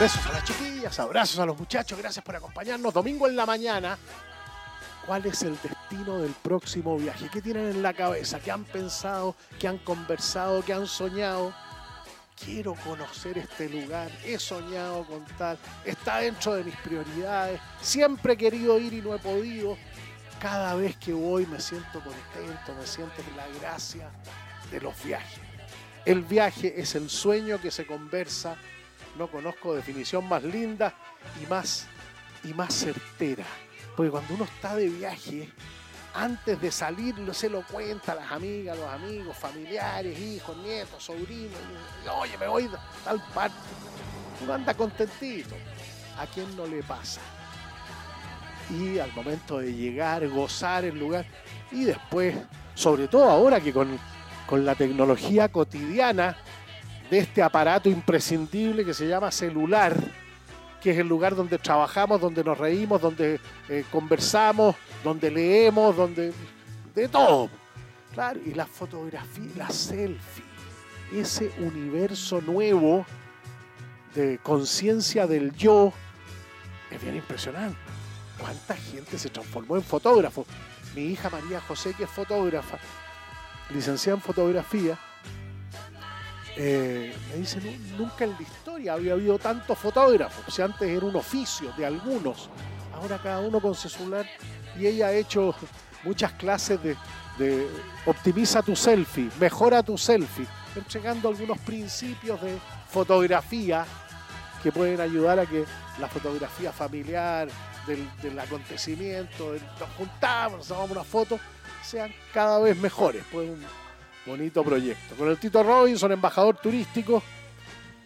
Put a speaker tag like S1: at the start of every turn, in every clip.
S1: Besos a las chiquillas, abrazos a los muchachos, gracias por acompañarnos. Domingo en la mañana, ¿cuál es el destino del próximo viaje? ¿Qué tienen en la cabeza? ¿Qué han pensado? ¿Qué han conversado? ¿Qué han soñado? Quiero conocer este lugar, he soñado con tal, está dentro de mis prioridades, siempre he querido ir y no he podido. Cada vez que voy me siento contento, me siento en la gracia de los viajes. El viaje es el sueño que se conversa no conozco definición más linda y más, y más certera. Porque cuando uno está de viaje, antes de salir se lo cuenta a las amigas, los amigos, familiares, hijos, nietos, sobrinos. Oye, me voy a tal parte. Uno anda contentito. ¿A quién no le pasa? Y al momento de llegar, gozar el lugar y después, sobre todo ahora que con, con la tecnología cotidiana, de este aparato imprescindible que se llama celular, que es el lugar donde trabajamos, donde nos reímos, donde eh, conversamos, donde leemos, donde de todo. Claro, y la fotografía, la selfie, ese universo nuevo de conciencia del yo, es bien impresionante. ¿Cuánta gente se transformó en fotógrafo? Mi hija María José, que es fotógrafa, licenciada en fotografía, eh, me dicen, nunca en la historia había habido tantos fotógrafos. O antes era un oficio de algunos. Ahora cada uno con su celular. Y ella ha hecho muchas clases de, optimiza tu selfie, mejora tu selfie, entregando algunos principios de fotografía que pueden ayudar a que la fotografía familiar, del, acontecimiento, nos juntamos, nos tomamos una foto, sean cada vez mejores. Pues Bonito proyecto. Con el Tito Robinson, embajador turístico,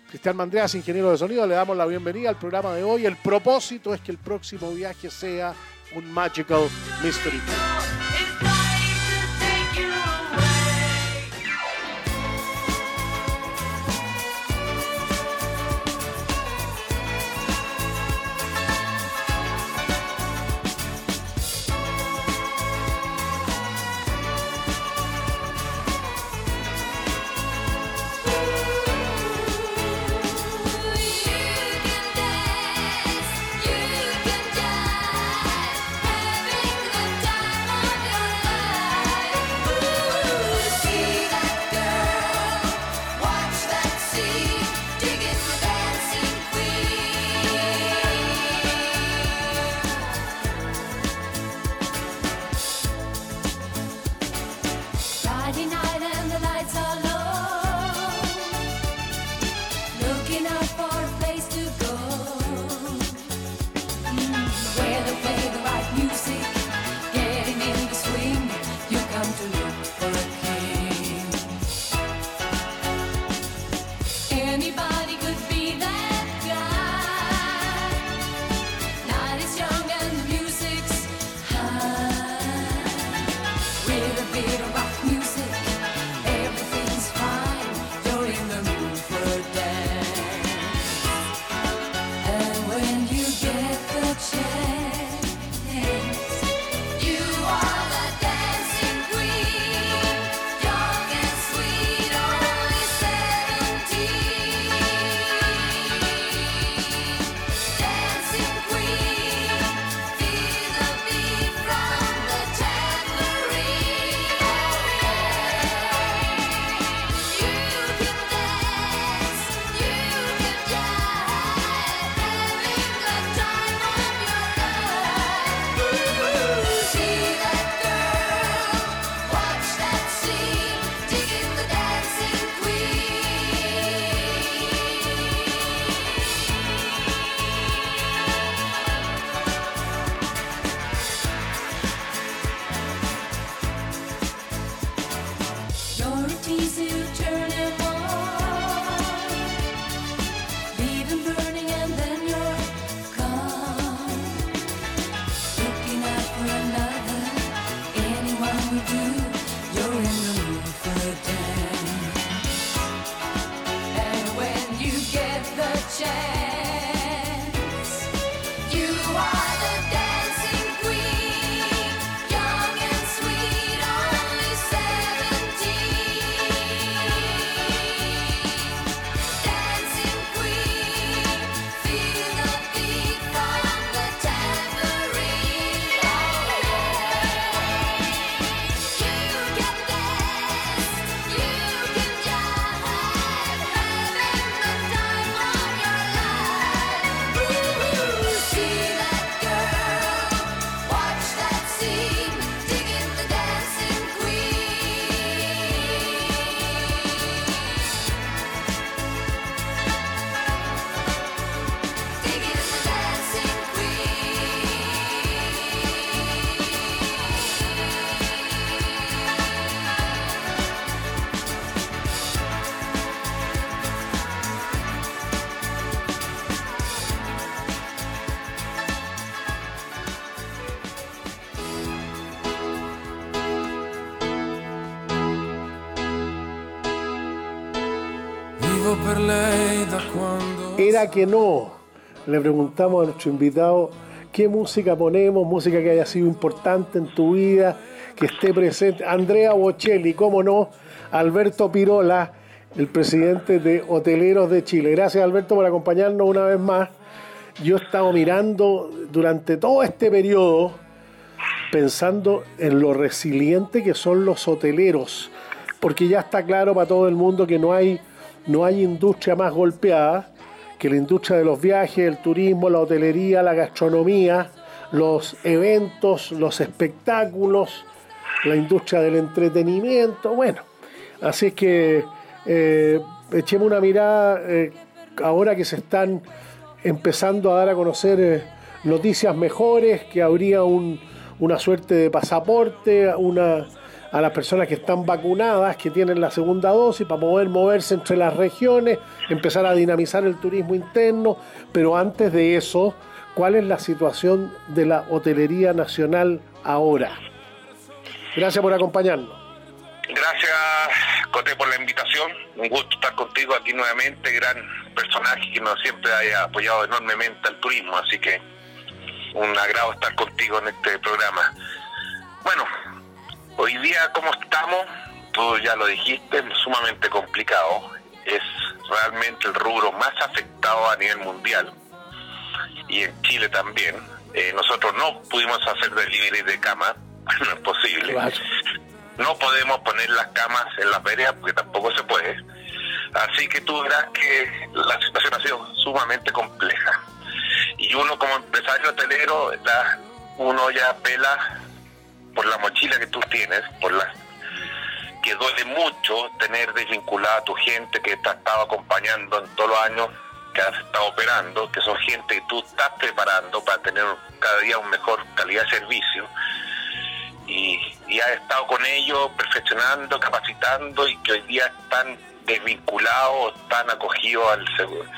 S1: Cristian Mandreas, ingeniero de sonido, le damos la bienvenida al programa de hoy. El propósito es que el próximo viaje sea un Magical Mystery Que no. Le preguntamos a nuestro invitado qué música ponemos, música que haya sido importante en tu vida, que esté presente. Andrea Bocelli, cómo no, Alberto Pirola, el presidente de Hoteleros de Chile. Gracias Alberto por acompañarnos una vez más. Yo he estado mirando durante todo este periodo, pensando en lo resiliente que son los hoteleros, porque ya está claro para todo el mundo que no hay, no hay industria más golpeada que la industria de los viajes, el turismo, la hotelería, la gastronomía, los eventos, los espectáculos, la industria del entretenimiento, bueno, así que eh, echemos una mirada eh, ahora que se están empezando a dar a conocer eh, noticias mejores, que habría una suerte de pasaporte, una, a las personas que están vacunadas, que tienen la segunda dosis, para poder moverse entre las regiones, empezar a dinamizar el turismo interno, pero antes de eso, ¿cuál es la situación de la hotelería nacional ahora? Gracias por acompañarnos.
S2: Gracias, Cote, por la invitación. Un gusto estar contigo aquí nuevamente, gran personaje que nos siempre haya apoyado enormemente al turismo, así que un agrado estar contigo en este programa. Bueno, Hoy día, como estamos, tú ya lo dijiste, sumamente complicado. Es realmente el rubro más afectado a nivel mundial y en Chile también. Eh, nosotros no pudimos hacer delivery de cama, no es posible. No podemos poner las camas en las veredas porque tampoco se puede. Así que tú verás que la situación ha sido sumamente compleja. Y uno como empresario hotelero, uno ya pela por la mochila que tú tienes, por la que duele mucho tener desvinculada a tu gente que te ha estado acompañando en todos los años que has estado operando, que son gente que tú estás preparando para tener cada día una mejor calidad de servicio y, y has estado con ellos perfeccionando, capacitando y que hoy día están desvinculados, están acogidos al seguro,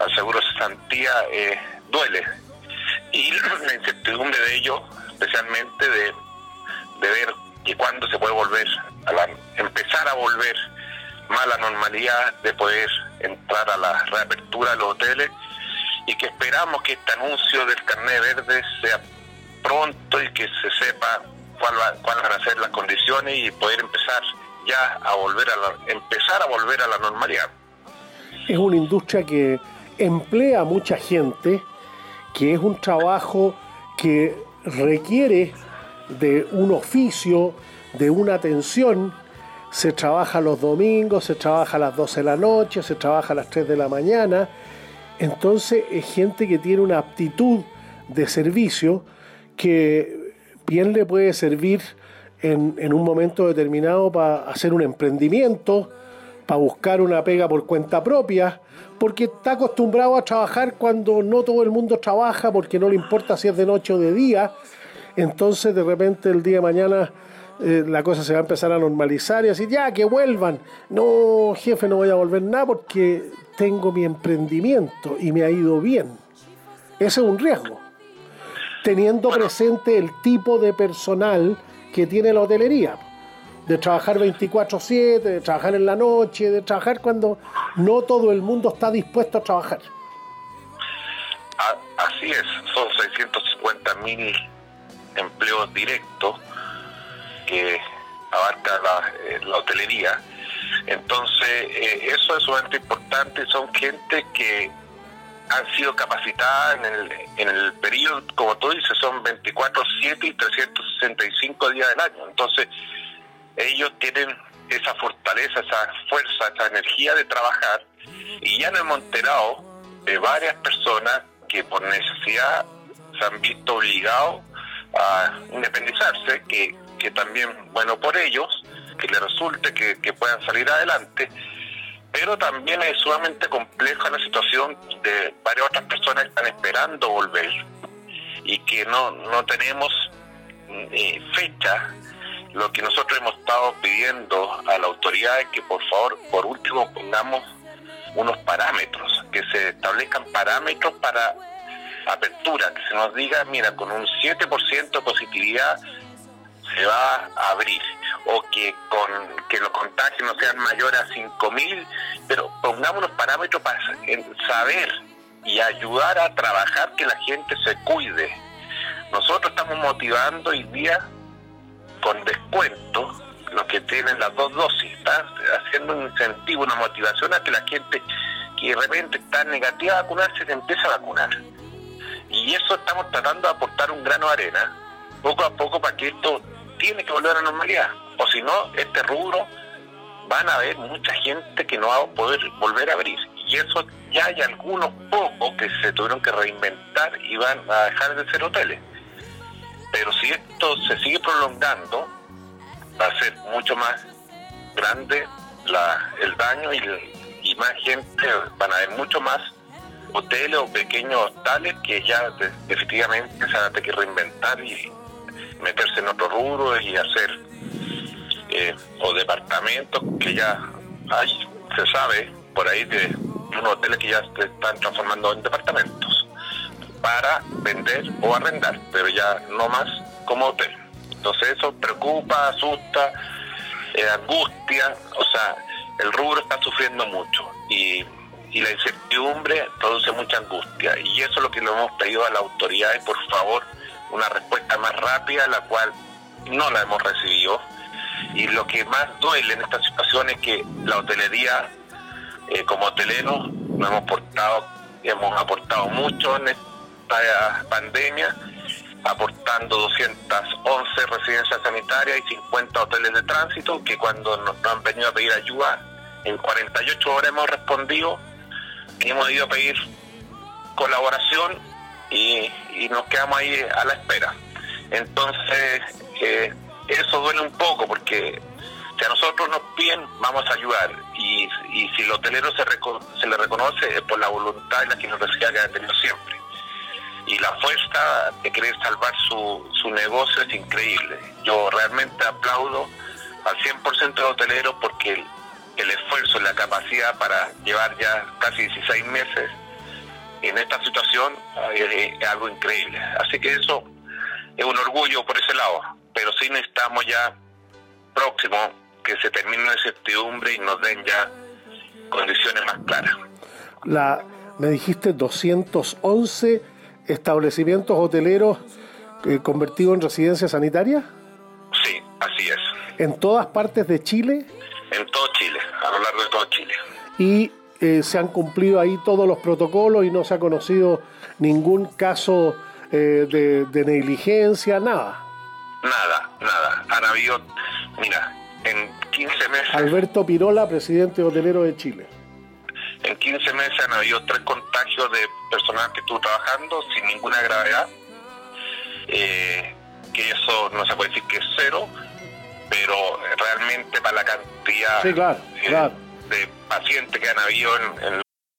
S2: al seguro cesantía, eh, duele. Y la incertidumbre de ellos, especialmente de de ver que cuándo se puede volver a la, empezar a volver más a la normalidad de poder entrar a la reapertura de los hoteles y que esperamos que este anuncio del carnet verde sea pronto y que se sepa cuáles van a ser las condiciones y poder empezar ya a volver a la, empezar a volver a la normalidad.
S1: Es una industria que emplea a mucha gente, que es un trabajo que requiere de un oficio, de una atención. Se trabaja los domingos, se trabaja a las 12 de la noche, se trabaja a las 3 de la mañana. Entonces es gente que tiene una aptitud de servicio que bien le puede servir en, un momento determinado para hacer un emprendimiento, para buscar una pega por cuenta propia, porque está acostumbrado a trabajar cuando no todo el mundo trabaja, porque no le importa si es de noche o de día, entonces de repente el día de mañana eh, la cosa se va a empezar a normalizar y así, ya, que vuelvan. No, jefe, no voy a volver nada porque tengo mi emprendimiento y me ha ido bien. Ese es un riesgo. Teniendo presente el tipo de personal que tiene la hotelería. De trabajar 24/7, de trabajar en la noche, de trabajar cuando no todo el mundo está dispuesto a trabajar.
S2: Así es, son 650 mil empleos directos que abarca la, eh, hotelería. Entonces, eh, eso es sumamente importante, son gente que han sido capacitadas en el, en el periodo, como tú dices, son 24, 7 y 365 días del año. Entonces, ellos tienen esa fortaleza, esa fuerza, esa energía de trabajar y ya nos hemos enterado de varias personas que por necesidad se han visto obligados a independizarse, que, que también, bueno, por ellos, que les resulte que, puedan salir adelante, pero también es sumamente compleja la situación de varias otras personas que están esperando volver y que no, no tenemos eh, fecha. Lo que nosotros hemos estado pidiendo a la autoridad es que por favor, por último, pongamos unos parámetros, que se establezcan parámetros para apertura, que se nos diga, mira, con un 7% de positividad se va a abrir, o que con que los contagios no sean mayores a 5.000, pero pongamos unos parámetros para saber y ayudar a trabajar que la gente se cuide. Nosotros estamos motivando hoy día con descuento los que tienen las dos dosis, está haciendo un incentivo, una motivación a que la gente que de repente está negativa a vacunarse se empiece a vacunar. Y eso estamos tratando de aportar un grano de arena, poco a poco, para que esto tiene que volver a la normalidad. O si no, este rubro van a haber mucha gente que no va a poder volver a abrir. Y eso ya hay algunos pocos que se tuvieron que reinventar y van a dejar de ser hoteles. Pero si esto se sigue prolongando, va a ser mucho más grande la, el daño y, y más gente, van a haber mucho más hoteles o pequeños hostales que ya definitivamente se van a tener que reinventar y meterse en otro rubro y hacer eh, o departamentos que ya hay, se sabe por ahí de unos hoteles que ya se están transformando en departamentos para vender o arrendar, pero ya no más como hotel. Entonces eso preocupa, asusta, eh, angustia, o sea, el rubro está sufriendo mucho y, y la incertidumbre produce mucha angustia y eso es lo que le hemos pedido a las autoridades, por favor, una respuesta más rápida, la cual no la hemos recibido. Y lo que más duele en esta situación es que la hotelería, eh, como hotelero, nos hemos portado, hemos aportado mucho en esta pandemia, aportando 211 residencias sanitarias y 50 hoteles de tránsito, que cuando nos han venido a pedir ayuda, en 48 horas hemos respondido y hemos ido a pedir colaboración y, nos quedamos ahí a la espera. Entonces, eh, eso duele un poco porque si a nosotros nos piden, vamos a ayudar. Y, y si el hotelero se, se le reconoce es por la voluntad y la generosidad que ha tenido siempre. Y la fuerza de querer salvar su, su negocio es increíble. Yo realmente aplaudo al 100% de hoteleros porque el, esfuerzo la capacidad para llevar ya casi 16 meses en esta situación es, algo increíble. Así que eso es un orgullo por ese lado, pero sí necesitamos ya próximo que se termine la incertidumbre y nos den ya condiciones más claras.
S1: La, me dijiste 211 establecimientos hoteleros eh, convertidos en residencia sanitaria.
S2: Sí, así es.
S1: ¿En todas partes de Chile?
S2: En todo Chile, a lo largo de todo Chile.
S1: Y eh, se han cumplido ahí todos los protocolos y no se ha conocido ningún caso eh, de, negligencia, nada.
S2: Nada, nada. Han habido, mira, en 15 meses...
S1: Alberto Pirola, presidente hotelero de Chile.
S2: En 15 meses han habido tres contagios de personal que estuvo trabajando sin ninguna gravedad. Eh, que eso no se puede decir que es cero, pero realmente para la cantidad
S1: sí, claro, claro.
S2: de pacientes que han habido en, en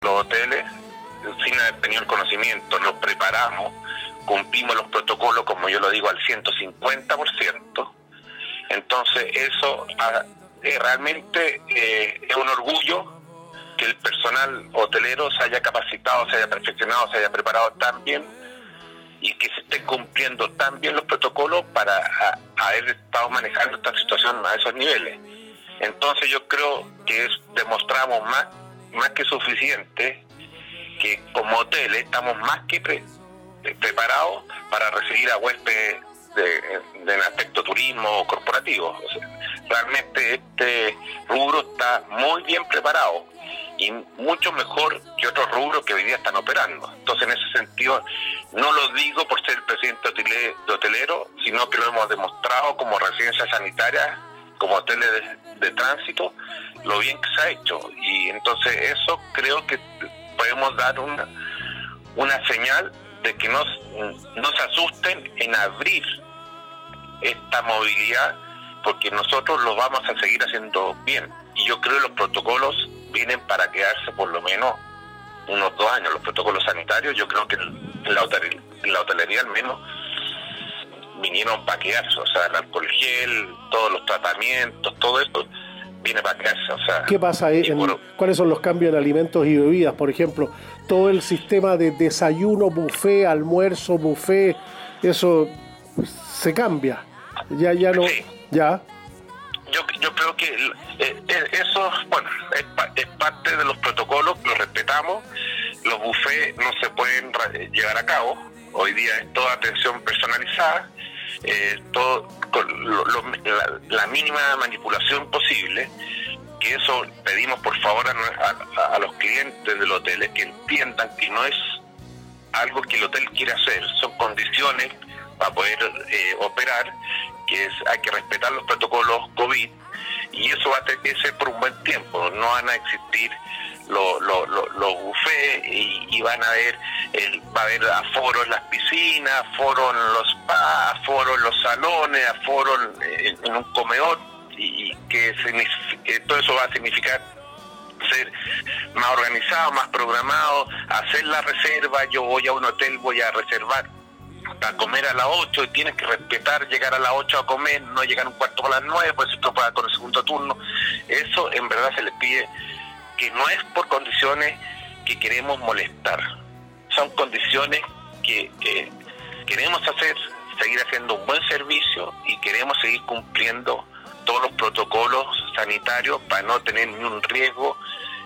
S2: Los hoteles, sin haber tenido el conocimiento, nos preparamos, cumplimos los protocolos, como yo lo digo, al 150%. Entonces, eso ah, eh, realmente eh, es un orgullo que el personal hotelero se haya capacitado, se haya perfeccionado, se haya preparado tan bien y que se estén cumpliendo tan bien los protocolos para haber estado manejando esta situación a esos niveles. Entonces yo creo que demostramos más, más que suficiente que como hotel estamos más que preparados para recibir a huéspedes de, del aspecto turismo corporativo. realmente este rubro está muy bien preparado y mucho mejor que otros rubros que hoy día están operando. Entonces, en ese sentido, no lo digo por ser el presidente de hotelero, sino que lo hemos demostrado como residencia sanitaria, como hoteles de, tránsito, lo bien que se ha hecho. Y entonces eso creo que podemos dar una, una señal de que no, no se asusten en abrir esta movilidad porque nosotros lo vamos a seguir haciendo bien. Y yo creo que los protocolos vienen para quedarse por lo menos unos dos años. Los protocolos sanitarios, yo creo que en la, hotelería, al menos vinieron para quedarse. O sea, el alcohol gel, todos los tratamientos, todo esto viene para quedarse. O sea,
S1: ¿Qué pasa ahí? ¿Cuáles son los cambios en alimentos y bebidas? Por ejemplo, todo el sistema de desayuno, buffet, almuerzo, buffet, eso se cambia. Ya, ya no. Ya.
S2: Yo, yo creo que eh, eh, eso, bueno, es, parte de los protocolos, lo respetamos. Los buffets no se pueden llevar a cabo. Hoy día es toda atención personalizada, eh, todo con la, mínima manipulación posible. Que eso pedimos por favor a, a los clientes del hotel que entiendan que no es algo que el hotel quiere hacer, son condiciones para poder eh, operar, que es hay que respetar los protocolos COVID y eso va a tener que ser por un buen tiempo, no van a existir los los buffets y, van a haber el, va a haber aforo en las piscinas, aforo en los spas, aforo en los salones, aforo en, en un comedor y, que, que todo eso va a significar ser más organizado, más programado, hacer la reserva, yo voy a un hotel, voy a reservar a comer a las 8 y tienes que respetar llegar a las 8 a comer, no llegar un cuarto a las 9, pues esto para con el segundo turno. Eso en verdad se les pide que no es por condiciones que queremos molestar, son condiciones que queremos hacer, seguir haciendo un buen servicio y queremos seguir cumpliendo todos los protocolos sanitarios para no tener ningún riesgo.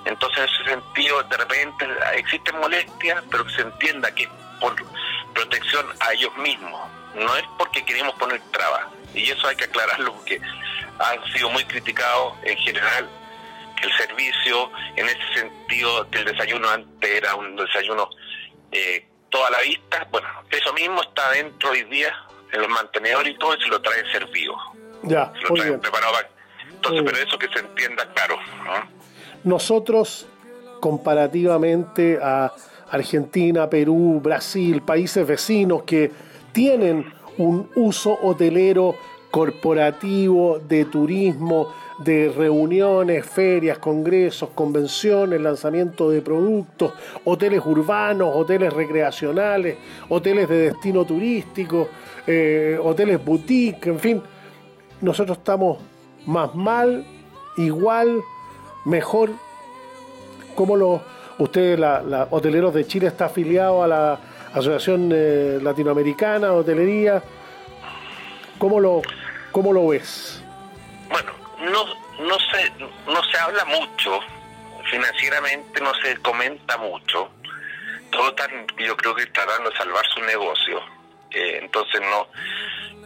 S2: Entonces, en ese sentido, de repente existen molestias, pero que se entienda que por protección a ellos mismos, no es porque queremos poner trabas. Y eso hay que aclararlo porque han sido muy criticados en general que el servicio, en ese sentido, del desayuno antes era un desayuno eh, toda la vista. Bueno, eso mismo está dentro hoy día en los mantenedores y todo y se lo trae servido.
S1: Ya,
S2: se lo traen preparado. Entonces, pero eso que se entienda claro.
S1: Nosotros, comparativamente a Argentina, Perú, Brasil, países vecinos que tienen un uso hotelero corporativo, de turismo, de reuniones, ferias, congresos, convenciones, lanzamiento de productos, hoteles urbanos, hoteles recreacionales, hoteles de destino turístico, eh, hoteles boutique, en fin, nosotros estamos más mal, igual, mejor, como los Usted, la, Hoteleros de Chile, está afiliado a la Asociación eh, Latinoamericana de Hotelería. ¿Cómo lo, cómo lo ves?
S2: Bueno, no, no, se, no se habla mucho, financieramente no se comenta mucho. Todo tan, yo creo que dando a salvar su negocio. Eh, entonces no,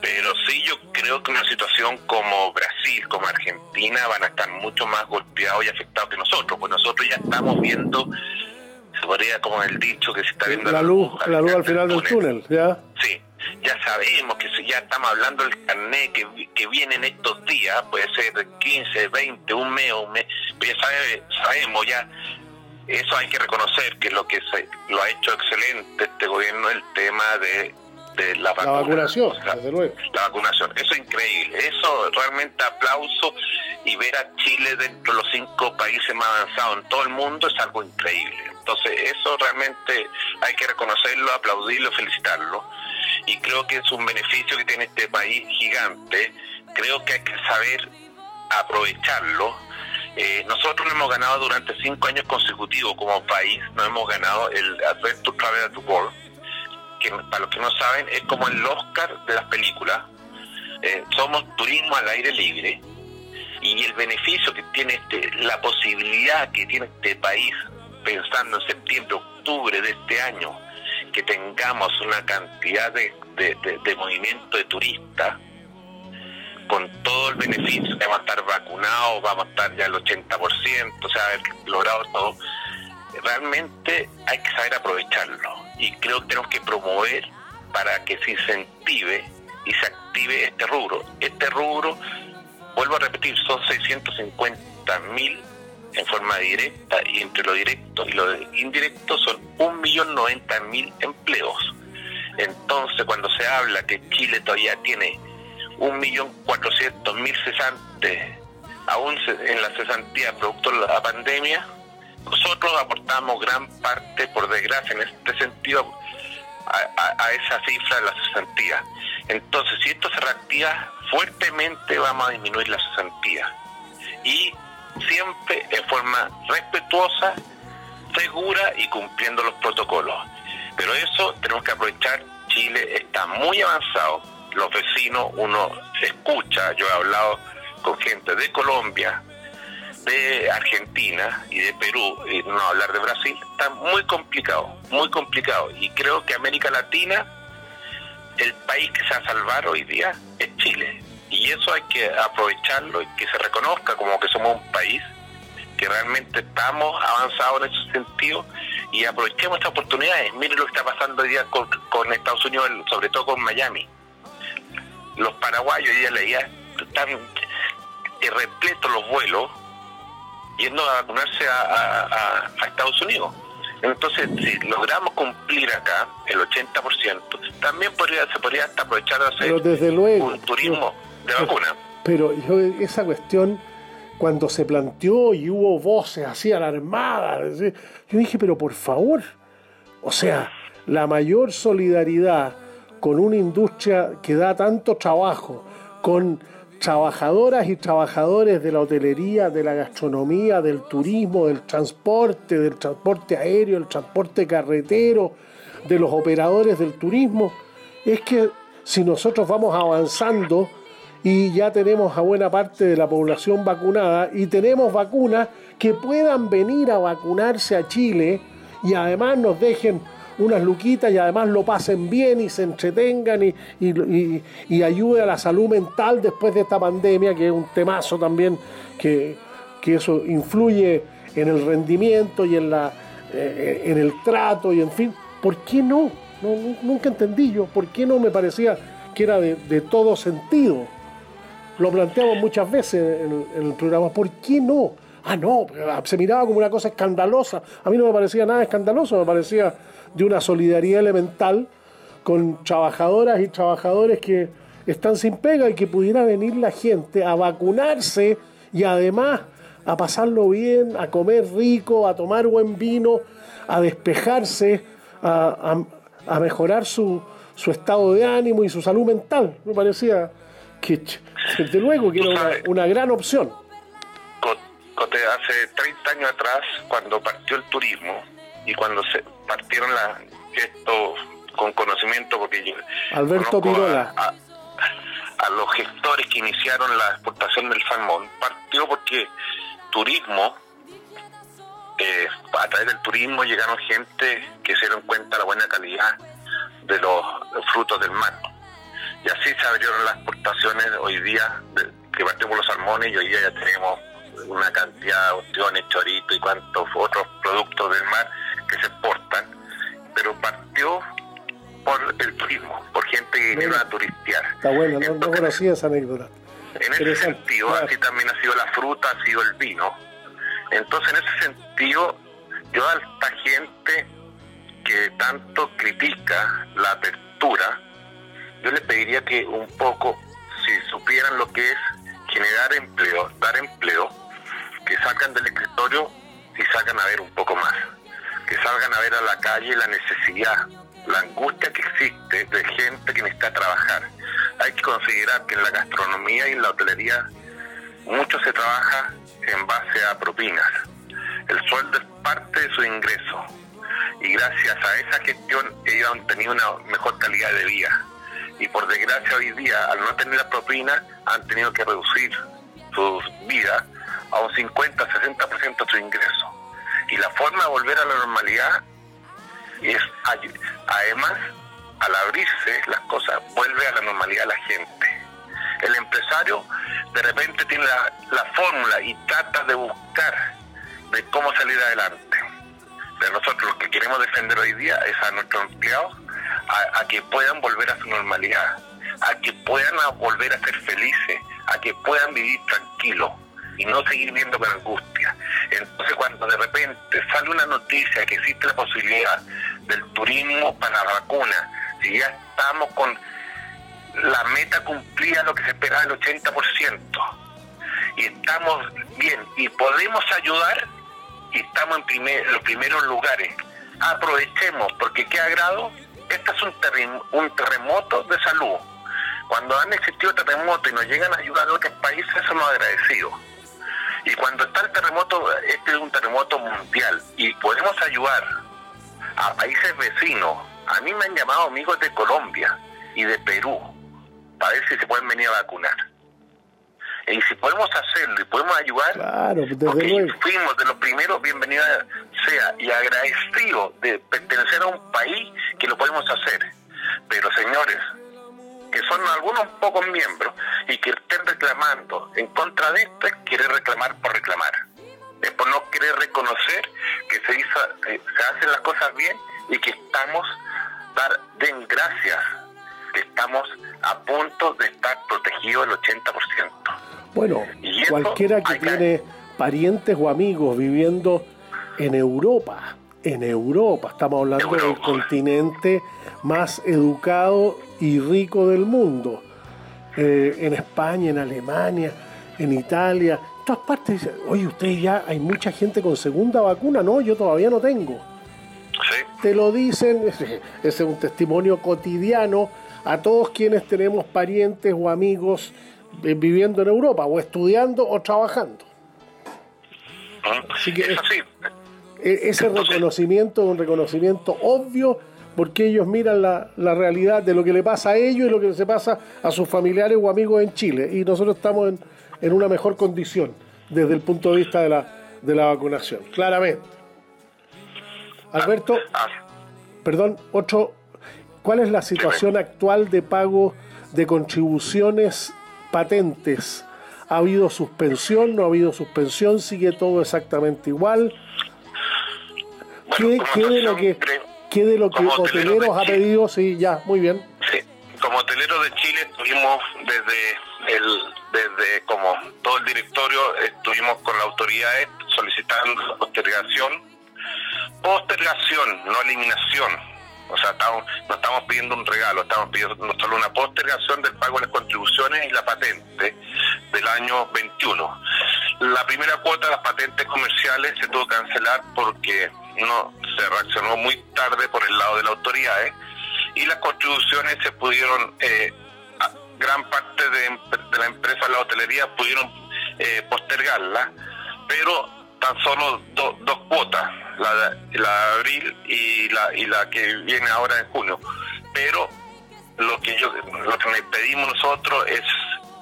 S2: pero sí yo creo que una situación como Brasil, como Argentina, van a estar mucho más golpeados y afectados que nosotros, pues nosotros ya estamos viendo, se podría como el dicho que se está viendo
S1: la, luz, la luz al final del túnel, ¿ya?
S2: Sí, ya sabemos que ya estamos hablando del carnet que, que viene en estos días, puede ser 15, 20, un mes, un mes, pero ya sabemos ya eso hay que reconocer que lo que se, lo ha hecho excelente este gobierno el tema de de la,
S1: vacunación, desde luego.
S2: La vacunación, eso es increíble, eso realmente aplauso y ver a Chile dentro de los cinco países más avanzados en todo el mundo es algo increíble. Entonces eso realmente hay que reconocerlo, aplaudirlo, felicitarlo. Y creo que es un beneficio que tiene este país gigante. Creo que hay que saber aprovecharlo. Eh, nosotros hemos ganado durante cinco años consecutivos como país, no hemos ganado el Adventure Travel World, que para los que no saben es como el Oscar de las películas. Eh, somos turismo al aire libre y el beneficio que tiene este, la posibilidad que tiene este país, pensando en septiembre, octubre de este año, que tengamos una cantidad de, de, movimiento de turistas, con todo el beneficio, vamos a estar vacunados, vamos a estar ya el 80%, o sea, haber logrado todo, realmente hay que saber aprovecharlo y creo que tenemos que promover para que se incentive y se active este rubro. Este rubro vuelvo a repetir, son 650 mil en forma directa y entre lo directo y lo indirecto son 1.090.000 empleos. Entonces, cuando se habla que Chile todavía tiene 1.400.000 cesantes aún en la cesantía producto de la pandemia, nosotros aportamos gran parte, por desgracia, en este sentido, a, a esa cifra de la cesantía. Entonces, si esto se reactiva fuertemente, vamos a disminuir la cesantía. Y siempre en forma respetuosa, segura y cumpliendo los protocolos. Pero eso tenemos que aprovechar. Chile está muy avanzado. Los vecinos, uno escucha, yo he hablado con gente de Colombia, de Argentina y de Perú, y no hablar de Brasil, está muy complicado, muy complicado. Y creo que América Latina el país que se va a salvar hoy día es Chile. Y eso hay que aprovecharlo y que se reconozca como que somos un país que realmente estamos avanzados en ese sentido y aprovechemos estas oportunidades. Miren lo que está pasando hoy día con, Estados Unidos, sobre todo con Miami. Los paraguayos hoy día leía, están repletos los vuelos yendo a vacunarse a Estados Unidos. Entonces, si logramos cumplir acá el 80%, también podría, se podría hasta aprovechar de hacer
S1: desde luego,
S2: un turismo de vacuna.
S1: Pero yo, esa cuestión, cuando se planteó y hubo voces así alarmadas, yo dije, pero por favor, o sea, la mayor solidaridad con una industria que da tanto trabajo, con trabajadoras y trabajadores de la hotelería, de la gastronomía, del turismo, del transporte, del transporte aéreo, del transporte carretero, de los operadores del turismo, es que si nosotros vamos avanzando y ya tenemos a buena parte de la población vacunada y tenemos vacunas que puedan venir a vacunarse a Chile y además nos dejen unas luquitas y además lo pasen bien y se entretengan y, y, ayude a la salud mental después de esta pandemia, que es un temazo también, que, eso influye en el rendimiento y en, la, eh, en el trato y en fin. ¿Por qué no? Nunca entendí yo, ¿por qué no me parecía que era de, todo sentido? Lo planteamos muchas veces en el programa, ¿por qué no? Ah, no, se miraba como una cosa escandalosa. A mí no me parecía nada escandaloso, me parecía de una solidaridad elemental con trabajadoras y trabajadores que están sin pega y que pudiera venir la gente a vacunarse y además a pasarlo bien, a comer rico, a tomar buen vino, a despejarse, a, mejorar su, su, estado de ánimo y su salud mental. Me parecía que, desde luego, que era una, gran opción.
S2: hace 30 años atrás, cuando partió el turismo, y cuando se partieron la, esto con conocimiento, porque
S1: Alberto Pirola.
S2: A, los gestores que iniciaron la exportación del salmón, partió porque turismo, eh, a través del turismo llegaron gente que se dieron cuenta de la buena calidad de los frutos del mar. Y así se abrieron las exportaciones hoy día, que partimos los salmones y hoy día ya tenemos una cantidad de opciones, chorito y cuantos otros productos del mar que se exportan, pero partió por el turismo, por gente que vino a turistear.
S1: Está bueno, no, conocía esa anécdota.
S2: En ese sentido, así también ha sido la fruta, ha sido el vino. Entonces, en ese sentido, yo a esta gente que tanto critica la apertura, yo le pediría que un poco, si supieran lo que es generar empleo, dar empleo, que salgan del escritorio y salgan a ver un poco más que salgan a ver a la calle la necesidad, la angustia que existe de gente que necesita trabajar. hay que considerar que en la gastronomía y en la hotelería mucho se trabaja en base a propinas. El sueldo es parte de su ingreso y gracias a esa gestión ellos han tenido una mejor calidad de vida. Y por desgracia hoy día, al no tener la propina, han tenido que reducir sus vidas a un 50-60% de su ingreso. Y la forma de volver a la normalidad es, además, al abrirse las cosas, vuelve a la normalidad la gente. El empresario de repente tiene la, fórmula y trata de buscar de cómo salir adelante. Pero nosotros lo que queremos defender hoy día es a nuestros empleados a, que puedan volver a su normalidad, a que puedan volver a ser felices, a que puedan vivir tranquilos y no seguir viendo con angustia. Entonces cuando de repente sale una noticia que existe la posibilidad del turismo para la vacuna, si ya estamos con la meta cumplida, lo que se esperaba el 80%, y estamos bien y podemos ayudar, y estamos en, primer, los primeros lugares, aprovechemos, porque qué agrado, este es un, un terremoto de salud. Cuando han existido terremotos y nos llegan a ayudar a otros países, somos agradecidos. Y cuando está el terremoto, este es un terremoto mundial y podemos ayudar a países vecinos. A mí me han llamado amigos de Colombia y de Perú para ver si se pueden venir a vacunar. Y si podemos hacerlo y podemos ayudar,
S1: claro,
S2: porque fuimos de los primeros, bienvenida sea, y agradecido de pertenecer a un país que lo podemos hacer. Pero señores, que son algunos pocos miembros y que estén reclamando en contra de esto, quiere reclamar por reclamar. Es por no querer reconocer que se, hizo, eh, se hacen las cosas bien y que estamos, dar, den gracias, que estamos a punto de estar protegidos el 80%.
S1: Bueno, cualquiera que tiene parientes o amigos viviendo en Europa, en Europa, estamos hablando del continente más educado y rico del mundo, eh, en España, en Alemania, en Italia, en todas partes dicen, oye, usted ya hay mucha gente con segunda vacuna, no, yo todavía no tengo. Te lo dicen, ese es un testimonio cotidiano a todos quienes tenemos parientes o amigos eh, viviendo en Europa, o estudiando o trabajando.
S2: Ah, Así que
S1: e, ese reconocimiento es un reconocimiento obvio porque ellos miran la, la, realidad de lo que le pasa a ellos y lo que se pasa a sus familiares o amigos en Chile. Y nosotros estamos en, en una mejor condición desde el punto de vista de la, de la vacunación, claramente. Alberto, perdón, otro, ¿cuál es la situación actual de pago de contribuciones patentes. ¿Ha habido suspensión? ¿No ha habido suspensión? ¿Sigue todo exactamente igual? ¿Qué, de lo que, ¿Qué de lo que Hoteleros ha pedido? Sí, ya, muy bien.
S2: Sí, como hotelero de Chile estuvimos desde el desde como todo el directorio estuvimos con la autoridad solicitando postergación postergación no eliminación o sea, estamos, no estamos pidiendo un regalo, estamos pidiendo solo una postergación del pago de las contribuciones y la patente del año 21. La primera cuota de las patentes comerciales se tuvo que cancelar porque no se reaccionó muy tarde por el lado de las autoridades y las contribuciones se pudieron, eh, gran parte de, la empresa la hotelería pudieron eh, postergarla, pero tan solo dos cuotas la la de abril y la, y la que viene ahora en junio. Pero lo que yo lo que pedimos nosotros es,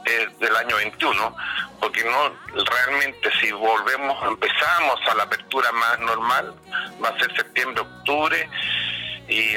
S2: del año 21, porque no realmente si volvemos, empezamos a la apertura más normal, va a ser septiembre, octubre y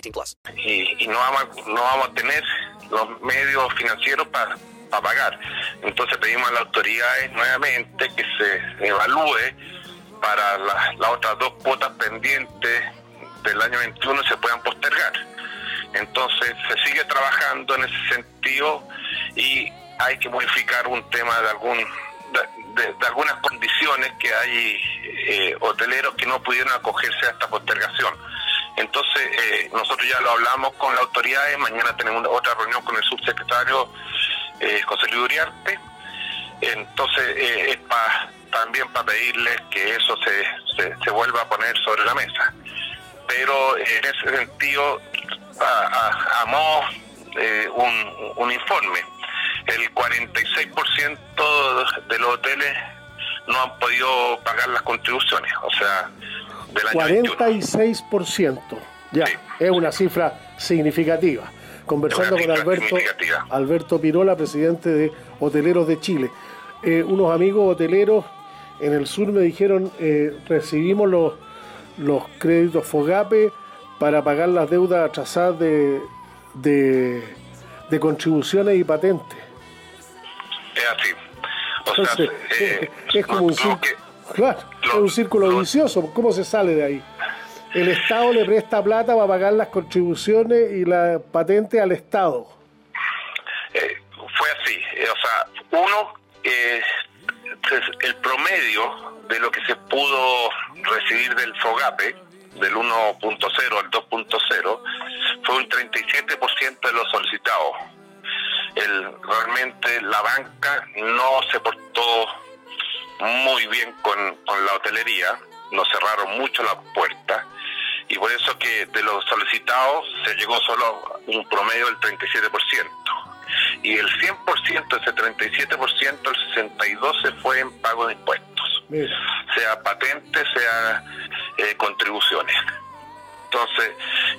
S3: 18 plus.
S2: y, y no, vamos, no vamos a tener los medios financieros para pagar. Entonces pedimos a las autoridades nuevamente que se evalúe para la- las otras dos cuotas pendientes del año 21 se puedan postergar. Entonces se sigue trabajando en ese sentido y hay que modificar un tema de algún de algunas condiciones que hay eh, hoteleros que no pudieron acogerse a esta postergación. Entonces eh, nosotros ya lo hablamos con las autoridades, mañana tenemos una- otra reunión con el subsecretario eh, José Luis Uriarte. Entonces eh, es pa- también para pedirles que eso se, se, vuelva a poner sobre la mesa pero en ese sentido amó eh, un, un informe. El 46% de los hoteles no han podido pagar las contribuciones, o sea, del año 21.
S1: 46%. Ya,
S2: Sí.
S1: es una cifra significativa. Conversando con Alberto. Alberto Pirola, presidente de Hoteleros de Chile. Eh, unos amigos hoteleros en el sur me dijeron, eh, recibimos los, los créditos FOGAPE para pagar las deudas atrasadas de, de, de contribuciones y patentes.
S2: Es así. O sea,
S1: Entonces,
S2: eh,
S1: es como
S2: no-
S1: un
S2: no que-
S1: claro, es un círculo
S2: lo-
S1: vicioso. ¿Cómo se sale de ahí? El Estado le presta plata para pagar las contribuciones y la patente al Estado.
S2: Eh, fue así. Eh, o sea, uno, eh, el promedio de lo que se pudo recibir del FOGAPE, del 1.0 al 2.0, fue un 37% de los solicitados. El, realmente la banca no se portó muy bien con, con la hotelería, nos cerraron mucho las puertas y por eso que de los solicitados se llegó solo un promedio del 37%. Y el 100%, ese 37%, el 62% se fue en pago de impuestos,
S1: Mira,
S2: sea patente, sea eh, contribuciones. Entonces,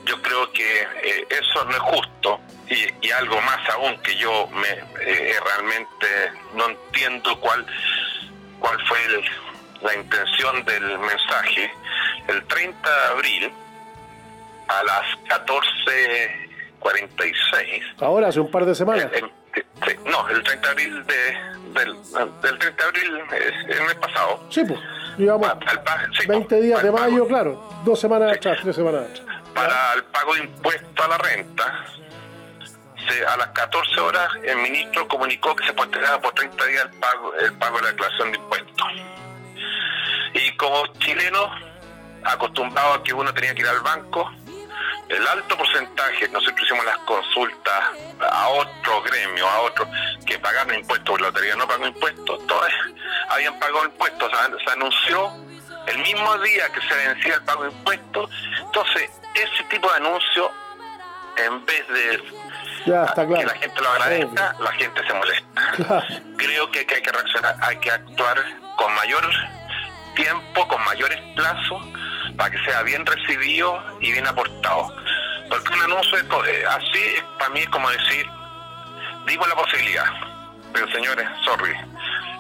S2: yo creo que eh, eso no es justo y, y algo más aún que yo me eh, realmente no entiendo cuál cuál fue el- la intención del mensaje. El 30 de abril a las 14:46
S1: ahora hace un par de semanas.
S2: el- el- sí, no, el 30 de abril de, del, del 30 de abril es el mes pasado.
S1: Sí, pues, llevamos
S2: Pa- sí,
S1: 20 días de
S2: al pago-
S1: mayo, claro, dos semanas atrás, tres semanas atrás.
S2: para el pago de impuesto a la renta, se- a las 14 horas el ministro comunicó que se postergaba por 30 días el pago, el pago de la declaración de impuestos. Y como chilenos, acostumbrados a que uno tenía que ir al banco, el alto porcentaje, nosotros hicimos las consultas a otro gremio, a otro que pagaron impuestos, porque la lotería no pagó impuestos, todos habían pagado impuestos, se anunció el mismo día que se vencía el pago de impuestos, entonces ese tipo de anuncio, en vez de
S1: Ya está
S2: que la gente lo agradezca, la gente se molesta.
S1: Claro.
S2: Creo que, que hay que reaccionar, hay que actuar con mayor tiempo, con mayores plazos, para que sea bien recibido y bien aportado. Porque un anuncio eh, así, es- para mí es como decir, dimos la posibilidad, pero señores, sorry,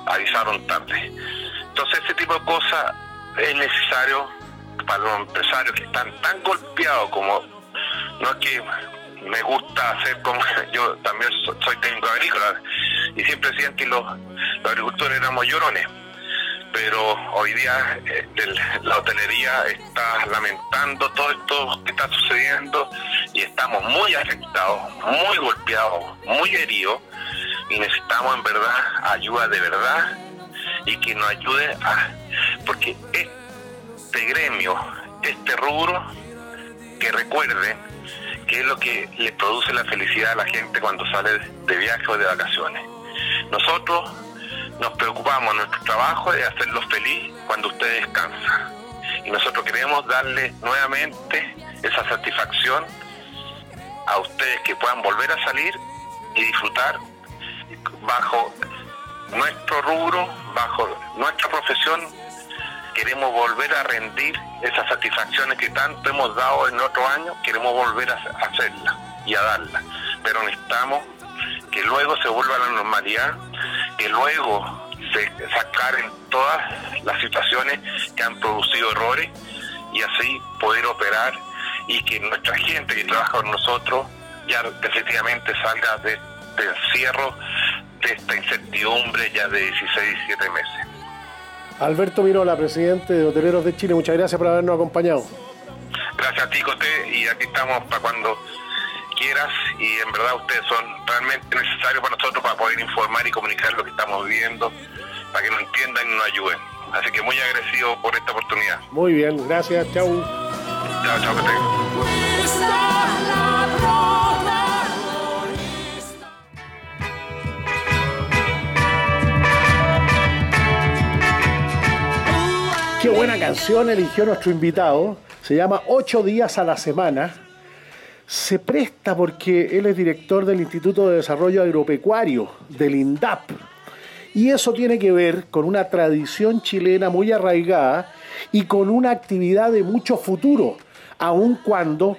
S2: avisaron tarde. Entonces ese tipo de cosas es necesario para los empresarios que están tan golpeados como, no es que me gusta hacer como, yo también so- soy técnico agrícola y siempre decían que los, agricultores éramos llorones pero hoy día el- la hotelería está lamentando todo esto que está sucediendo y estamos muy afectados, muy golpeados, muy heridos y necesitamos en verdad ayuda de verdad y que nos ayude a... porque este gremio, este rubro, que recuerden
S4: qué es lo que le produce la felicidad a la gente cuando sale de viaje o de vacaciones. Nosotros nos preocupamos, nuestro trabajo es hacerlos feliz cuando usted descansa. Y nosotros queremos darle nuevamente esa satisfacción a ustedes que puedan volver a salir y disfrutar bajo nuestro rubro, bajo nuestra profesión, queremos volver a rendir esas satisfacciones que tanto hemos dado en otros años, queremos volver a hacerlas y a darlas. Pero necesitamos que luego se vuelva a la normalidad, que luego se sacaren todas las situaciones que han producido errores y así poder operar y que nuestra gente que trabaja con nosotros ya definitivamente salga de, de encierro de esta incertidumbre ya de 16, 17 meses.
S1: Alberto Mirola, presidente de Hoteleros de Chile, muchas gracias por habernos acompañado.
S4: Gracias a ti, Coté, y aquí estamos para cuando quieras y en verdad ustedes son realmente necesarios para nosotros para poder informar y comunicar lo que estamos viviendo, para que nos entiendan y nos ayuden. Así que muy agradecido por esta oportunidad.
S1: Muy bien, gracias, chau.
S4: Chao, chao, Coté.
S1: Qué buena canción eligió nuestro invitado. Se llama Ocho días a la semana. Se presta porque él es director del Instituto de Desarrollo Agropecuario, del INDAP. Y eso tiene que ver con una tradición chilena muy arraigada y con una actividad de mucho futuro, aun cuando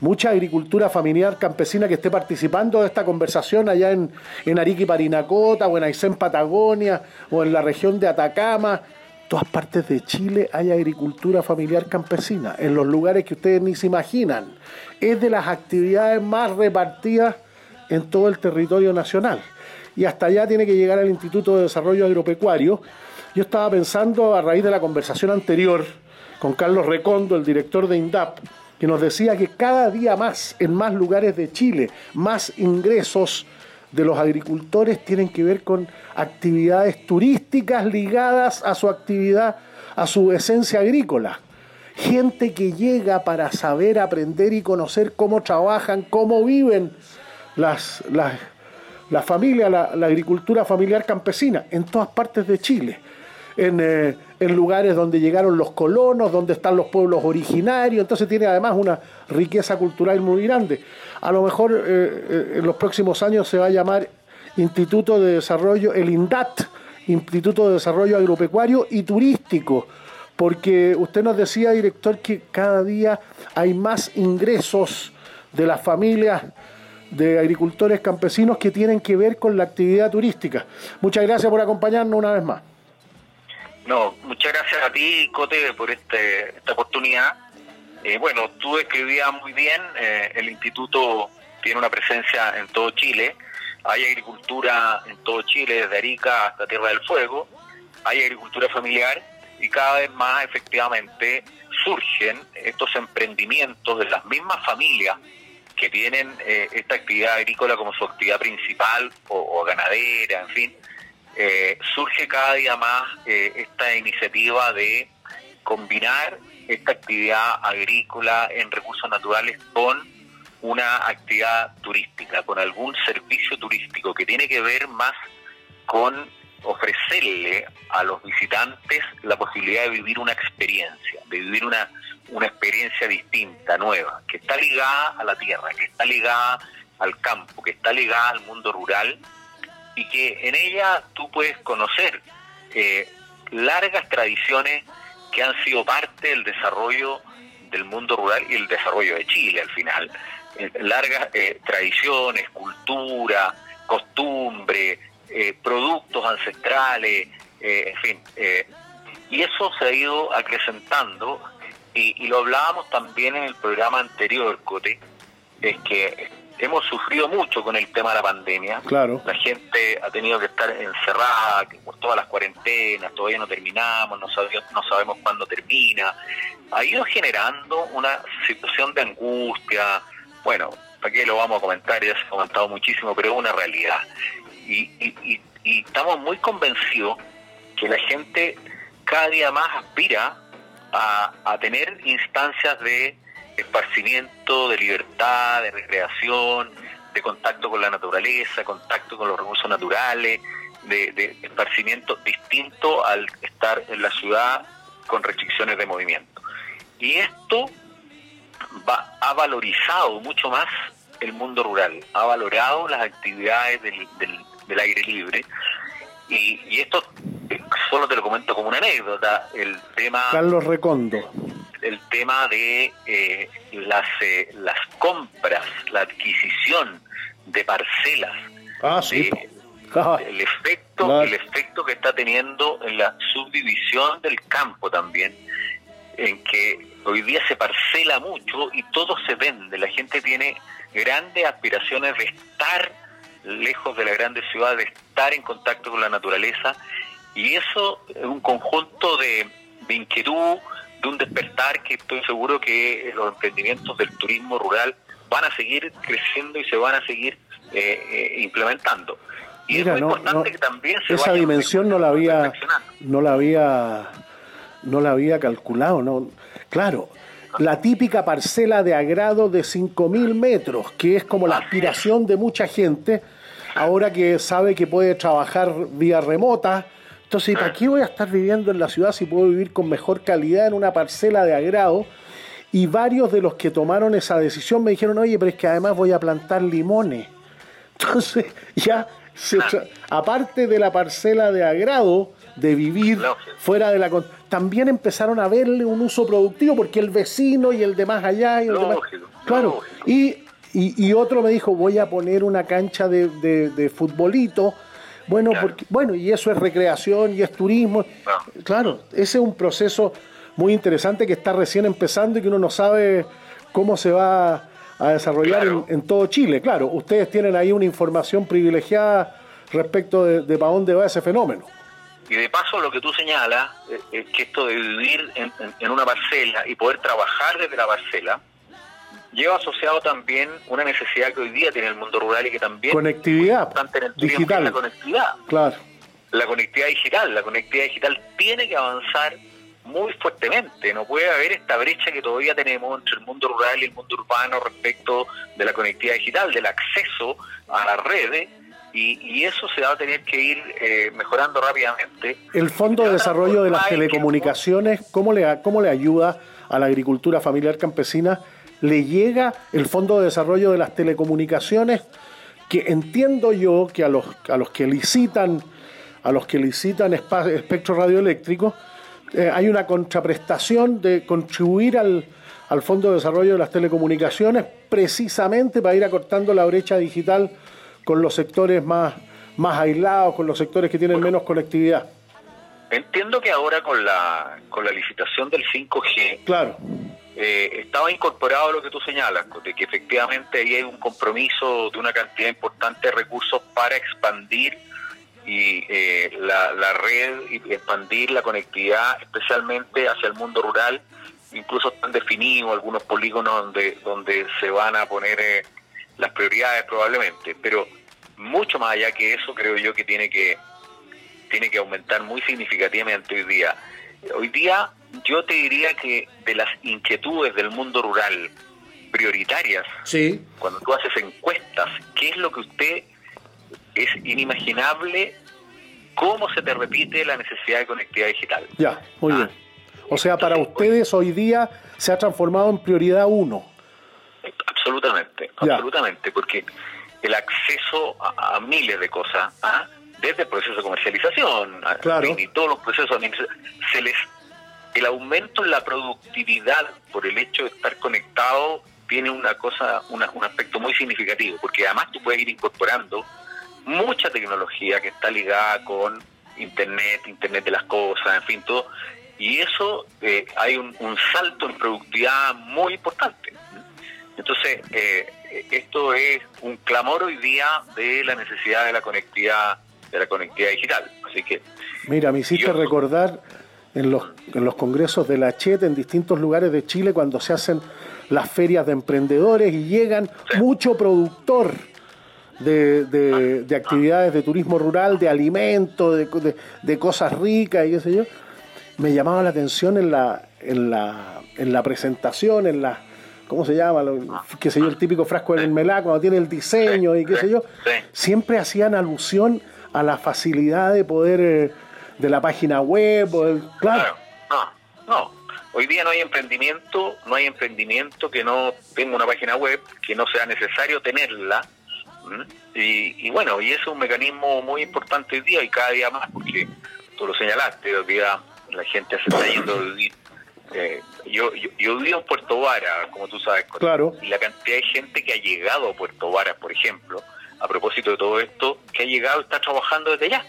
S1: mucha agricultura familiar campesina que esté participando de esta conversación allá en, en Arica y Parinacota, o en Aysén, Patagonia, o en la región de Atacama, todas partes de Chile hay agricultura familiar campesina, en los lugares que ustedes ni se imaginan. Es de las actividades más repartidas en todo el territorio nacional. Y hasta allá tiene que llegar el Instituto de Desarrollo Agropecuario. Yo estaba pensando a raíz de la conversación anterior con Carlos Recondo, el director de INDAP, que nos decía que cada día más, en más lugares de Chile, más ingresos de los agricultores tienen que ver con actividades turísticas ligadas a su actividad, a su esencia agrícola. Gente que llega para saber, aprender y conocer cómo trabajan, cómo viven las, las, la, la agricultura familiar campesina en todas partes de Chile. En, eh, en, lugares donde llegaron los colonos, donde están los pueblos originarios, entonces tiene además una riqueza cultural muy grande. A lo mejor eh, eh, en los próximos años se va a llamar Instituto de Desarrollo, el INDAT, Instituto de Desarrollo Agropecuario y Turístico, porque usted nos decía, director, que cada día hay más ingresos de las familias de agricultores campesinos que tienen que ver con la actividad turística. Muchas gracias por acompañarnos una vez más.
S4: No, muchas gracias a ti, Cote, por este, esta oportunidad. Eh, bueno, tú escribías muy bien, eh, el instituto tiene una presencia en todo Chile, hay agricultura en todo Chile, desde Arica hasta Tierra del Fuego, hay agricultura familiar y cada vez más efectivamente surgen estos emprendimientos de las mismas familias que tienen eh, esta actividad agrícola como su actividad principal o ganadera, en fin, eh, surge cada día más eh, esta iniciativa de combinar esta actividad agrícola en recursos naturales con una actividad turística, con algún servicio turístico que tiene que ver más con ofrecerle a los visitantes la posibilidad de vivir una experiencia, de vivir una, una experiencia distinta, nueva, que está ligada a la tierra, que está ligada al campo, que está ligada al mundo rural y que en ella tú puedes conocer eh, largas tradiciones que han sido parte del desarrollo del mundo rural y el desarrollo de Chile al final. Eh, largas eh, tradiciones, cultura, costumbre, eh, productos ancestrales, eh, en fin. y eso se ha ido acrecentando y, y lo hablábamos también en el programa anterior, Cote, es que hemos sufrido mucho con el tema de la pandemia.
S1: Claro.
S4: La gente ha tenido que estar encerrada por todas las cuarentenas, todavía no terminamos, no sabemos, no sabemos cuándo termina. Ha ido generando una situación de angustia. Bueno, ¿para qué lo vamos a comentar? Ya se ha comentado muchísimo, pero es una realidad. Y, y, y, y estamos muy convencidos que la gente cada día más aspira a, a tener instancias de esparcimiento, de libertad, de recreación, de contacto con la naturaleza, contacto con los recursos naturales, de, esparcimiento distinto al estar en la ciudad con restricciones de movimiento. Y esto va, ha valorizado mucho más el mundo rural, ha valorado las actividades del, del, aire libre. Y, y, esto eh, solo te lo comento como una anécdota, el tema...
S1: Carlos Recondo.
S4: El tema de eh, las, eh, las compras, la adquisición de parcelas.
S1: Ah, sí.
S4: el efecto, el efecto que está teniendo en la subdivisión del campo también, en que hoy día se parcela mucho y todo se vende. La gente tiene grandes aspiraciones de estar lejos de la grande ciudad, de estar en contacto con la naturaleza, y eso es un conjunto de, inquietud, de un despertar que estoy seguro que los emprendimientos del turismo rural van a seguir creciendo y se van a seguir eh, eh, implementando. Y es muy importante que también se
S1: esa dimensión no la había no la había no la había calculado, no. Claro, la típica parcela de agrado de 5.000 metros, que es como la aspiración de mucha gente, ahora que sabe que puede trabajar vía remota. Entonces, ¿para qué voy a estar viviendo en la ciudad si puedo vivir con mejor calidad en una parcela de agrado? Y varios de los que tomaron esa decisión me dijeron, oye, pero es que además voy a plantar limones. Entonces, ya, aparte de la parcela de agrado, de vivir fuera de la también empezaron a verle un uso productivo porque el vecino y el de más allá y el claro y, y, otro me dijo voy a poner una cancha de, de, futbolito bueno porque bueno y eso es recreación y es turismo. Claro. Ese es un proceso muy interesante que está recién empezando y que uno no sabe cómo se va a desarrollar en, todo Chile. Claro ustedes tienen ahí una información privilegiada respecto de, de para dónde va ese fenómeno.
S4: Y de paso lo que tú señalas eh, es que esto de vivir en, una parcela y poder trabajar desde la parcela lleva asociado también una necesidad que hoy día tiene el mundo rural y que también
S1: conectividad digital
S4: la conectividad
S1: claro
S4: la conectividad digital la conectividad digital tiene que avanzar muy fuertemente no puede haber esta brecha que todavía tenemos entre el mundo rural y el mundo urbano respecto de la conectividad digital del acceso a las redes y, eso se va a tener que ir eh, mejorando rápidamente.
S1: El Fondo de Desarrollo de las Telecomunicaciones, ¿cómo le, ¿cómo le ayuda a la agricultura familiar campesina? ¿Le llega el Fondo de Desarrollo de las Telecomunicaciones? Que entiendo yo que a los, a los que licitan a los que licitan espectro radioeléctrico, eh, hay una contraprestación de contribuir al, al Fondo de Desarrollo de las Telecomunicaciones precisamente para ir acortando la brecha digital con los sectores más, más aislados, con los sectores que tienen menos conectividad.
S4: Entiendo que ahora con la, con la licitación del 5G,
S1: claro.
S4: Eh, estaba incorporado lo que tú señalas, de que efectivamente ahí hay un compromiso de una cantidad importante de recursos para expandir y eh, la, la, red y expandir la conectividad, especialmente hacia el mundo rural. Incluso están definidos algunos polígonos donde, donde se van a poner eh, las prioridades probablemente, pero mucho más allá que eso creo yo que tiene que tiene que aumentar muy significativamente hoy día. Hoy día yo te diría que de las inquietudes del mundo rural prioritarias,
S1: sí.
S4: cuando tú haces encuestas, ¿qué es lo que usted es inimaginable cómo se te repite la necesidad de conectividad digital?
S1: Ya, muy ah. bien. O sea, para ustedes hoy día se ha transformado en prioridad uno.
S4: Absolutamente, absolutamente, porque el acceso a, miles de cosas, ¿ah? desde el proceso de comercialización y todos los procesos se les el aumento en la productividad por el hecho de estar conectado tiene una cosa, un aspecto muy significativo, porque además tú puedes ir incorporando mucha tecnología que está ligada con Internet, Internet de las cosas, en fin, todo, y eso eh, hay un, un salto en productividad muy importante. Entonces, eh, esto es un clamor hoy día de la necesidad de la conectividad, de la conectividad digital. Así que.
S1: Mira, me hiciste recordar en los, en los congresos de la CHET en distintos lugares de Chile cuando se hacen las ferias de emprendedores y llegan mucho productor. De, de, actividades de turismo rural, de alimentos, de, de, cosas ricas y qué sé yo, me llamaba la atención en la, en la, en la presentación, en la, ¿cómo se llama? Lo, qué sé yo, el típico frasco del melá, cuando tiene el diseño y qué sé yo, siempre hacían alusión a la facilidad de poder, eh, de la página web,
S4: claro. No, no. Hoy día no hay emprendimiento, no hay emprendimiento que no tenga una página web, que no sea necesario tenerla. Y, y, bueno, y es un mecanismo muy importante hoy día y cada día más, porque tú lo señalaste, hoy día la gente se está yendo eh, yo, yo, vivo en Puerto Vara, como tú sabes,
S1: claro.
S4: y la cantidad de gente que ha llegado a Puerto Vara, por ejemplo, a propósito de todo esto, que ha llegado está trabajando desde allá.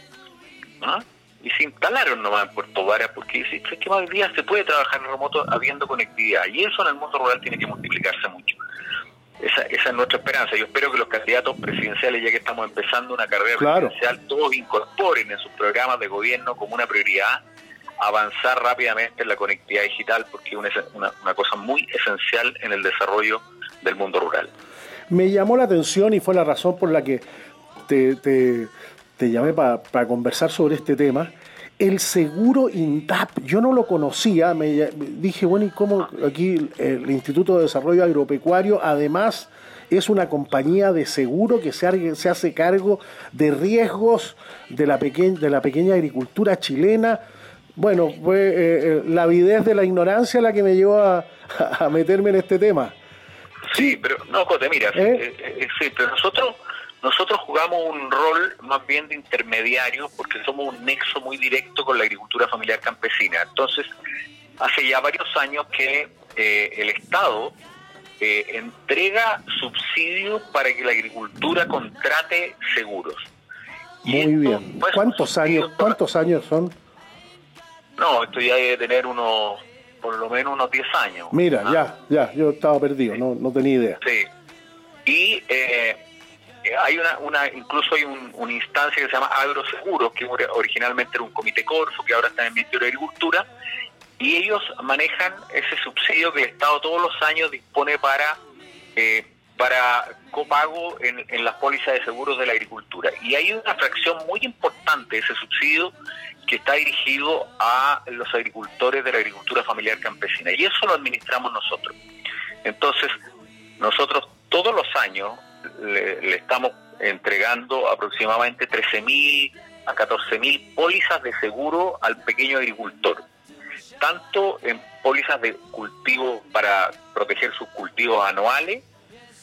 S4: Y se instalaron nomás en Puerto Vara porque dice, es que hoy día se puede trabajar en remoto habiendo conectividad. Y eso en el mundo rural tiene que multiplicarse mucho. Esa, esa es nuestra esperanza. Yo espero que los candidatos presidenciales, ya que estamos empezando una carrera presidencial, todos incorporen en sus programas de gobierno como una prioridad avanzar rápidamente en la conectividad digital porque es una, una, cosa muy esencial en el desarrollo del mundo rural.
S1: Me llamó la atención y fue la razón por la que te, te, te llamé para conversar sobre este tema. El seguro INDAP, yo no lo conocía, me dije, bueno, ¿y cómo aquí el Instituto de Desarrollo Agropecuario además es una compañía de seguro que se, se hace cargo de riesgos de la, de la pequeña agricultura chilena? Bueno, fue eh, eh, la avidez de la ignorancia la que me llevó a, meterme en este tema.
S4: Sí, pero no, Cote, mira, ¿Eh? sí, pero nosotros nosotros jugamos un rol más bien de intermediario porque somos un nexo muy directo con la agricultura familiar campesina. Entonces, hace ya varios años que el Estado entrega subsidios para que la agricultura contrate seguros.
S1: Muy bien. ¿Cuántos años, ¿Cuántos años son?
S4: No, esto ya debe tener unos, por lo menos unos 10 años.
S1: Mira, ¿ah? ya, ya, yo estaba perdido, no, no tenía idea.
S4: Sí. Y eh, hay una, una, incluso hay una instancia que se llama Agroseguros, que originalmente era un comité Corfo, que ahora está en el Ministerio de Agricultura, y ellos manejan ese subsidio que el Estado todos los años dispone para eh, para copago en, en las pólizas de seguros de la agricultura. Y hay una fracción muy importante de ese subsidio que está dirigido a los agricultores de la agricultura familiar campesina. Y eso lo administramos nosotros. Entonces, nosotros todos los años le, estamos entregando aproximadamente 13.000 a 14.000 pólizas de seguro al pequeño agricultor, tanto en pólizas de cultivo para proteger sus cultivos anuales,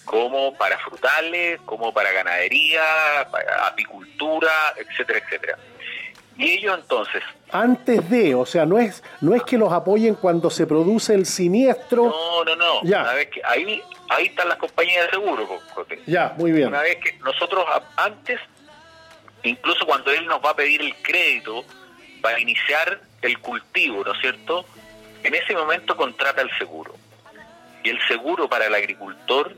S4: como para frutales, como para ganadería, para apicultura, etcétera, etcétera. Y ellos entonces...
S1: Antes de, o sea, no es, no es que los apoyen cuando se produce el siniestro.
S4: No, no, no. Ya. Que ahí, ahí están las compañías de seguro.
S1: Ya, muy bien.
S4: Una vez que nosotros antes, incluso cuando él nos va a pedir el crédito para iniciar el cultivo, ¿no es cierto? En ese momento contrata el seguro. Y el seguro para el agricultor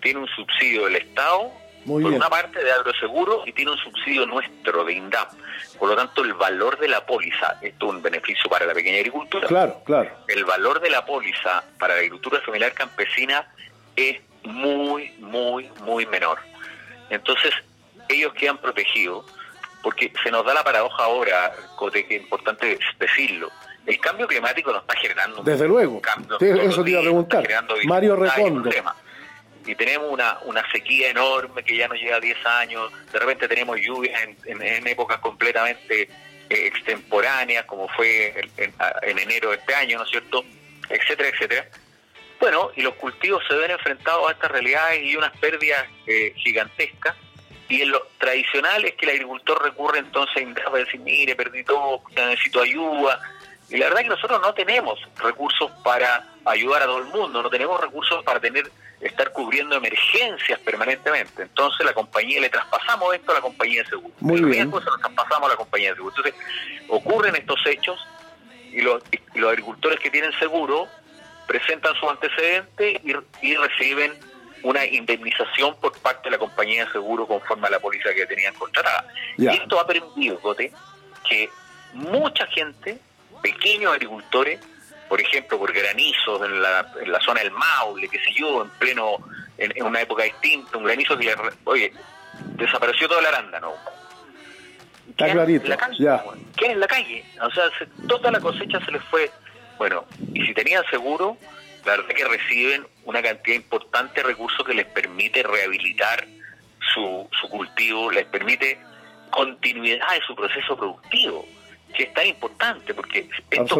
S4: tiene un subsidio del Estado por una parte de agroseguro y tiene un subsidio nuestro de INDAP. Por lo tanto, el valor de la póliza, esto es un beneficio para la pequeña agricultura.
S1: Claro, claro.
S4: El valor de la póliza para la agricultura familiar campesina es muy, muy, muy menor. Entonces, ellos quedan protegidos, porque se nos da la paradoja ahora, que es importante decirlo. El cambio climático nos está generando.
S1: Desde luego. Eso te iba a preguntar. Mario Recondo
S4: y tenemos una, una sequía enorme que ya no llega a 10 años, de repente tenemos lluvias en, en, épocas completamente eh, extemporáneas, como fue en, enero de este año, ¿no es cierto?, etcétera, etcétera. Bueno, y los cultivos se ven enfrentados a estas realidades y unas pérdidas eh, gigantescas. Y en lo tradicional es que el agricultor recurre entonces a decir, mire, perdí todo, necesito ayuda. Y la verdad es que nosotros no tenemos recursos para ayudar a todo el mundo, no tenemos recursos para tener estar cubriendo emergencias permanentemente. Entonces la compañía le traspasamos esto a la compañía de seguro.
S1: Muy
S4: el
S1: bien.
S4: se lo traspasamos a la compañía de seguro. Entonces ocurren estos hechos y los, los agricultores que tienen seguro presentan su antecedente y, reciben una indemnización por parte de la compañía de seguro conforme a la póliza que tenían contratada. Y esto ha permitido, Cote, que mucha gente, pequeños agricultores, por ejemplo, por granizos en la, en la zona del Maule, qué sé yo, en pleno, en, una época distinta, un granizo que oye, desapareció toda la arándano.
S1: Está clarito, ya.
S4: en la calle, o sea, toda la cosecha se les fue, bueno, y si tenían seguro, la verdad que reciben una cantidad importante de recursos que les permite rehabilitar su, su cultivo, les permite continuidad de su proceso productivo, que es tan importante porque estos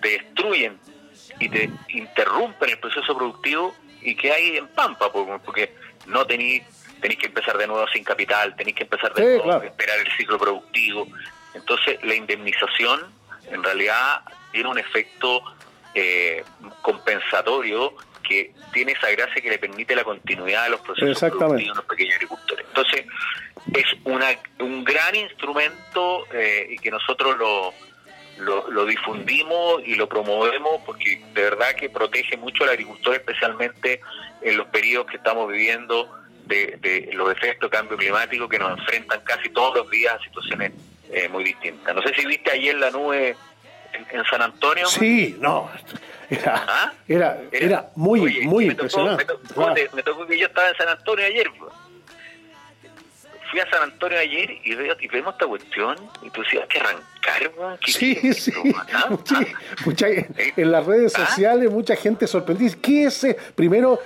S4: te destruyen y te interrumpen el proceso productivo y que hay en Pampa, porque no tenéis tenéis que empezar de nuevo sin capital, tenéis que empezar de nuevo, esperar el ciclo productivo. Entonces, la indemnización en realidad tiene un efecto eh, compensatorio que tiene esa gracia que le permite la continuidad de los procesos productivos de los pequeños agricultores. Entonces, es una, un gran instrumento eh, y que nosotros lo, lo, difundimos y lo promovemos porque de verdad que protege mucho al agricultor, especialmente en los periodos que estamos viviendo de, los efectos de cambio climático que nos enfrentan casi todos los días a situaciones eh, muy distintas. No sé si viste ayer la nube en, San Antonio.
S1: Sí, no. Era, ¿Ah? era, era, muy, muy impresionante.
S4: me, tocó, que yo estaba en San Antonio ayer. Fui a San Antonio ayer y, vemos esta cuestión y tú decías que arrancar,
S1: Sí, sí. ¿Ah? Mucha, en las redes ¿Ah? sociales mucha gente sorprendida. ¿Qué es? ese? Primero,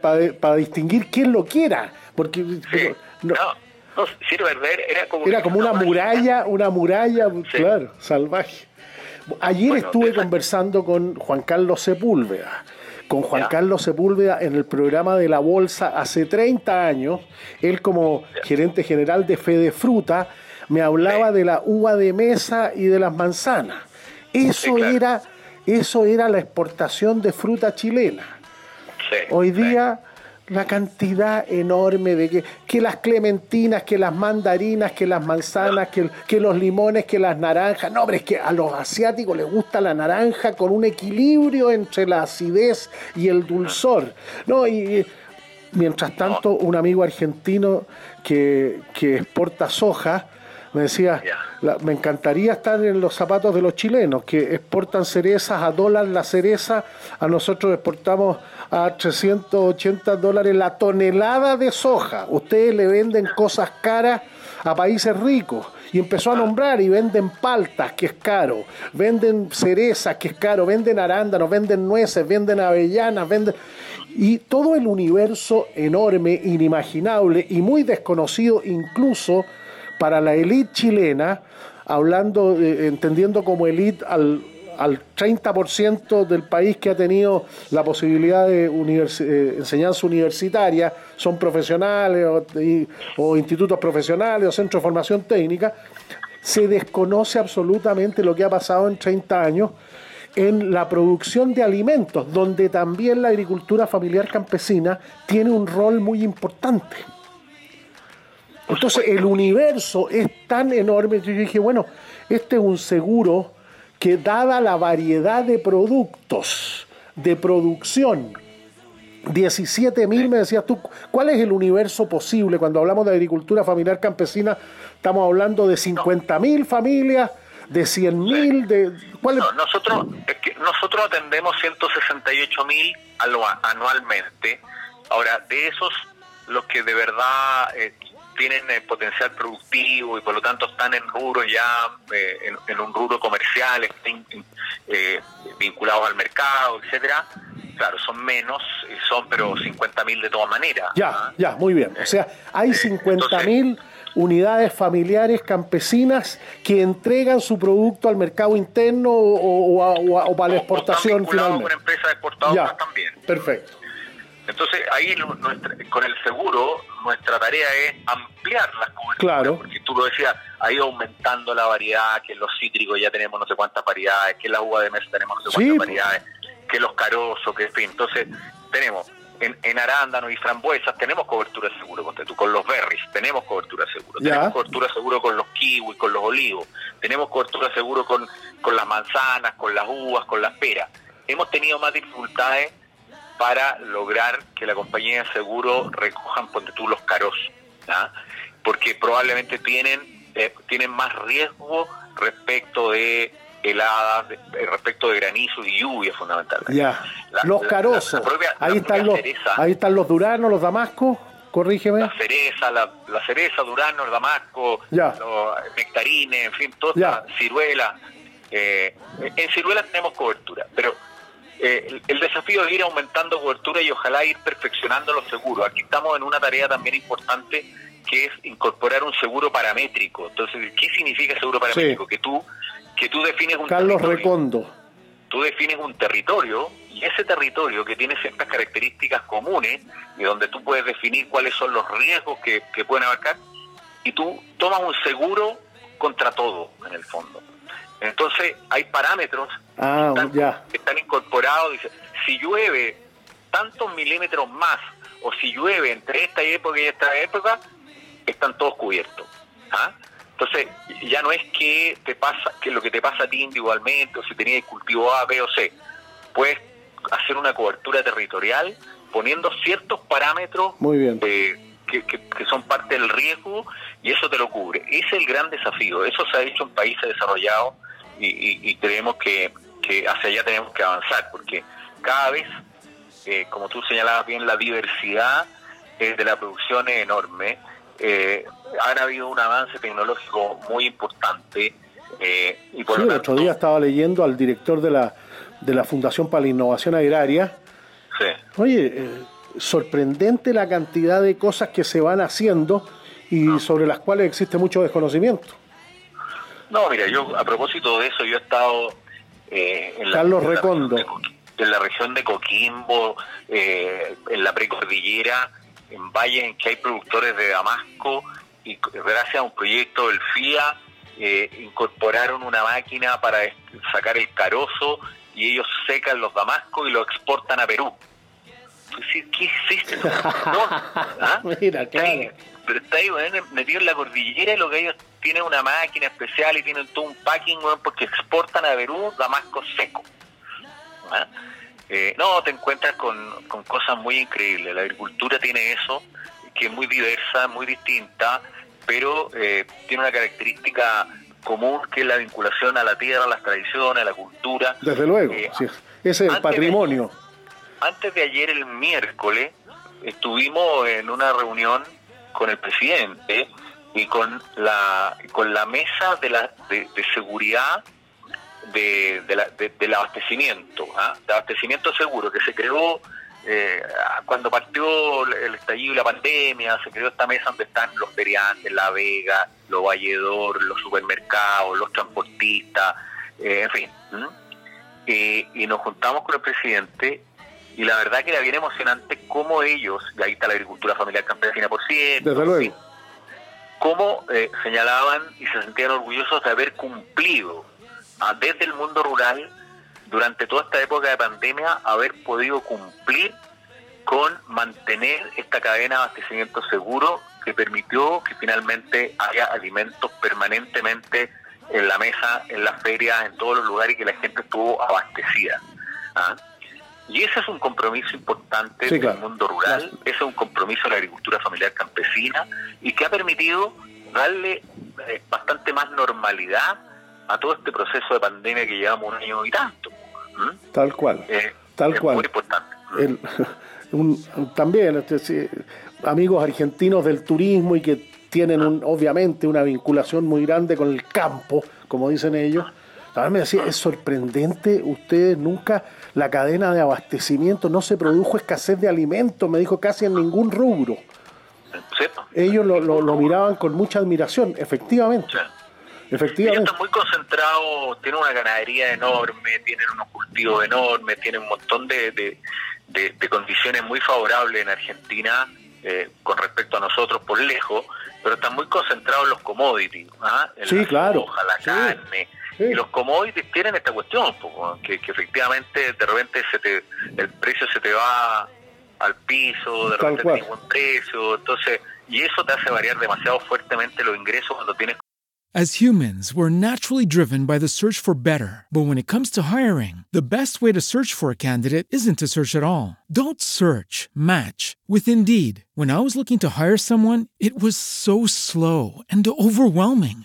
S1: para distinguir quién lo quiera. Porque...
S4: no, no, era como,
S1: era como una muralla, una muralla, claro, salvaje. Ayer estuve conversando con Juan Carlos Sepúlveda. Con Juan Carlos Sepúlveda en el programa de la Bolsa hace 30 años. Él como gerente general de Fede Fruta me hablaba de la uva de mesa y de las manzanas. Eso era eso era la exportación de fruta chilena. Hoy día la cantidad enorme de que, que las clementinas, que las mandarinas, que las manzanas, que, que los limones, que las naranjas. No, pero es que a los asiáticos les gusta la naranja con un equilibrio entre la acidez y el dulzor. No, y mientras tanto, un amigo argentino que, que exporta soja me decía, me encantaría estar en los zapatos de los chilenos, que exportan cerezas a dólar la cereza, a nosotros exportamos a 380 dólares la tonelada de soja. Ustedes le venden cosas caras a países ricos. Y empezó a nombrar y venden paltas, que es caro, venden cerezas, que es caro, venden arándanos, venden nueces, venden avellanas, venden... Y todo el universo enorme, inimaginable y muy desconocido incluso para la élite chilena, hablando, entendiendo como élite al, al 30% del país que ha tenido la posibilidad de eh, enseñanza universitaria, son profesionales o, institutos profesionales o centros de formación técnica, se desconoce absolutamente lo que ha pasado en 30 años en la producción de alimentos, donde también la agricultura familiar campesina tiene un rol muy importante. Entonces el universo es tan enorme yo dije, bueno, este es un seguro que dada la variedad de productos, de producción, 17 mil, me decías tú, ¿cuál es el universo posible? Cuando hablamos de agricultura familiar campesina, estamos hablando de 50 mil familias, de 100 mil, de...
S4: ¿cuál nosotros, nosotros atendemos 168 mil anualmente. Ahora, de esos, los que de verdad eh, tienen eh, potencial productivo y por lo tanto están en rubro ya, eh, en, un rubro comercial, estén, eh, vinculados al mercado, etcétera. Claro, son menos, son pero 50 mil de todas maneras.
S1: Ya, ¿ah? ya, muy bien. O sea, hay 50 mil unidades familiares campesinas que entregan su producto al mercado interno o, para la exportación finalmente.
S4: con empresas exportadoras también.
S1: Perfecto.
S4: Entonces ahí con el seguro nuestra tarea es ampliar las coberturas,
S1: claro.
S4: porque tú lo decías, ha ido aumentando la variedad, que en los cítricos ya tenemos no sé cuántas variedades, que en la uva de mesa tenemos no sé cuántas variedades, que los carosos, que en fin, entonces tenemos en, en arándanos y frambuesas tenemos cobertura seguro con, con los berries, tenemos cobertura seguro, tenemos cobertura seguro con los kiwis, con los olivos, tenemos cobertura seguro con, con las manzanas, con las uvas, con las peras. Hemos tenido más dificultades para lograr que la compañía de seguro recojan, ponte tú, los caros, porque probablemente tienen, eh, tienen más riesgo respecto de heladas, eh, respecto de granizo y lluvia fundamentalmente.
S1: Ya, los carosos, ahí, están los, ahí están los duranos, los damascos, corrígeme.
S4: La cereza, la, cereza, durano, el damasco, los nectarines, en fin, toda ciruela. Eh, en ciruela tenemos cobertura, pero eh, el, desafío es ir aumentando cobertura y ojalá ir perfeccionando los seguros. Aquí estamos en una tarea también importante que es incorporar un seguro paramétrico. Entonces, ¿qué significa seguro paramétrico? Que tú que tú defines un
S1: Carlos Recondo.
S4: Tú defines un territorio y ese territorio que tiene ciertas características comunes y donde tú puedes definir cuáles son los riesgos que, que pueden abarcar y tú tomas un seguro contra todo en el fondo. Entonces hay parámetros
S1: ah,
S4: que, están, incorporados. Dice, si llueve tantos milímetros más o si llueve entre esta época y esta época, están todos cubiertos. ¿ah? Entonces, ya no es que te pasa que lo que te pasa a ti individualmente o si tenías cultivo A, B o C. Puedes hacer una cobertura territorial poniendo ciertos parámetros
S1: Muy bien.
S4: que, que, son parte del riesgo y eso te lo cubre. Ese es el gran desafío. Eso se ha hecho en países desarrollados y, creemos que, hacia allá tenemos que avanzar, porque cada vez, eh, como tú señalabas bien, la diversidad eh, de la producción es enorme. Eh, ha habido un avance tecnológico muy importante. Eh, y por
S1: sí, el otro día estaba leyendo al director de la, de la Fundación para la Innovación Agraria.
S4: Sí.
S1: Oye, sorprendente la cantidad de cosas que se van haciendo y ah. sobre las cuales existe mucho desconocimiento.
S4: No, mira, yo a propósito de eso, yo he estado eh, en, la,
S1: Carlos Recondo.
S4: en la región de Coquimbo, eh, en la precordillera, en valles en que hay productores de Damasco, y gracias a un proyecto del FIA, eh, incorporaron una máquina para sacar el carozo y ellos secan los damascos y lo exportan a Perú. ¿Qué hiciste? ¿No?
S1: ¿Ah? Mira, claro
S4: pero está ahí, metido en la cordillera y lo que ellos tienen una máquina especial y tienen todo un packing, porque exportan a Perú damasco seco. ¿Ah? Eh, no, te encuentras con, cosas muy increíbles. La agricultura tiene eso, que es muy diversa, muy distinta, pero eh, tiene una característica común que es la vinculación a la tierra, a las tradiciones, a la cultura.
S1: Desde luego, eh, ese es el patrimonio.
S4: antes de ayer, el miércoles, estuvimos en una reunión con el presidente y con la con la mesa de la de, seguridad de, del abastecimiento, ¿ah? de abastecimiento seguro que se creó eh, cuando partió el estallido y la pandemia, se creó esta mesa donde están los feriantes, la Vega, los valledores, los supermercados, los transportistas, eh, en fin. y nos juntamos con el presidente y la verdad que era bien emocionante cómo ellos, y ahí está la agricultura familiar campesina por ciento,
S1: Desde luego.
S4: Cómo eh, señalaban y se sentían orgullosos de haber cumplido ah, desde el mundo rural durante toda esta época de pandemia, haber podido cumplir con mantener esta cadena de abastecimiento seguro que permitió que finalmente haya alimentos permanentemente en la mesa, en las ferias, en todos los lugares y que la gente estuvo abastecida. ¿ah? Y ese es un compromiso importante del mundo rural, ese es un compromiso de la agricultura familiar campesina y que ha permitido darle eh, bastante más normalidad a todo este proceso de pandemia que llevamos un año y tanto.
S1: Tal cual, eh, tal cual.
S4: Muy importante.
S1: también este, amigos argentinos del turismo y que tienen un, obviamente una vinculación muy grande con el campo, como dicen ellos. También me decía, es sorprendente, ustedes nunca la cadena de abastecimiento, no se produjo escasez de alimentos, me dijo casi en ningún rubro. Ellos lo, lo, miraban con mucha admiración, efectivamente. Efectivamente.
S4: Ellos están muy concentrados, tienen una ganadería enorme, tienen unos cultivos enormes, tienen un montón de, de, condiciones muy favorables en Argentina eh, con respecto a nosotros por lejos, pero están muy concentrados en los commodities, ¿ah? en
S1: sí,
S4: la
S1: claro.
S4: la carne, y los commodities tienen esta cuestión, que, efectivamente de repente se te, el precio se te va al piso, de repente tiene buen precio, entonces, y eso te hace variar demasiado fuertemente los ingresos cuando tienes
S5: As humans, we're naturally driven by the search for better. But when it comes to hiring, the best way to search for a candidate isn't to search at all. Don't search, match with Indeed. When I was looking to hire someone, it was so slow and overwhelming.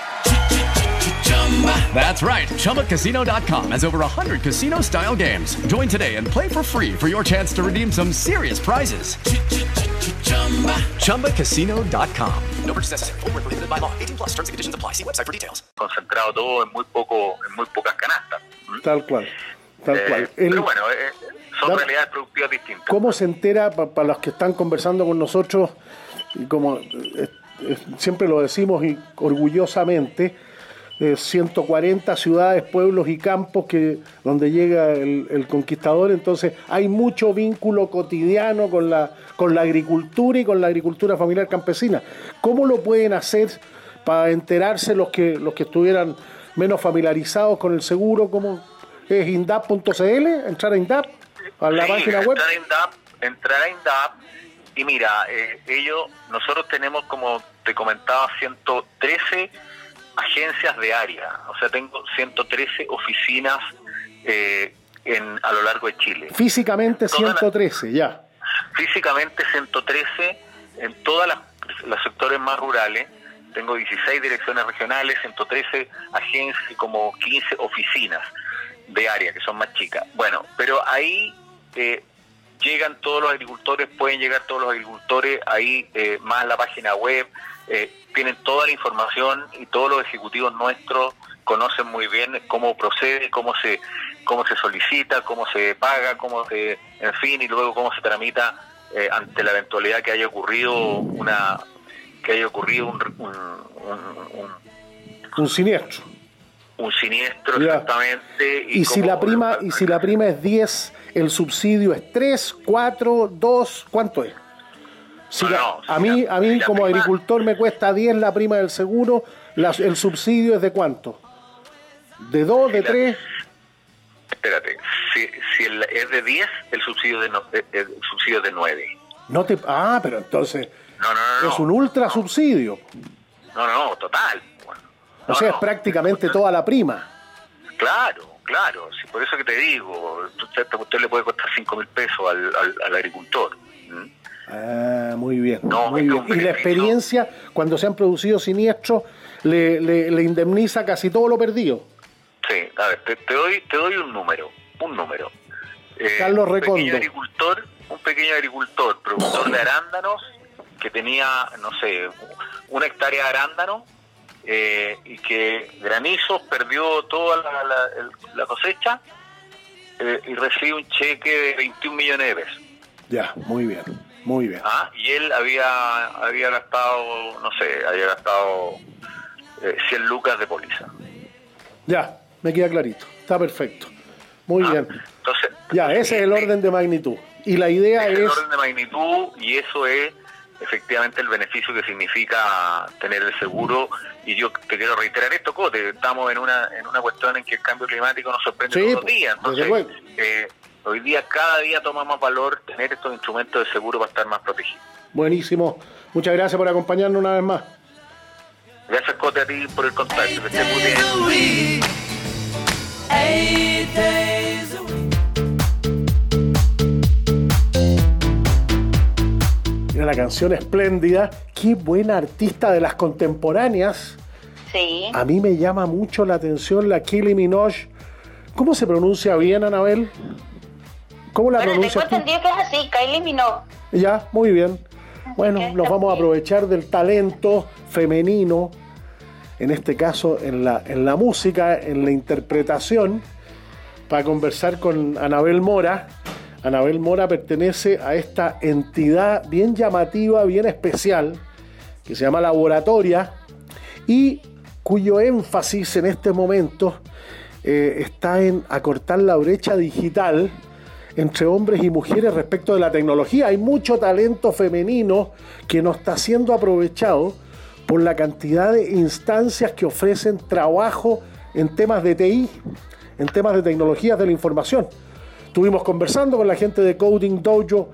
S6: That's right. ChumbaCasino.com has over 100 casino style games. Join today and play for free for your chance to redeem some serious prizes. ChumbaCasino.com. No purchase necessary. Full prohibited by law. 18 plus terms and conditions apply. See website for details.
S4: Concentrado todo en muy, poco, en muy pocas canastas.
S1: ¿Mm? Tal cual. Tal
S4: eh,
S1: cual.
S4: El, pero bueno, eh, son realidades productivas distintas.
S1: ¿Cómo se entera, para pa los que están conversando con nosotros, y como eh, siempre lo decimos y orgullosamente, 140 ciudades, pueblos y campos que, donde llega el, conquistador, entonces hay mucho vínculo cotidiano con la, con la agricultura y con la agricultura familiar campesina. ¿Cómo lo pueden hacer para enterarse los que, los que estuvieran menos familiarizados con el seguro? ¿Cómo es indap.cl? ¿Entrar a indap? ¿A la página web?
S4: Entrar a indap, entrar a indap y mira, eh, ellos, nosotros tenemos como te comentaba 113 agencias de área, o sea, tengo 113 oficinas eh, en, a lo largo de Chile.
S1: Físicamente 113, ya.
S4: Físicamente 113 en todos los sectores más rurales. Tengo 16 direcciones regionales, 113 agencias y como 15 oficinas de área, que son más chicas. Bueno, pero ahí eh, llegan todos los agricultores, pueden llegar todos los agricultores, ahí eh, más la página web, eh, tienen toda la información y todos los ejecutivos nuestros conocen muy bien cómo procede, cómo se cómo se solicita, cómo se paga, cómo se, en fin, y luego cómo se tramita eh, ante la eventualidad que haya ocurrido una que haya ocurrido un, un,
S1: un, siniestro.
S4: Un siniestro, exactamente.
S1: Y, si la prima y si la prima es 10, el subsidio es 3, 4, 2, ¿cuánto es? A mí, a mí como agricultor me cuesta 10 la prima del seguro, el subsidio es de cuánto? ¿De 2, de 3?
S4: Espérate, si, es de 10, el subsidio, de el subsidio es de 9.
S1: No te, ah, pero entonces es un ultra subsidio.
S4: No, no, total.
S1: o sea, es prácticamente toda la prima.
S4: Claro, claro. por eso que te digo, usted, usted le puede costar 5 mil pesos al, al, agricultor.
S1: Ah, muy bien. muy bien. Y la experiencia, cuando se han producido siniestros, le, le, indemniza casi todo lo perdido.
S4: Sí, a ver, te, doy, te doy un número, un número.
S1: Eh, Carlos Recondo.
S4: Un pequeño agricultor, un pequeño agricultor, productor de arándanos, que tenía, no sé, una hectárea de arándano, eh, y que granizos perdió toda la, cosecha eh, y recibe un cheque de 21 millones de pesos.
S1: Ya, muy bien. Muy bien.
S4: Ah, y él había, había gastado, no sé, había gastado 100 eh, lucas de póliza.
S1: Ya, me queda clarito. Está perfecto. Muy ah, bien. Entonces, ya, ese es el orden de magnitud. Y la idea es...
S4: El orden de magnitud y eso es efectivamente el beneficio que significa tener el seguro. Y yo te quiero reiterar esto, Cote, estamos en una, en una cuestión en que el cambio climático nos sorprende todos los días. Entonces, eh, Hoy día, cada día toma más valor tener estos instrumentos de seguro para estar más protegidos.
S1: Buenísimo. Muchas gracias por acompañarnos una vez más.
S4: Gracias, Cote, a ti por el contacto. Que muy bien.
S1: Mira la canción espléndida. Qué buena artista de las contemporáneas.
S7: Sí.
S1: A mí me llama mucho la atención la Kylie Minogue. ¿Cómo se pronuncia bien, Anabel? ¿Cómo la bueno, pronuncias
S7: tengo entendido que es así, Kylie Minogue.
S1: Ya, muy bien. Bueno, nos vamos a aprovechar del talento femenino, en este caso en la, en la música, en la interpretación, para conversar con Anabel Mora. Anabel Mora pertenece a esta entidad bien llamativa, bien especial, que se llama Laboratoria, y cuyo énfasis en este momento eh, está en acortar la brecha digital entre hombres y mujeres respecto de la tecnología. Hay mucho talento femenino que no está siendo aprovechado por la cantidad de instancias que ofrecen trabajo en temas de TI, en temas de tecnologías de la información. Estuvimos conversando con la gente de Coding Dojo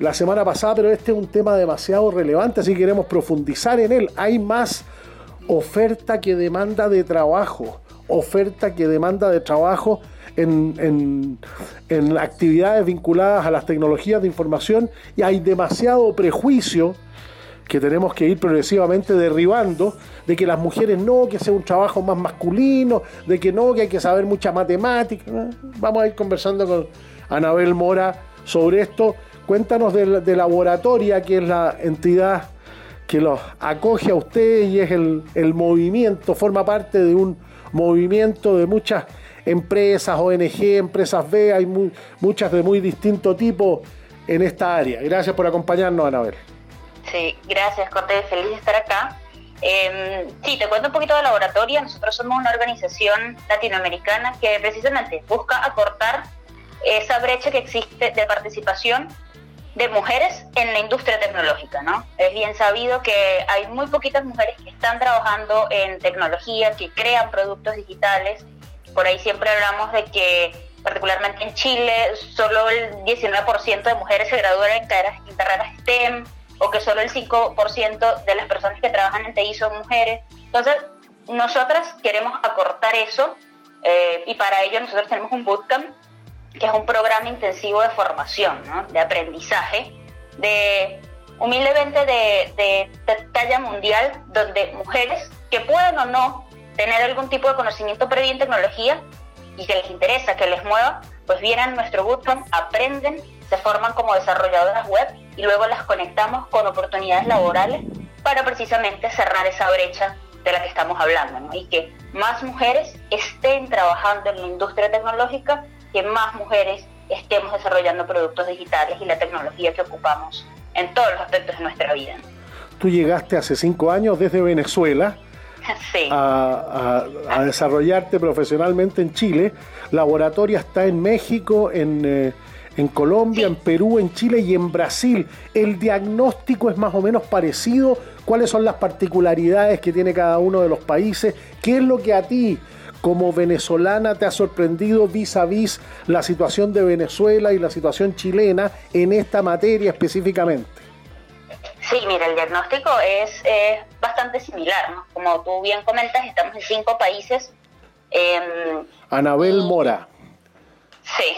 S1: la semana pasada, pero este es un tema demasiado relevante, así que queremos profundizar en él. Hay más oferta que demanda de trabajo, oferta que demanda de trabajo en, actividades vinculadas a las tecnologías de información y hay demasiado prejuicio que tenemos que ir progresivamente derribando, de que las mujeres no, que sea un trabajo más masculino, de que no, que hay que saber mucha matemática. Vamos a ir conversando con Anabel Mora sobre esto. Cuéntanos de, de Laboratoria, que es la entidad que los acoge a ustedes y es el, el movimiento, forma parte de un movimiento de muchas empresas, ONG, empresas B, hay muchas de muy distinto tipo en esta área. Gracias por acompañarnos, Anabel.
S7: Sí, gracias, Cortés, feliz de estar acá. Eh, sí, te cuento un poquito de laboratorio. Nosotros somos una organización latinoamericana que precisamente busca acortar esa brecha que existe de participación de mujeres en la industria tecnológica, ¿no? Es bien sabido que hay muy poquitas mujeres que están trabajando en tecnología, que crean productos digitales. Por ahí siempre hablamos de que, particularmente en Chile, solo el 19% de mujeres se gradúan en carreras, en carreras STEM o que solo el 5% de las personas que trabajan en TI son mujeres. Entonces, nosotras queremos acortar eso eh, y para ello nosotros tenemos un bootcamp que es un programa intensivo de formación, de aprendizaje, de humildemente de, de, talla mundial, donde mujeres que pueden o no tener algún tipo de conocimiento previo en tecnología y que les interesa, que les mueva, pues vienen nuestro bootcamp, aprenden, se forman como desarrolladoras web y luego las conectamos con oportunidades laborales para precisamente cerrar esa brecha de la que estamos hablando, y que más mujeres estén trabajando en la industria tecnológica que más mujeres estemos desarrollando productos digitales y la tecnología que ocupamos en todos los aspectos de nuestra vida.
S1: Tú llegaste hace cinco años desde Venezuela a, desarrollarte profesionalmente en Chile. Laboratoria está en México, en, eh, Colombia, en Perú, en Chile y en Brasil. ¿El diagnóstico es más o menos parecido? ¿Cuáles son las particularidades que tiene cada uno de los países? ¿Qué es lo que a ti como venezolana te ha sorprendido vis a vis la situación de Venezuela y la situación chilena en esta materia específicamente?
S7: Sí, mira, el diagnóstico es bastante similar, ¿no? Como tú bien comentas, estamos en cinco países.
S1: Em, Anabel Mora.
S7: Sí.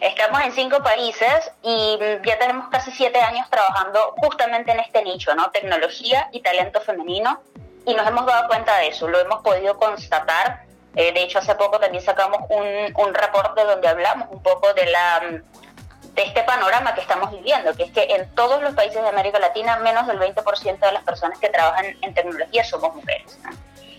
S7: Estamos en cinco países y ya tenemos casi siete años trabajando justamente en este nicho, ¿no? Tecnología y talento femenino y nos hemos dado cuenta de eso, lo hemos podido constatar. Eh, de hecho, hace poco también sacamos un, un reporte donde hablamos un poco de la de este panorama que estamos viviendo, que es que en todos los países de América Latina menos del 20% de las personas que trabajan en tecnología somos mujeres.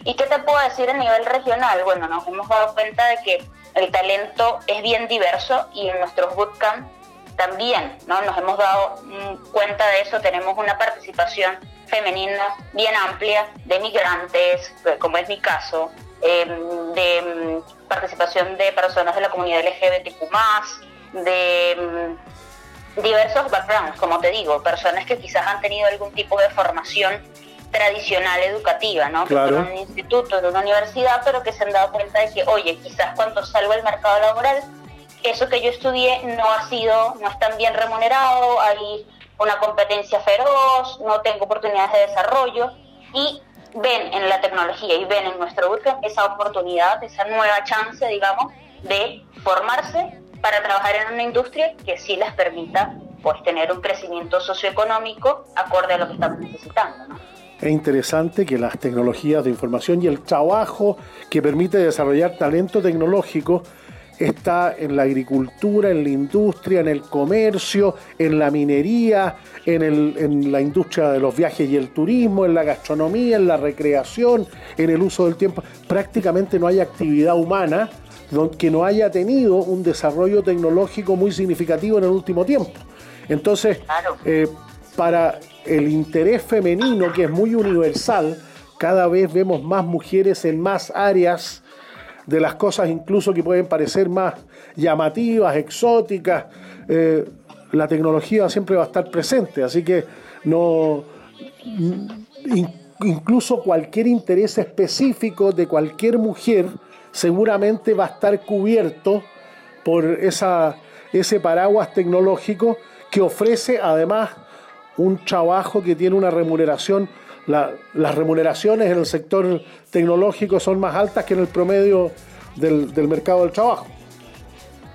S7: ¿Y qué te puedo decir a nivel regional? Bueno, nos hemos dado cuenta de que el talento es bien diverso y en nuestros bootcamp también, ¿no? Nos hemos dado mm, cuenta de eso, tenemos una participación femenina bien amplia de migrantes, eh, como es mi caso, em, de mm, participación de personas de la comunidad LGBTQ, de mm, diversos backgrounds, como te digo, personas que quizás han tenido algún tipo de formación tradicional educativa, ¿no? Que en un instituto, en una universidad, pero que se han dado cuenta de que, oye, quizás cuando salgo al mercado laboral, eso que yo estudié no ha sido, no es tan bien remunerado, hay una competencia feroz, no tengo oportunidades de desarrollo y ven en la tecnología y ven en nuestro bootcamp esa oportunidad, esa nueva chance, digamos, de formarse para trabajar en una industria que sí les permita pues tener un crecimiento socioeconómico acorde a lo que estamos necesitando.
S1: Es interesante que las tecnologías de información y el trabajo que permite desarrollar talento tecnológico está en la agricultura, en la industria, en el comercio, en la minería, en, la industria de los viajes y el turismo, en la gastronomía, en la recreación, en el uso del tiempo. Prácticamente no hay actividad humana que no haya tenido un desarrollo tecnológico muy significativo en el último tiempo. Entonces, eh, para el interés femenino, que es muy universal, cada vez vemos más mujeres en más áreas de las cosas incluso que pueden parecer más llamativas, exóticas. Eh, la tecnología siempre va a estar presente, así que no incluso cualquier interés específico de cualquier mujer seguramente va a estar cubierto por esa, ese paraguas tecnológico que ofrece además un trabajo que tiene una remuneración, las remuneraciones en el sector tecnológico son más altas que en el promedio del, del mercado del trabajo.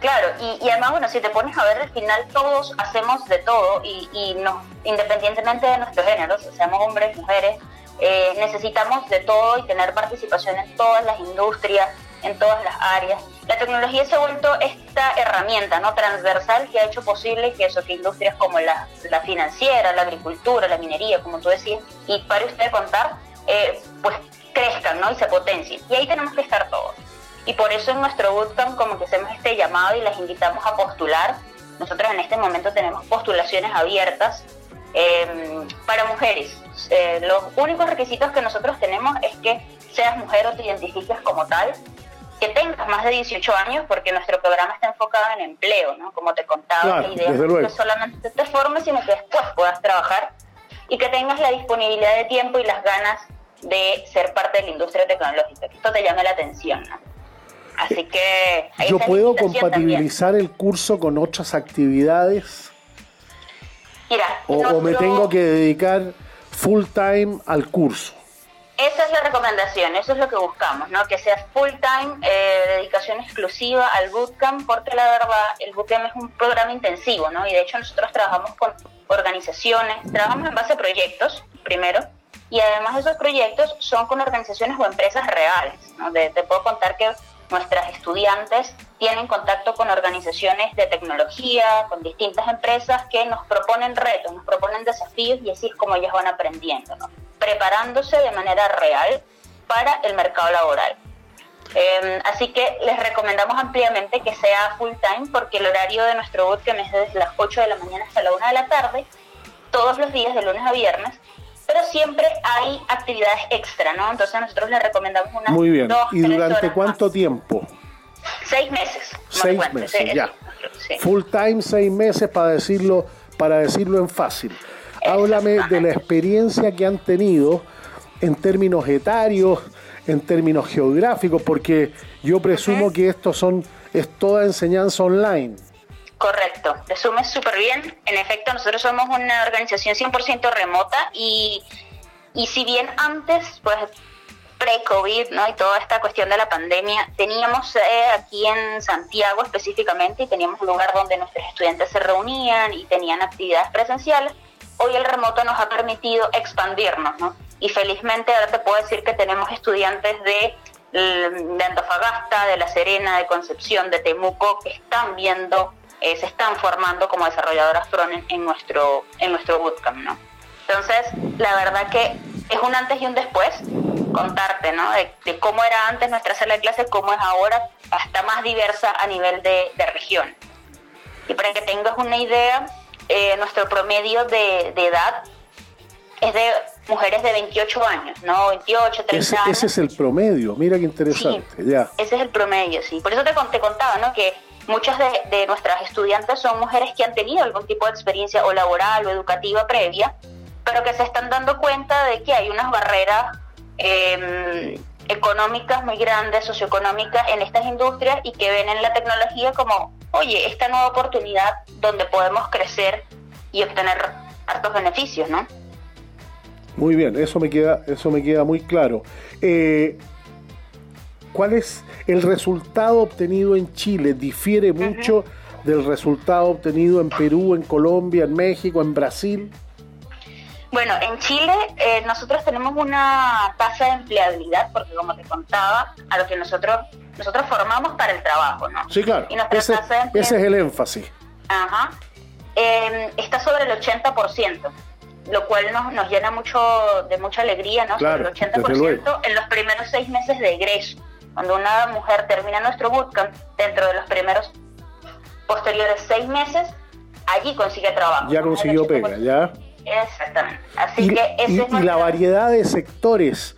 S7: Claro, y, además, bueno, si te pones a ver, al final todos hacemos de todo y, y no, independientemente de nuestros géneros, seamos hombres, mujeres, eh, necesitamos de todo y tener participación en todas las industrias, en todas las áreas. La tecnología se ha vuelto esta herramienta no transversal que ha hecho posible que eso, que industrias como la, financiera, la agricultura, la minería, como tú decías, y para usted contar, eh, pues crezcan ¿no? y se potencien. Y ahí tenemos que estar todos. Y por eso en nuestro bootcamp como que hacemos este llamado y les invitamos a postular. Nosotros en este momento tenemos postulaciones abiertas em, para mujeres. Eh, los únicos requisitos que nosotros tenemos es que seas mujer o te identifiques como tal, que tengas más de 18 años, porque nuestro programa está enfocado en empleo, ¿no? Como te contaba, la idea es que solamente te formes, sino que después puedas trabajar y que tengas la disponibilidad de tiempo y las ganas de ser parte de la industria tecnológica, que esto te llame la atención, ¿no? Así que...
S1: ¿Yo puedo compatibilizar el curso con otras actividades?
S7: Mira,
S1: o, me tengo que dedicar full time al curso?
S7: Esa es la recomendación, eso es lo que buscamos, ¿no? Que sea full time, eh, dedicación exclusiva al bootcamp, porque la verdad el bootcamp es un programa intensivo, ¿no? Y de hecho nosotros trabajamos con organizaciones, trabajamos en base a proyectos, primero, y además esos proyectos son con organizaciones o empresas reales, ¿no? te puedo contar que nuestras estudiantes tienen contacto con organizaciones de tecnología, con distintas empresas que nos proponen retos, nos proponen desafíos y así es como ellas van aprendiendo, preparándose de manera real para el mercado laboral. Em, así que les recomendamos ampliamente que sea full time porque el horario de nuestro bootcamp es desde las 8 de la mañana hasta la 1 de la tarde, todos los días de lunes a viernes, pero siempre hay actividades extra, ¿no? Entonces nosotros le recomendamos una
S1: Muy bien. ¿Y durante cuánto tiempo?
S7: Seis meses.
S1: Seis meses, ya. Full time, seis meses para decirlo, para decirlo en fácil. Háblame de la experiencia que han tenido en términos etarios, en términos geográficos, porque yo presumo que esto son, es toda enseñanza online.
S7: Correcto, resume súper bien. En efecto, nosotros somos una organización 100% remota y, y si bien antes, pues pre-COVID, ¿no? Y toda esta cuestión de la pandemia, teníamos eh, aquí en Santiago específicamente y teníamos un lugar donde nuestros estudiantes se reunían y tenían actividades presenciales. Hoy el remoto nos ha permitido expandirnos, ¿no? Y felizmente ahora te puedo decir que tenemos estudiantes de, de Antofagasta, de La Serena, de Concepción, de Temuco, que están viendo eh, se están formando como desarrolladoras front en nuestro, en nuestro bootcamp, ¿no? Entonces, la verdad que es un antes y un después contarte, ¿no? De, cómo era antes nuestra sala de clases, cómo es ahora, hasta más diversa a nivel de, región. Y para que tengas una idea, eh, nuestro promedio de, edad es de mujeres de 28 años, ¿no? 28, 30
S1: ese,
S7: años.
S1: Ese es el promedio, mira qué interesante, ya.
S7: Ese es el promedio, sí. Por eso te, te contaba, ¿no? Que Muchas de, nuestras estudiantes son mujeres que han tenido algún tipo de experiencia o laboral o educativa previa, pero que se están dando cuenta de que hay unas barreras em, económicas muy grandes, socioeconómicas en estas industrias y que ven en la tecnología como, oye, esta nueva oportunidad donde podemos crecer y obtener hartos beneficios, ¿no?
S1: Muy bien, eso me queda, eso me queda muy claro. Eh, ¿Cuál es el resultado obtenido en Chile? ¿Difiere mucho del resultado obtenido en Perú, en Colombia, en México, en Brasil?
S7: Bueno, en Chile eh, nosotros tenemos una tasa de empleabilidad, porque como te contaba, a lo que nosotros nosotros formamos para el trabajo, ¿no?
S1: Sí, claro. ese, es el énfasis.
S7: Ajá. Em, está sobre el 80%, lo cual nos, nos llena mucho de mucha alegría, ¿no?
S1: Claro,
S7: sobre el 80% en los primeros seis meses de egreso. Cuando una mujer termina nuestro bootcamp, dentro de los primeros posteriores seis meses, allí consigue trabajo.
S1: Ya consiguió pega, ¿ya?
S7: Exactamente. Así que
S1: y, y la variedad de sectores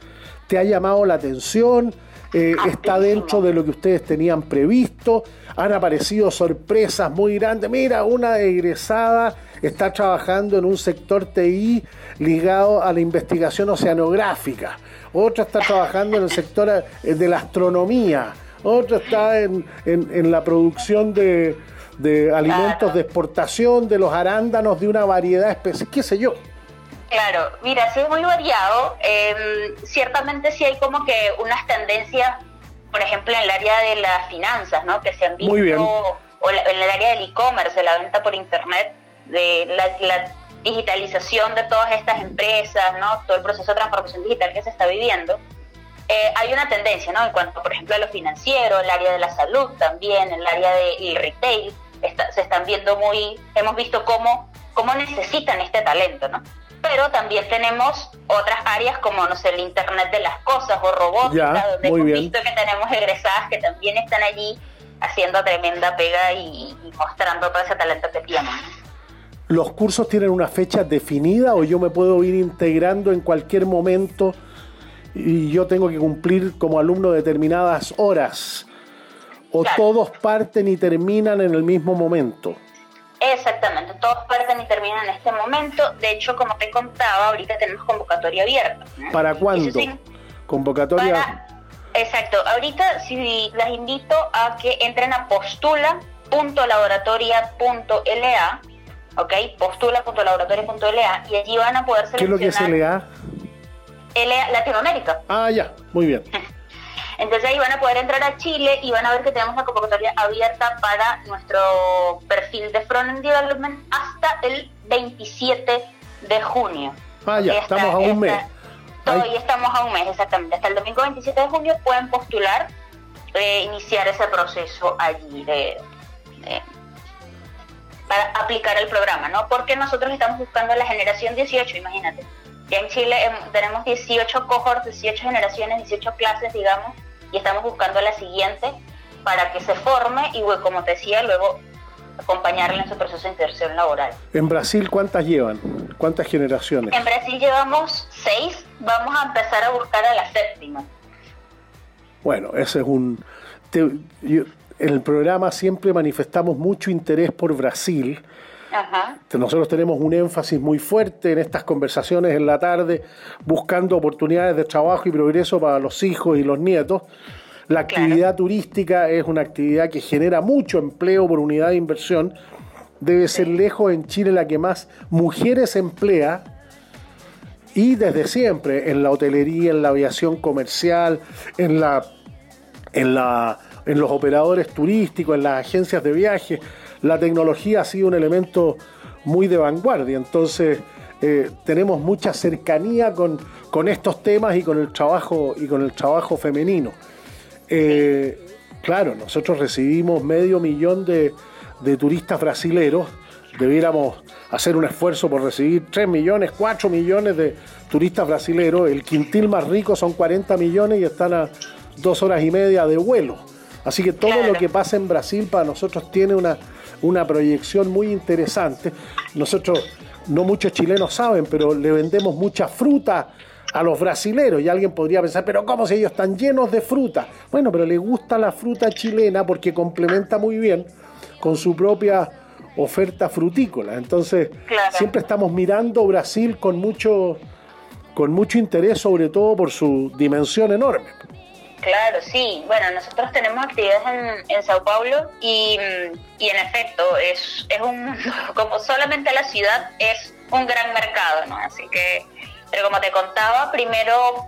S1: ¿Te ha llamado la atención? Eh, ¿Está dentro de lo que ustedes tenían previsto? Han aparecido sorpresas muy grandes. Mira, una egresada está trabajando en un sector TI ligado a la investigación oceanográfica. Otra está trabajando en el sector eh, de la astronomía. Otra está en, la producción de, alimentos de exportación, de los arándanos, de una variedad especial, qué sé yo.
S7: Claro, mira, sí es muy variado. Em, ciertamente sí hay como que unas tendencias, por ejemplo, en el área de las finanzas, ¿no? Que se han visto, o en el área del e-commerce, de la venta por internet, de la, digitalización de todas estas empresas, ¿no? Todo el proceso de transformación digital que se está viviendo. Eh, hay una tendencia, ¿no? En cuanto, por ejemplo, a lo financiero, el área de la salud también, el área del retail, se están viendo muy, hemos visto cómo, cómo necesitan este talento, ¿no? pero también tenemos otras áreas como, no sé, el Internet de las Cosas o robótica, donde hemos visto que tenemos egresadas que también están allí haciendo tremenda pega y, mostrando todo ese talento que tienen.
S1: ¿Los cursos tienen una fecha definida o yo me puedo ir integrando en cualquier momento y yo tengo que cumplir como alumno determinadas horas? ¿O todos parten y terminan en el mismo momento?
S7: Exactamente, todos parten y terminan en este momento. De hecho, como te contaba, ahorita tenemos convocatoria abierta.
S1: ¿Para cuándo? convocatoria.
S7: exacto, ahorita sí las invito a que entren a postula.laboratoria.la, ¿ok? Postula.laboratoria.la y allí van a poder seleccionar.
S1: ¿Qué es lo que es LA?
S7: LA Latinoamérica.
S1: Ah, ya, muy bien.
S7: Entonces ahí van a poder entrar a Chile y van a ver que tenemos la convocatoria abierta para nuestro perfil de Front Development hasta el 27 de junio.
S1: Ah, ya, estamos a un mes.
S7: Todavía estamos a un mes, exactamente. Hasta el domingo 27 de junio pueden postular, eh, iniciar ese proceso allí de, para aplicar el programa, ¿no? Porque nosotros estamos buscando la generación 18, imagínate. Ya en Chile em, tenemos 18 cohorts, 18 generaciones, 18 clases, digamos, y estamos buscando la siguiente para que se forme y, como te decía, luego acompañarle en su proceso de inserción laboral.
S1: ¿En Brasil cuántas llevan? ¿Cuántas generaciones?
S7: En Brasil llevamos seis, vamos a empezar a buscar a la séptima.
S1: Bueno, ese es un... en el programa siempre manifestamos mucho interés por Brasil. Ajá. Nosotros tenemos un énfasis muy fuerte en estas conversaciones en la tarde, buscando oportunidades de trabajo y progreso para los hijos y los nietos. La actividad turística es una actividad que genera mucho empleo por unidad de inversión. Debe ser lejos en Chile la que más mujeres emplea y desde siempre en la hotelería, en la aviación comercial, en la en la en los operadores turísticos, en las agencias de viaje, la tecnología ha sido un elemento muy de vanguardia. Entonces, eh, tenemos mucha cercanía con, con, estos temas y con el trabajo y con el trabajo femenino. Eh, claro, nosotros recibimos medio millón de, turistas brasileros, debiéramos hacer un esfuerzo por recibir 3 millones, 4 millones de turistas brasileros. El quintil más rico son 40 millones y están a dos horas y media de vuelo. Así que todo lo que pasa en Brasil para nosotros tiene una, una proyección muy interesante. Nosotros, no muchos chilenos saben, pero le vendemos mucha fruta a los brasileros y alguien podría pensar, pero ¿cómo si ellos están llenos de fruta? Bueno, pero le gusta la fruta chilena porque complementa muy bien con su propia oferta frutícola. Entonces, siempre estamos mirando Brasil con mucho, con mucho interés, sobre todo por su dimensión enorme.
S7: Claro, sí. Bueno, nosotros tenemos actividades en, en Sao Paulo y, y, en efecto es, es un, como solamente la ciudad es un gran mercado, ¿no? Así que pero como te contaba, primero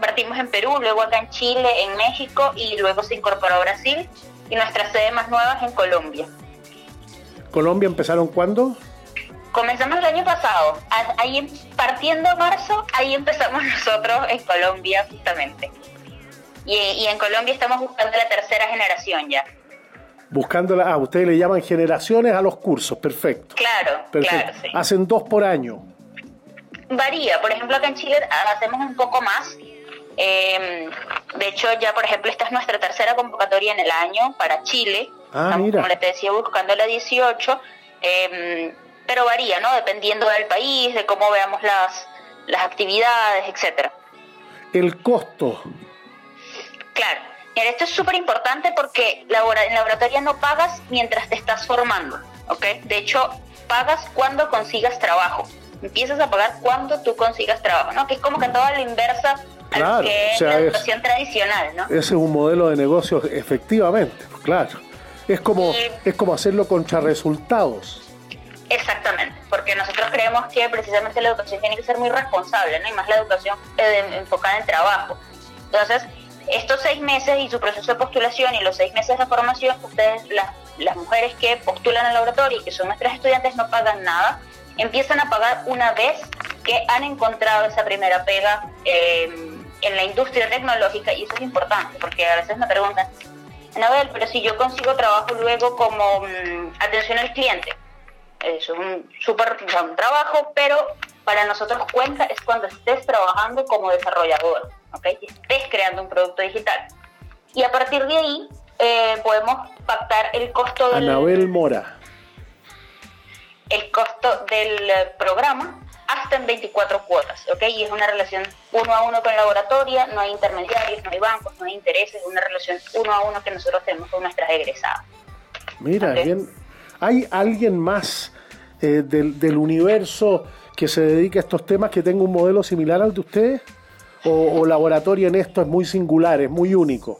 S7: partimos en Perú, luego acá en Chile, en México y luego se incorporó a Brasil y nuestra sede más nueva es en Colombia.
S1: ¿Colombia empezaron cuándo?
S7: Comenzamos el año pasado. Ahí partiendo marzo, ahí empezamos nosotros en Colombia justamente. Y, en Colombia estamos buscando la tercera generación ya.
S1: Buscando la, ah, ustedes le llaman generaciones a los cursos, perfecto.
S7: Claro, claro, sí.
S1: Hacen dos por año
S7: varía. Por ejemplo, acá en Chile hacemos un poco más. Em, de hecho, ya, por ejemplo, esta es nuestra tercera convocatoria en el año para Chile.
S1: Ah, Estamos,
S7: como les decía, buscando la 18. Em, pero varía, ¿no? Dependiendo del país, de cómo veamos las, las actividades, etcétera.
S1: el costo.
S7: Claro, esto es súper importante porque en laboratorio no pagas mientras te estás formando, ¿ok? De hecho, pagas cuando consigas trabajo. Empiezas a pagar cuando tú consigas trabajo, ¿no? Que es como que toda la inversa a que es la educación tradicional, ¿no?
S1: Ese es un modelo de negocio, efectivamente, claro. Es como, es como hacerlo contra resultados.
S7: Exactamente, porque nosotros creemos que precisamente la educación tiene que ser muy responsable, ¿no? Y más la educación eh, enfocada en trabajo. Entonces, estos seis meses y su proceso de postulación y los seis meses de formación, ustedes, las, las mujeres que postulan al laboratorio y que son nuestras estudiantes, no pagan nada, empiezan a pagar una vez que han encontrado esa primera pega em, en la industria tecnológica y eso es importante porque a veces me preguntan, Anabel, pero si yo consigo trabajo luego como mm, atención al cliente, es un súper trabajo, pero para nosotros cuenta es cuando estés trabajando como desarrollador, ¿ok? Y estés creando un producto digital. Y a partir de ahí eh, podemos pactar el costo
S1: del... Anabel Mora.
S7: El costo del programa hasta en 24 cuotas, ¿ok? Y es una relación uno a uno con la laboratoria, no hay intermediarios, no hay bancos, no hay intereses, es una relación uno a uno que nosotros tenemos con nuestras egresadas.
S1: Mira, bien, ¿hay alguien más eh, del, universo que se dedique a estos temas que tenga un modelo similar al de ustedes? O, laboratorio en esto es muy singular, es muy único?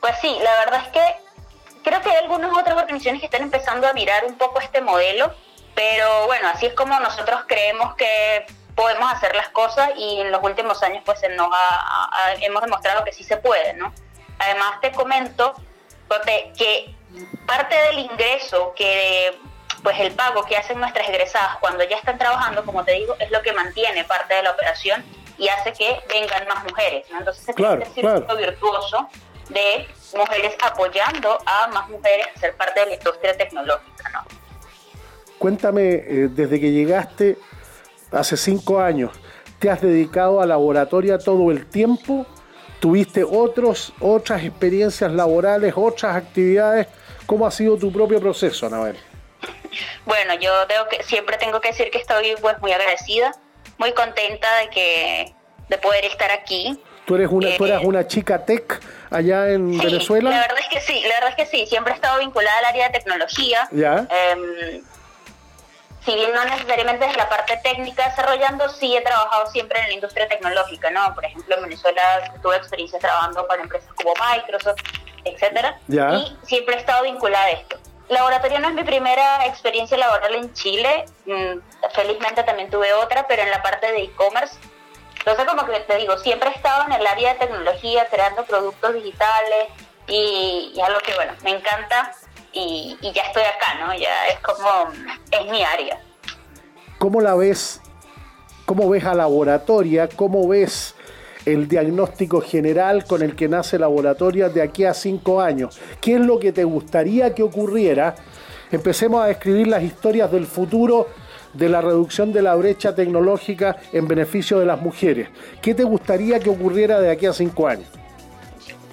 S7: Pues sí, la verdad es que creo que hay algunas otras organizaciones que están empezando a mirar un poco este modelo pero bueno, así es como nosotros creemos que podemos hacer las cosas y en los últimos años pues nos hemos demostrado que sí se puede, ¿no? Además te comento que parte del ingreso que pues el pago que hacen nuestras egresadas cuando ya están trabajando, como te digo, es lo que mantiene parte de la operación y hace que vengan más mujeres, ¿no? Entonces
S1: claro,
S7: es un círculo virtuoso de mujeres apoyando a más mujeres a ser parte de la industria tecnológica, ¿no?
S1: Cuéntame, eh, desde que llegaste hace cinco años, ¿te has dedicado a laboratoria todo el tiempo? ¿Tuviste otros, otras experiencias laborales, otras actividades? ¿Cómo ha sido tu propio proceso, Anabel?
S7: Bueno, yo que, siempre tengo que decir que estoy pues, muy agradecida, muy contenta de que de poder estar aquí.
S1: ¿Tú eres una, tú eres eh, una chica tech allá en Venezuela?
S7: La verdad es que sí, la verdad es que sí. Siempre he estado vinculada al área de tecnología.
S1: Ya.
S7: Em, si bien no necesariamente desde la parte técnica desarrollando, sí he trabajado siempre en la industria tecnológica, ¿no? Por ejemplo, en Venezuela tuve experiencia trabajando con empresas como Microsoft, etcétera, y siempre he estado vinculada a esto. Laboratorio no es mi primera experiencia laboral en Chile, mm, felizmente también tuve otra, pero en la parte de e-commerce. Entonces, como que te digo, siempre he estado en el área de tecnología, creando productos digitales y, y algo que, bueno, me encanta y, ya estoy acá, ¿no? Ya es como, es mi área.
S1: ¿Cómo la ves? ¿Cómo ves a Laboratoria? ¿Cómo ves el diagnóstico general con el que nace Laboratoria de aquí a cinco años? ¿Qué es lo que te gustaría que ocurriera? Empecemos a describir las historias del futuro de la reducción de la brecha tecnológica en beneficio de las mujeres. ¿Qué te gustaría que ocurriera de aquí a cinco años?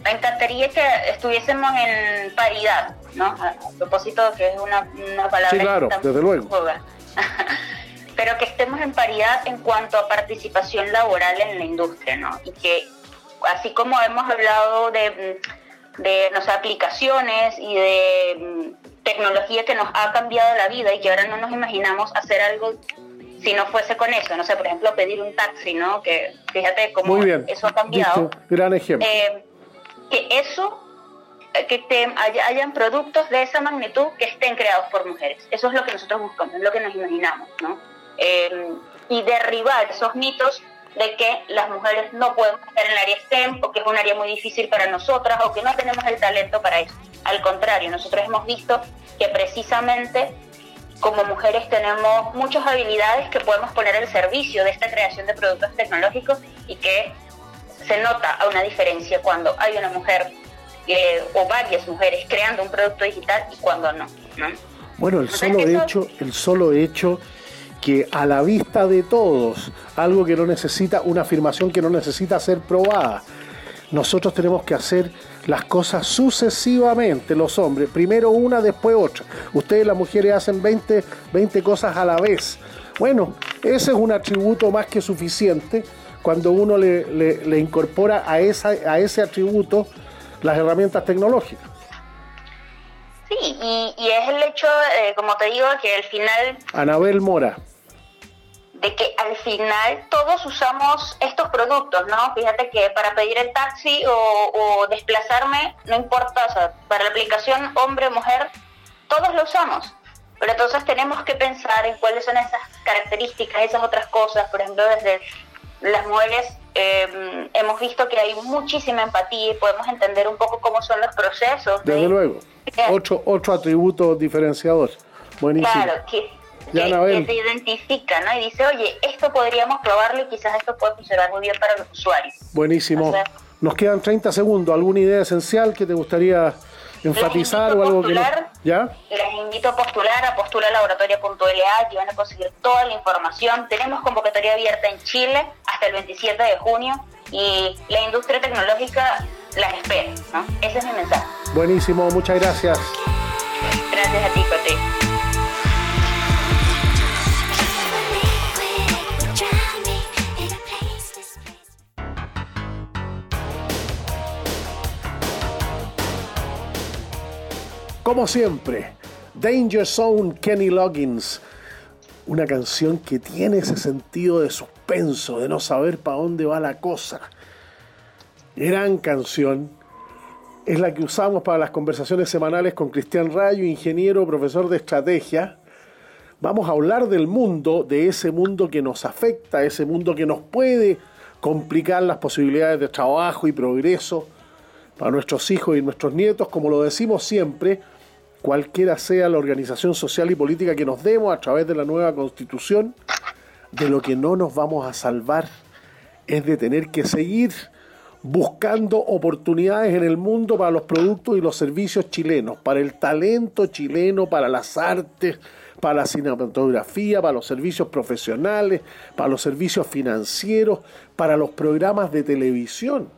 S7: Me encantaría que estuviésemos en paridad, ¿no? A, propósito que es una, palabra...
S1: Sí, claro, desde luego.
S7: Pero que estemos en paridad en cuanto a participación laboral en la industria, ¿no? Y que así como hemos hablado de, de no sé, aplicaciones y de mm, tecnología que nos ha cambiado la vida y que ahora no nos imaginamos hacer algo si no fuese con eso, no sé, por ejemplo, pedir un taxi, ¿no? Que fíjate cómo eso ha cambiado.
S1: Gran ejemplo.
S7: Eh, que eso, eh, que te, hayan productos de esa magnitud que estén creados por mujeres. Eso es lo que nosotros buscamos, es lo que nos imaginamos, ¿no? Eh, y derribar esos mitos de que las mujeres no pueden estar en el área STEM o que es un área muy difícil para nosotras o que no tenemos el talento para eso. Al contrario, nosotros hemos visto que precisamente como mujeres tenemos muchas habilidades que podemos poner al servicio de esta creación de productos tecnológicos y que se nota una diferencia cuando hay una mujer eh, o varias mujeres creando un producto digital y cuando no.
S1: Bueno, el solo hecho, el solo hecho que a la vista de todos, algo que no necesita, una afirmación que no necesita ser probada, nosotros tenemos que hacer las cosas sucesivamente, los hombres, primero una, después otra. Ustedes las mujeres hacen 20, 20 cosas a la vez. Bueno, ese es un atributo más que suficiente cuando uno le, incorpora a, esa, a ese atributo las herramientas tecnológicas.
S7: Sí, y, es el hecho, eh, como te digo, que al final...
S1: Anabel Mora
S7: de que al final todos usamos estos productos, ¿no? Fíjate que para pedir el taxi o, desplazarme, no importa, o sea, para la aplicación hombre o mujer, todos lo usamos. Pero entonces tenemos que pensar en cuáles son esas características, esas otras cosas. Por ejemplo, desde las mujeres em, hemos visto que hay muchísima empatía y podemos entender un poco cómo son los procesos.
S1: Desde luego. Otro, otro atributo diferenciador. Buenísimo.
S7: Claro, que, que, se identifica, ¿no? Y dice, oye, esto podríamos probarlo y quizás esto puede funcionar muy bien para los usuarios.
S1: Buenísimo. Nos quedan 30 segundos. ¿Alguna idea esencial que te gustaría enfatizar o algo que ¿Ya?
S7: Les invito a postular a postulalaboratoria.la que van a conseguir toda la información. Tenemos convocatoria abierta en Chile hasta el 27 de junio y la industria tecnológica las espera, ¿no? Ese es mi mensaje.
S1: Buenísimo, muchas gracias.
S7: Gracias a ti, Patrick.
S1: Como siempre, Danger Zone Kenny Loggins. Una canción que tiene ese sentido de suspenso, de no saber para dónde va la cosa. Gran canción. Es la que usamos para las conversaciones semanales con Cristian Rayo, ingeniero, profesor de estrategia. Vamos a hablar del mundo, de ese mundo que nos afecta, ese mundo que nos puede complicar las posibilidades de trabajo y progreso para nuestros hijos y nuestros nietos, como lo decimos siempre cualquiera sea la organización social y política que nos demos a través de la nueva constitución, de lo que no nos vamos a salvar es de tener que seguir buscando oportunidades en el mundo para los productos y los servicios chilenos, para el talento chileno, para las artes, para la cinematografía, para los servicios profesionales, para los servicios financieros, para los programas de televisión.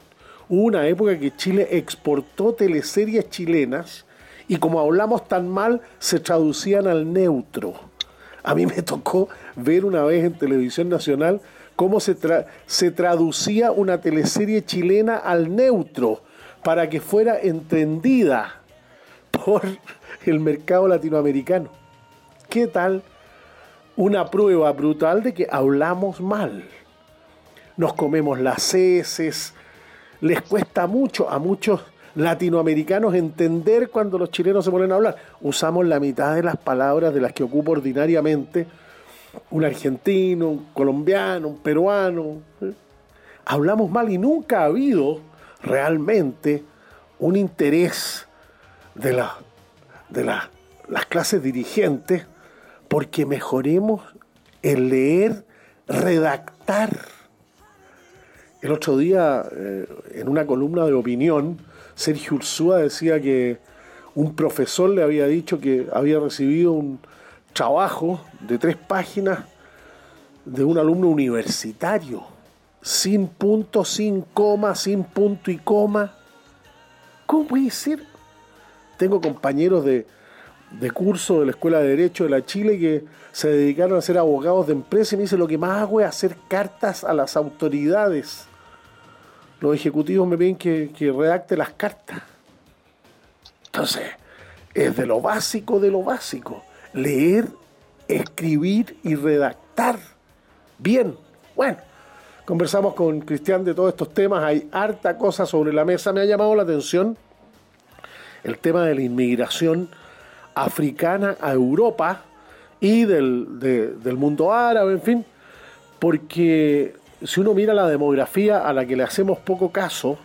S1: Hubo una época que Chile exportó teleseries chilenas y como hablamos tan mal, se traducían al neutro. A mí me tocó ver una vez en televisión nacional cómo se, se traducía una teleserie chilena al neutro para que fuera entendida por el mercado latinoamericano. ¿Qué tal? Una prueba brutal de que hablamos mal. Nos comemos las heces. Les cuesta mucho a muchos latinoamericanos entender cuando los chilenos se ponen a hablar. Usamos la mitad de las palabras de las que ocupa ordinariamente un argentino, un colombiano, un peruano. ¿eh? Hablamos mal y nunca ha habido realmente un interés de, la, de las clases dirigentes porque mejoremos el leer, redactar. El otro día, eh, en una columna de opinión, Sergio Ursúa decía que un profesor le había dicho que había recibido un trabajo de tres páginas de un alumno universitario, sin punto, sin coma, sin punto y coma. ¿Cómo puede ser? Tengo compañeros de, de curso de la Escuela de Derecho de la Chile que se dedicaron a ser abogados de empresa y me dice lo que más hago es hacer cartas a las autoridades los ejecutivos me piden que, redacte las cartas. Entonces, es de lo básico de lo básico. Leer, escribir y redactar. Bien, bueno, conversamos con Cristian de todos estos temas. Hay harta cosa sobre la mesa. Me ha llamado la atención el tema de la inmigración africana a Europa y del, del mundo árabe, en fin, porque si uno mira la demografía a la que le hacemos poco caso,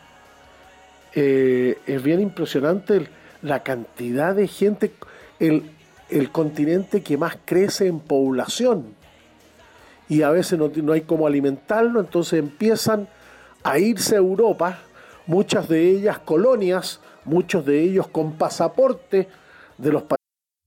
S1: eh, es bien impresionante la cantidad de gente, el, continente que más crece en población. Y a veces no, no hay cómo alimentarlo, entonces empiezan a irse a Europa, muchas de ellas colonias, muchos de ellos con pasaporte de los países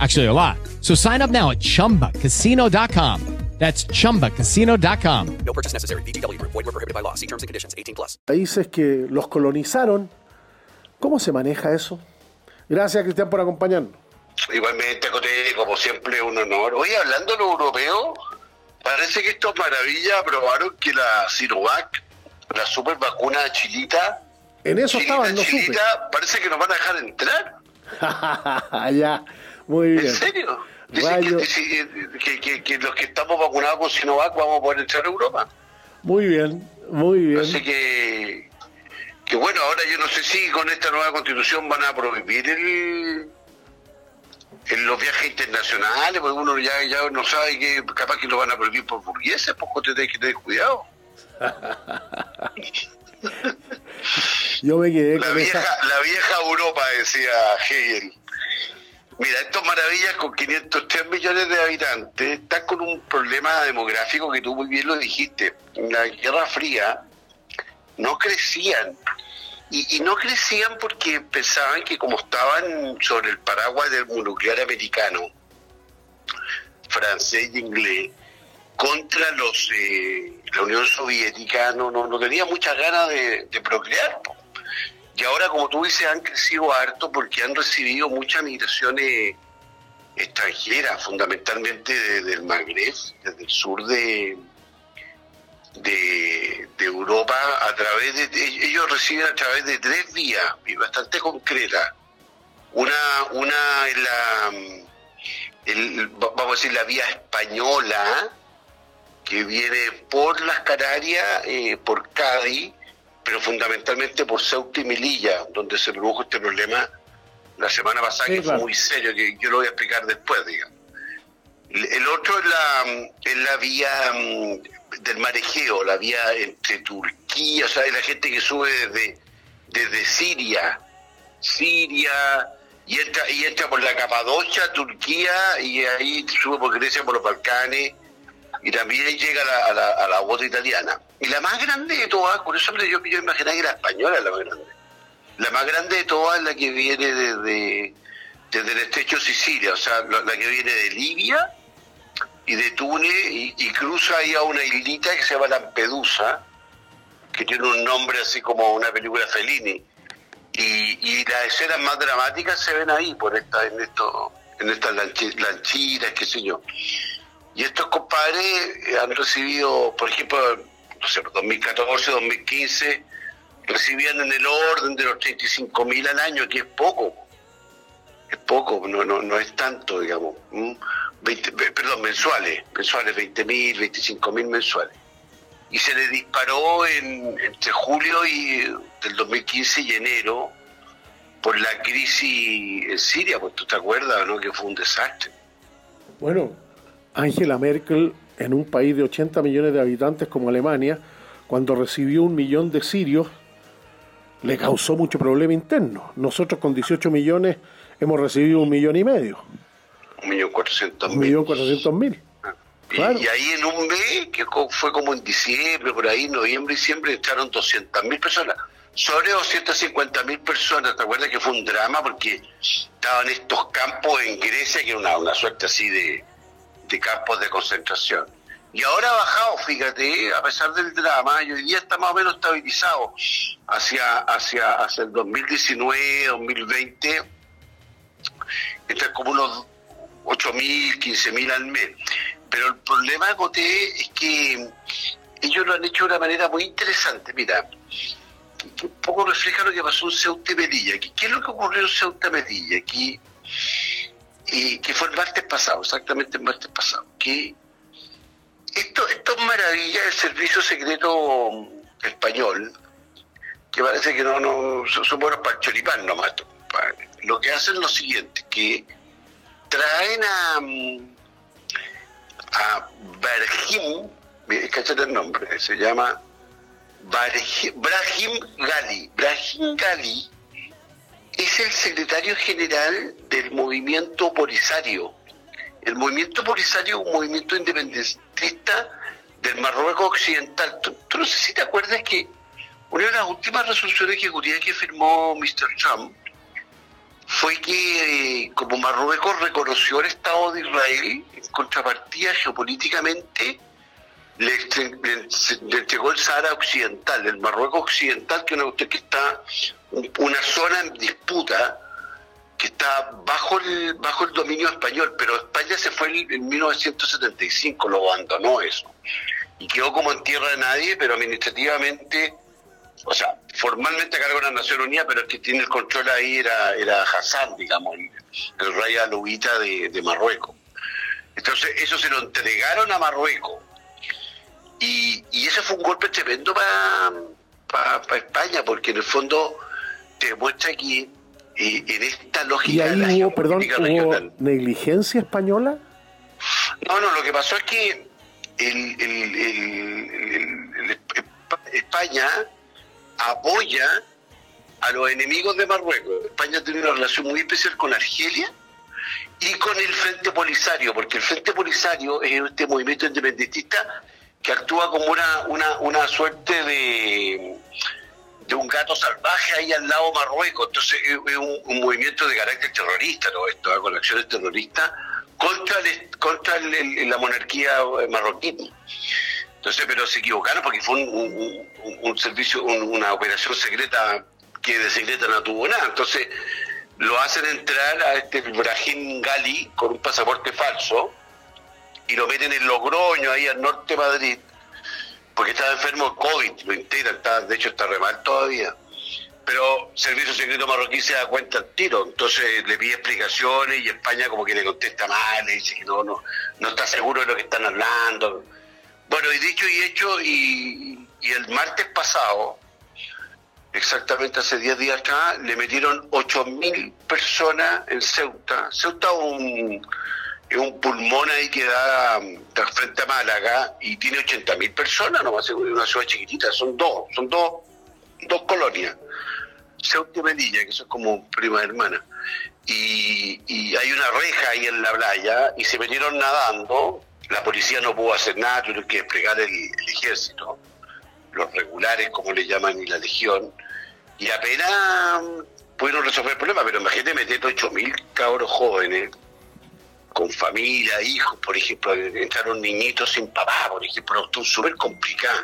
S8: Actually, a lot. So sign up now at chumbacasino.com. That's chumbacasino.com.
S3: No purchase necessary. VGW Group. Void were prohibited by law. See terms and conditions 18 plus.
S1: Países que los colonizaron. ¿Cómo se maneja eso? Gracias, Cristian, por acompañarnos.
S9: Igualmente, como siempre, un honor. Hoy hablando de lo europeo, parece que estos maravillas aprobaron que la Sinovac, la super vacuna chilita,
S1: En eso
S9: chilita,
S1: estaban, no supe.
S9: chilita, parece que nos van a dejar entrar.
S1: ya, muy bien.
S9: ¿En serio?
S1: Rayo.
S9: que, que- que- los que estamos vacunados con Sinovac vamos a poder entrar a Europa.
S1: Muy bien, muy bien.
S9: Así que, que bueno, ahora yo no sé si con esta nueva constitución van a prohibir el, el- los viajes internacionales, porque uno ya, ya no sabe que capaz que lo van a prohibir por burgueses, pues te tenés que tener cuidado.
S1: Yo me quedé
S9: La
S1: con
S9: vieja,
S1: esa.
S9: la vieja Europa, decía Hegel. Mira, estos maravillas con 503 millones de habitantes están con un problema demográfico que tú muy bien lo dijiste. En la Guerra Fría no crecían. Y, no crecían porque pensaban que como estaban sobre el paraguas del nuclear americano, francés y inglés, contra los eh, la Unión Soviética, no, no, no tenía muchas ganas de, procrear. Y ahora, como tú dices, han crecido harto porque han recibido muchas migraciones extranjeras, fundamentalmente desde el Magreb, desde el sur de, de, Europa, a través de, ellos reciben a través de tres vías y bastante concretas. Una, una la, vamos a decir, la vía española, que viene por las Canarias, eh, por Cádiz, pero fundamentalmente por Ceuta y Melilla, donde se produjo este problema la semana pasada,
S1: Sí,
S9: que
S1: claro.
S9: fue muy serio, que yo lo voy a explicar después, digamos. El otro es la, es la vía mm, del marejeo, la vía entre Turquía, o sea, es la gente que sube desde, desde Siria, Siria, y entra, y entra por la Capadocia, Turquía, y ahí sube por Grecia, por los Balcanes, y también llega a la, a la, bota italiana. Y la más grande de todas, curiosamente yo, yo imaginaba que la española es la más grande. La más grande de todas es la que viene desde, desde el estrecho Sicilia, o sea, la, que viene de Libia y de Túnez y, cruza ahí a una islita que se llama Lampedusa, que tiene un nombre así como una película Fellini. Y, y las escenas más dramáticas se ven ahí, por esta, en, esto, en estas lanchi- lanchitas, qué sé yo. Y estos compadres eh, han recibido, por ejemplo, no sé, 2014, 2015, recibían en el orden de los 35 mil al año, que es poco. Es poco, no, no, no es tanto, digamos. ¿m? 20 pe- perdón, mensuales, mensuales, 20 mil, 25 mil mensuales. Y se le disparó en, entre julio y, del 2015 y enero por la crisis en Siria, pues tú te acuerdas, ¿no? Que fue un desastre.
S1: Bueno, Angela Merkel, en un país de 80 millones de habitantes como Alemania, cuando recibió un millón de sirios, le causó mucho problema interno. Nosotros con 18 millones hemos recibido un millón y medio,
S9: Un millón cuatrocientos
S1: un
S9: mil.
S1: millón cuatrocientos mil.
S9: Y,
S1: Claro.
S9: y ahí en un mes, que fue como en diciembre, por ahí, noviembre, diciembre, entraron 200.000 personas. sobre 250 mil personas. ¿Te acuerdas que fue un drama? Porque estaban estos campos en Grecia, que era una, una suerte así de, de campos de concentración. Y ahora ha bajado, fíjate, a pesar del drama, y hoy día está más o menos estabilizado hacia, hacia, hacia el 2019, 2020, está como unos 8.000, 15.000 al mes. Pero el problema Coté es que ellos lo han hecho de una manera muy interesante. Mira, un poco refleja lo que pasó en Ceuta y Melilla. ¿Qué es lo que ocurrió en Ceuta y Melilla? Aquí, y que fue el martes pasado, exactamente el martes pasado. Que esto, esto es maravilla del servicio secreto español, que parece que no, no son buenos para el choripán nomás. Lo que hacen es lo siguiente, que traen a, a Bergim, cachate el nombre, se llama Brahim Gali. Brahim Gali es el secretario general del movimiento Polisario. El movimiento Polisario es un movimiento independentista del Marruecos Occidental. ¿Tú, no sé si te acuerdas que una de las últimas resoluciones ejecutivas que firmó Mr. Trump fue que eh, como Marruecos reconoció el Estado de Israel en contrapartida geopolíticamente le, entregó el Sahara Occidental, el Marruecos Occidental, que, una, que está una zona en disputa que está bajo el bajo el dominio español, pero España se fue en 1975, lo abandonó eso, y quedó como en tierra de nadie, pero administrativamente, o sea, formalmente a cargo de la Nación Unida, pero el que tiene el control ahí era, era Hassan, digamos, el, rey alubita de, Marruecos. Entonces, eso se lo entregaron a Marruecos y, y eso fue un golpe tremendo para España, porque en el fondo te demuestra que eh, en esta lógica...
S1: ¿Y ahí hubo, perdón, hubo negligencia española?
S9: No, no, lo que pasó es que España apoya a los enemigos de Marruecos. España tiene una relación muy especial con Argelia y con el Frente Polisario, porque el Frente Polisario es este movimiento independentista que actúa como una, una, una suerte de, de un gato salvaje ahí al lado Marruecos. Entonces es un, movimiento de carácter terrorista, todo esto, ¿eh? con acciones terroristas contra, contra la monarquía marroquí. Entonces, pero se equivocaron porque fue un, un, servicio, una operación secreta que de secreta no tuvo nada. Entonces, lo hacen entrar a este Brahim Gali con un pasaporte falso y lo meten en Logroño, ahí al norte de Madrid, porque estaba enfermo de COVID, lo integran, está, de hecho está re mal todavía. Pero Servicio Secreto Marroquí se da cuenta al tiro, entonces le pide explicaciones y España como que le contesta mal, le dice que no, no, no está seguro de lo que están hablando. Bueno, y dicho y hecho, y, el martes pasado, exactamente hace 10 días acá, le metieron 8.000 personas en Ceuta. Ceuta un es un pulmón ahí que da, frente a Málaga y tiene 80.000 personas, no a ser una ciudad chiquitita, son dos, son dos, dos colonias. Ceuta y Melilla, que son como prima hermana. Y, hay una reja ahí en la playa y se vinieron nadando. La policía no pudo hacer nada, tuvieron que desplegar el, ejército, los regulares, como le llaman, y la legión. Y apenas pudieron resolver el problema, pero imagínate meter 8.000 cabros jóvenes con familia, hijos, por ejemplo, entraron niñitos sin papá, por ejemplo, es súper complicado.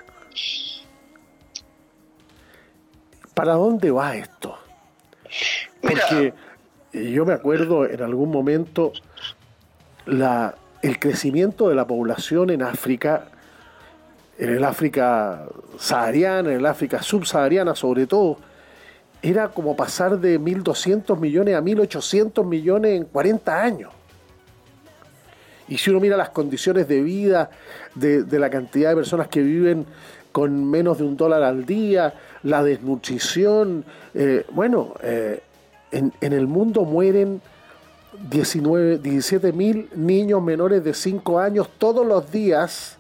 S1: ¿Para dónde va esto? Porque yo me acuerdo en algún momento la, el crecimiento de la población en África, en el África sahariana, en el África subsahariana sobre todo, era como pasar de 1.200 millones a 1.800 millones en 40 años. Y si uno mira las condiciones de vida de, la cantidad de personas que viven con menos de un dólar al día, la desnutrición, eh, bueno, eh, en, el mundo mueren 19, 17 mil niños menores de 5 años todos los días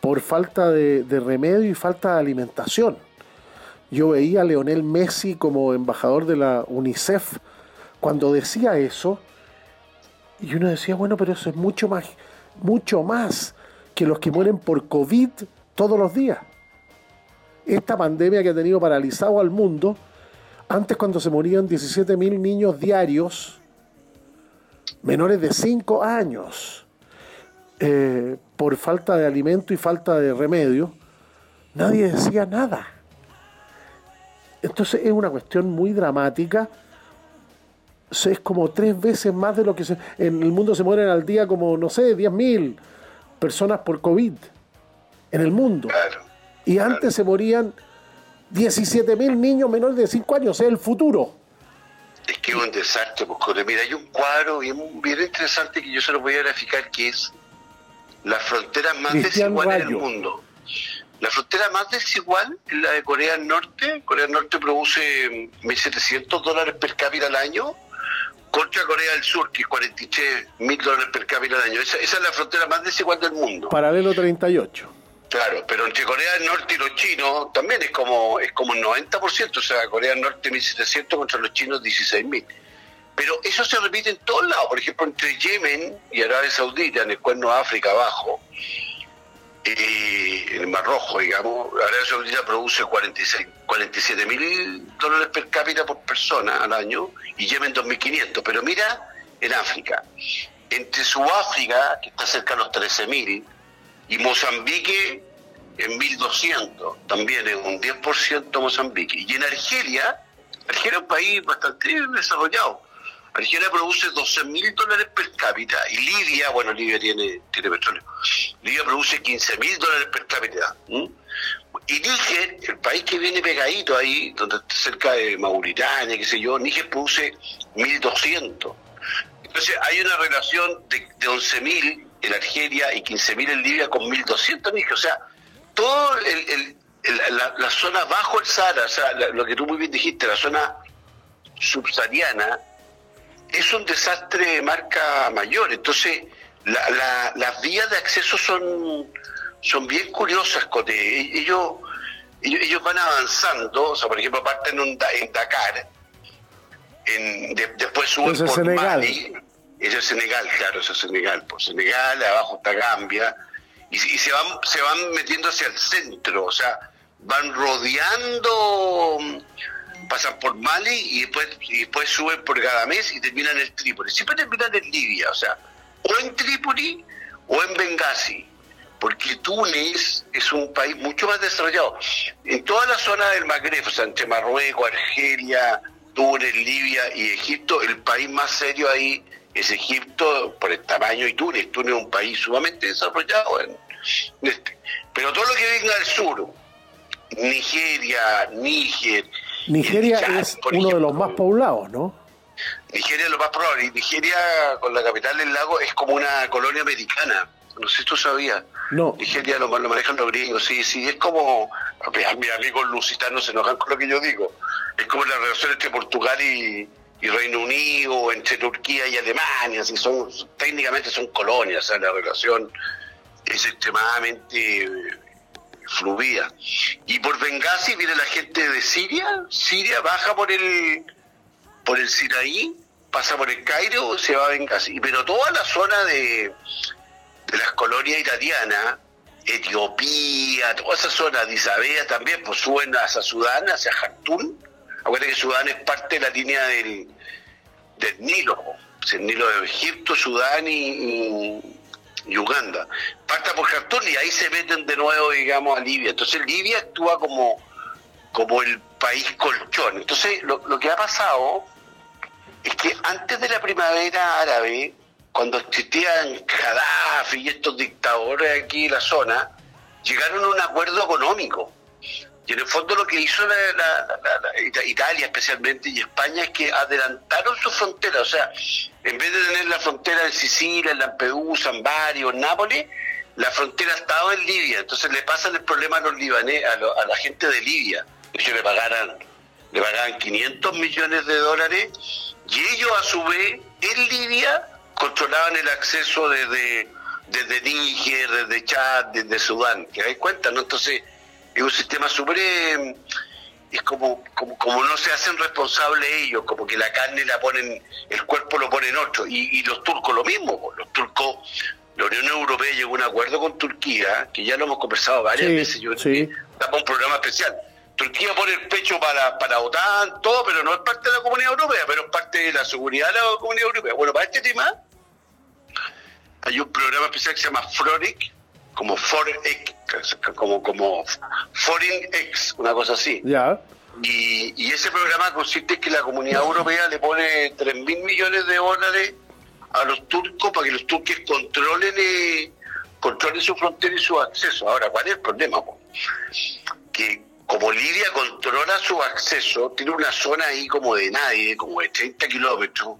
S1: por falta de, de, remedio y falta de alimentación. Yo veía a Leonel Messi como embajador de la UNICEF cuando decía eso y uno decía, bueno, pero eso es mucho más, mucho más que los que mueren por COVID todos los días. esta pandemia que ha tenido paralizado al mundo, antes cuando se morían 17 mil niños diarios, menores de 5 años, eh, por falta de alimento y falta de remedio, nadie decía nada. Entonces es una cuestión muy dramática. Es como tres veces más de lo que se, en el mundo se mueren al día como, no sé, 10.000 personas por COVID en el mundo. y antes se morían 17.000 niños menores de 5 años, es el futuro.
S9: Es que es un desastre, porque mira, hay un cuadro bien, bien interesante que yo se lo voy a graficar, que es las fronteras más desiguales del mundo. La frontera más desigual es la de Corea del Norte. Corea del Norte produce 1.700 dólares per cápita al año contra Corea del Sur, que es 43 mil dólares per cápita al año. Esa, esa, es la frontera más desigual del mundo.
S1: Paralelo 38.
S9: Claro, pero entre Corea del Norte y los chinos también es como es como un 90%, o sea, Corea del Norte 1.700 contra los chinos 16.000. Pero eso se repite en todos lados, por ejemplo, entre Yemen y Arabia Saudita, en el cuerno de África abajo, en el Mar Rojo, digamos, Arabia Saudita produce 46, 47 mil dólares per cápita por persona al año y Yemen 2.500. Pero mira en África, entre Sudáfrica, que está cerca de los 13 mil, y Mozambique en 1.200, también es un 10% Mozambique. Y en Argelia, Argelia es un país bastante desarrollado, Argelia produce 12 mil dólares per cápita y Libia, bueno, Libia tiene, tiene petróleo, Libia produce 15 mil dólares per cápita. Y Níger, el país que viene pegadito ahí, donde está cerca de Mauritania, qué sé yo, Níger produce 1.200. Entonces hay una relación de, de 11.000 en Argelia y 15.000 en Libia con 1.200 Níger. O sea, todo el, la, zona bajo el Sahara, o sea, lo que tú muy bien dijiste, la zona subsahariana, es un desastre de marca mayor. Entonces, las vías de acceso son, son bien curiosas, Cote. Ellos, ellos, van avanzando, o sea, por ejemplo, parten en, Dakar, en, después suben por Senegal. Mali, eso es Senegal, claro, eso es Senegal, por Senegal, abajo está Gambia, y, y, se van se van metiendo hacia el centro, o sea, van rodeando pasan por Mali y después, y después suben por Gadamés y terminan en Trípoli. Siempre terminan en Libia, o sea, o en Trípoli o en Benghazi, porque Túnez es un país mucho más desarrollado. En toda la zona del Magreb, o sea, entre Marruecos, Argelia, Túnez, Libia y Egipto, el país más serio ahí es Egipto por el tamaño y Túnez. Túnez es un país sumamente desarrollado. Este. Pero todo lo que venga al sur, Nigeria, Níger,
S1: Nigeria es uno de los más poblados, ¿no?
S9: Nigeria es lo más probable. Nigeria, con la capital del lago, es como una colonia americana. No sé si tú sabías.
S1: No.
S9: Nigeria lo, manejan los gringos, sí, sí. Es como. Mis amigos lusitanos se enojan con lo que yo digo. Es como la relación entre Portugal y, Reino Unido, entre Turquía y Alemania. Así son, técnicamente son colonias. O sea, la relación es extremadamente fluía. Y por Benghazi viene la gente de Siria, Siria baja por el por el Sinaí, pasa por el Cairo, se va a Benghazi. Pero toda la zona de, de las colonias italianas, Etiopía, toda esa zona de también, pues suben hacia Sudán, hacia Jartún. Acuérdate que Sudán es parte de la línea del, del Nilo, el Nilo de Egipto, Sudán y Uganda. Parta por Khartoum y ahí se meten de nuevo, digamos, a Libia. Entonces Libia actúa como, como el país colchón. Entonces lo, lo que ha pasado es que antes de la primavera árabe, cuando existían Gaddafi y estos dictadores aquí en la zona, llegaron a un acuerdo económico. Y en el fondo lo que hizo Italia especialmente y España es que adelantaron su frontera. O sea, en vez de tener la frontera en Sicilia, en Lampedusa, en Nápoles, la frontera estaba en Libia. Entonces le pasan el problema a los libaneses, a, la gente de Libia. Ellos le pagaran, le pagaban 500 millones de dólares y ellos a su vez en Libia controlaban el acceso desde, desde Níger, desde Chad, desde Sudán. ¿Te das cuenta? no Entonces es un sistema. Eh, es como, como, no se hacen responsables ellos, como que la carne la ponen, el cuerpo lo ponen otro. Y, los turcos lo mismo, los turcos, la Unión Europea llegó a un acuerdo con Turquía, que ya lo hemos conversado varias veces, yo estamos un programa especial. Turquía pone el pecho para, para OTAN, todo, pero no es parte de la comunidad europea, pero es parte de la seguridad de la comunidad europea. Bueno, para este tema hay un programa especial que se llama FRORIC, como Forex, como, como Foreign X, una cosa así.
S1: Ya.
S9: Y, y, ese programa consiste en que la comunidad europea le pone 3 mil millones de dólares a los turcos para que los turcos controlen, eh, controlen su frontera y su acceso. Ahora, ¿cuál es el problema? Que como Libia controla su acceso, tiene una zona ahí como de nadie, como de 30 kilómetros,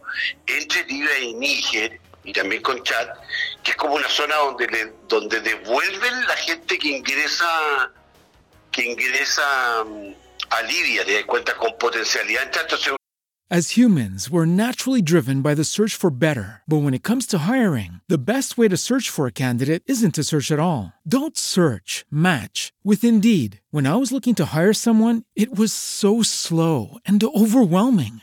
S9: entre Libia y Níger, y también con Chad, que es como una zona donde le, donde devuelven la gente que ingresa que ingresa mm, a Libia, cuenta con potencialidad. Entonces,
S5: As humans, we're naturally driven by the search for better. But when it comes to hiring, the best way to search for a candidate isn't to search at all. Don't search, match with Indeed. When I was looking to hire someone, it was so slow and overwhelming.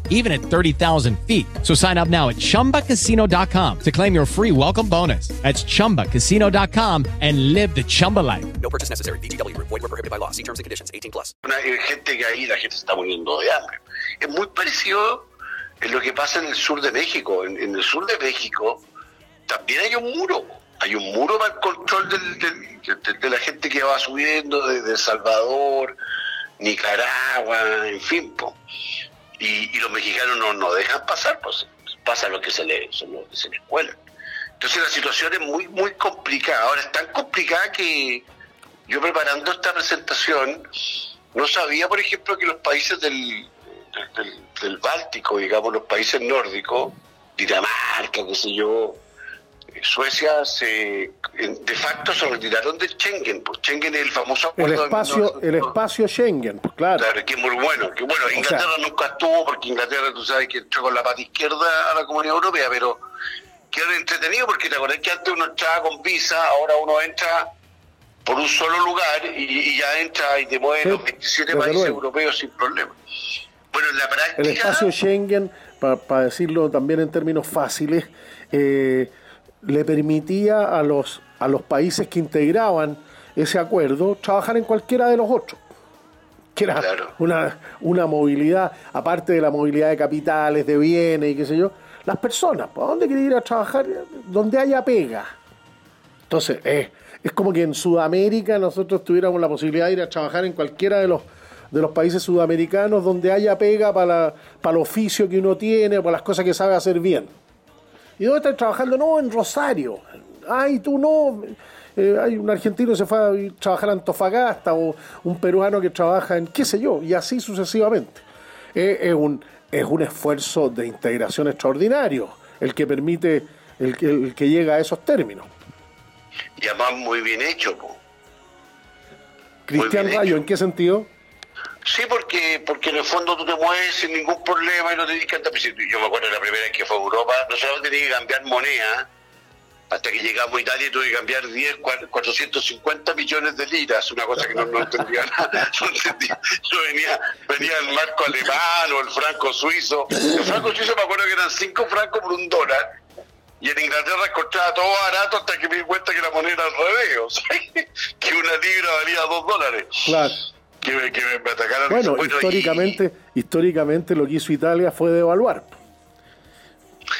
S8: even at 30,000 feet. So sign up now at chumbacasino.com to claim your free welcome bonus. That's chumbacasino.com and live the Chumba life.
S3: No purchase necessary. DTW, void, were prohibited by law. See terms and conditions 18 plus.
S9: Una, gente que ahí la gente está muriendo de hambre. Es muy parecido en lo que pasa en el sur de México. En, en el sur de México también hay un muro. Hay un muro para el control del, del, de, de, la gente que va subiendo desde El Salvador, Nicaragua, en fin. Po. Y, y, los mexicanos no, no dejan pasar, pues pasa lo que se les, lo que se les cuela. Entonces la situación es muy, muy complicada. Ahora es tan complicada que yo preparando esta presentación no sabía, por ejemplo, que los países del, del, del Báltico, digamos, los países nórdicos, Dinamarca, qué sé yo, Suecia se de facto se retiraron del Schengen, pues Schengen es el famoso
S1: acuerdo el espacio, de el espacio Schengen, pues claro.
S9: Claro, que es muy bueno, que bueno, Inglaterra o sea, nunca estuvo porque Inglaterra tú sabes que entró con la pata izquierda a la Comunidad Europea, pero quedó entretenido porque te acordás que antes uno entraba con visa, ahora uno entra por un solo lugar y, y ya entra y te mueve sí, los 27 países luego. europeos sin problema. Bueno, en la práctica...
S1: El espacio Schengen, para pa decirlo también en términos fáciles, eh, le permitía a los, a los países que integraban ese acuerdo trabajar en cualquiera de los otros. Que era claro. una, una movilidad, aparte de la movilidad de capitales, de bienes y qué sé yo, las personas, ¿a dónde quieren ir a trabajar? Donde haya pega. Entonces, eh, es como que en Sudamérica nosotros tuviéramos la posibilidad de ir a trabajar en cualquiera de los, de los países sudamericanos donde haya pega para, la, para el oficio que uno tiene, para las cosas que sabe hacer bien. ¿Y dónde estás trabajando? No, en Rosario. Ay, tú no. Eh, hay un argentino que se fue a trabajar a Antofagasta o un peruano que trabaja en qué sé yo, y así sucesivamente. Eh, es, un, es un esfuerzo de integración extraordinario el que permite, el, el, el que llega a esos términos.
S9: Y además muy bien hecho. Po.
S1: Cristian Rayo, hecho. ¿en qué sentido?
S9: Sí, porque porque en el fondo tú te mueves sin ningún problema y no te dedicas a Yo me acuerdo la primera vez que fue a Europa, no solamente tenía que cambiar moneda, hasta que llegamos a Italia tuve que cambiar 10, 450 millones de liras, una cosa que no, entendía nada. Yo venía, venía el marco alemán o el franco suizo. El franco suizo me acuerdo que eran 5 francos por un dólar. Y en Inglaterra encontraba todo barato hasta que me di cuenta que la moneda era al revés. O sea, que una libra valía 2 dólares.
S1: Claro
S9: que me, que me atacaron.
S1: Bueno, bueno históricamente, y... históricamente lo que hizo Italia fue devaluar.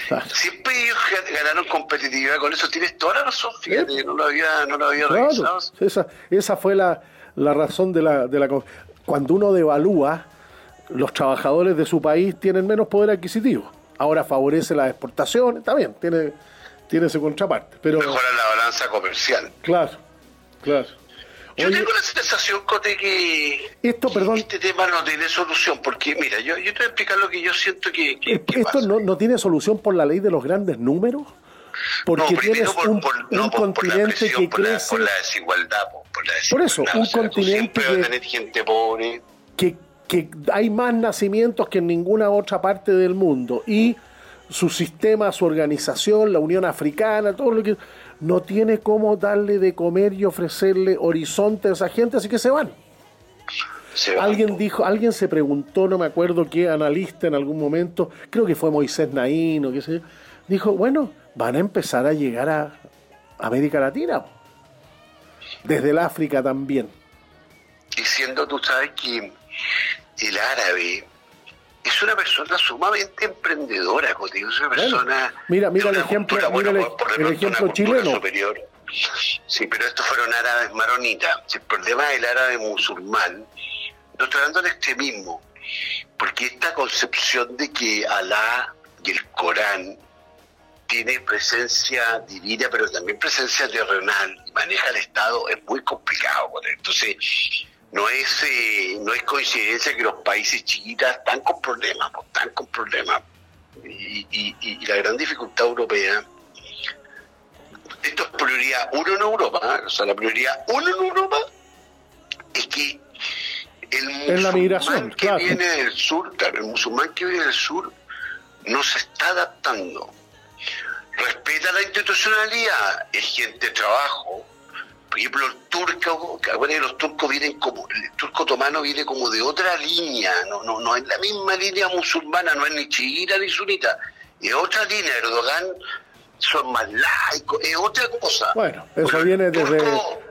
S9: Claro. Siempre ellos ganaron competitividad con eso. Tienes toda la razón, fíjate, no lo había, no lo había revisado.
S1: Esa, esa fue la, la razón de la, de la... Cuando uno devalúa, los trabajadores de su país tienen menos poder adquisitivo. Ahora favorece las exportaciones, también, tiene, tiene su contraparte. Pero,
S9: Mejora la balanza comercial.
S1: Claro, claro.
S9: Yo tengo la sensación, Cote, que,
S1: esto, perdón,
S9: este tema no tiene solución, porque mira, yo, yo te voy a explicar lo que yo siento que...
S1: ¿Esto No, no, tiene solución por la ley de los grandes números? Porque tienes
S9: por,
S1: un,
S9: por,
S1: un continente que
S9: por
S1: crece...
S9: La, por la desigualdad, por, la desigualdad.
S1: Por eso, un
S9: o sea,
S1: continente
S9: que...
S1: que,
S9: gente pobre.
S1: Que, que hay más nacimientos que en ninguna otra parte del mundo y su sistema, su organización, la Unión Africana, todo lo que no tiene cómo darle de comer y ofrecerle horizonte a esa gente, así que se van.
S9: Se van.
S1: Alguien dijo, alguien se preguntó, no me acuerdo qué analista en algún momento, creo que fue Moisés Naín o qué sé yo, dijo, bueno, van a empezar a llegar a América Latina, desde el África también.
S9: Y siendo tú sabes que el árabe es una persona sumamente emprendedora, contigo, es una persona...
S1: Mira, mira el ejemplo,
S9: cultura,
S1: mira
S9: bueno,
S1: el,
S9: por de
S1: el
S9: pronto
S1: ejemplo chileno.
S9: superior. Sí, pero estos fueron árabes maronitas. El problema del árabe musulmán, no estoy hablando del extremismo, porque esta concepción de que Alá y el Corán tiene presencia divina, pero también presencia terrenal, y maneja el Estado, es muy complicado. con él. Entonces, no es eh, no es coincidencia que los países chiquitas están con problemas, pues, están con problemas. Y, y- y la gran dificultad europea, esto es prioridad uno en Europa, ¿eh? o sea, la prioridad uno en Europa es que el
S1: la
S9: musulmán
S1: migración,
S9: que
S1: claro.
S9: viene del sur, claro, el musulmán que viene del sur no se está adaptando. Respeta la institucionalidad, es gente de trabajo. Por ejemplo, el turco, que los turcos vienen como, el turco otomano viene como de otra línea, no, no, no es la misma línea musulmana, no es ni chiita ni sunita, es otra línea, Erdogan son más laicos, es otra cosa.
S1: Bueno, eso viene desde,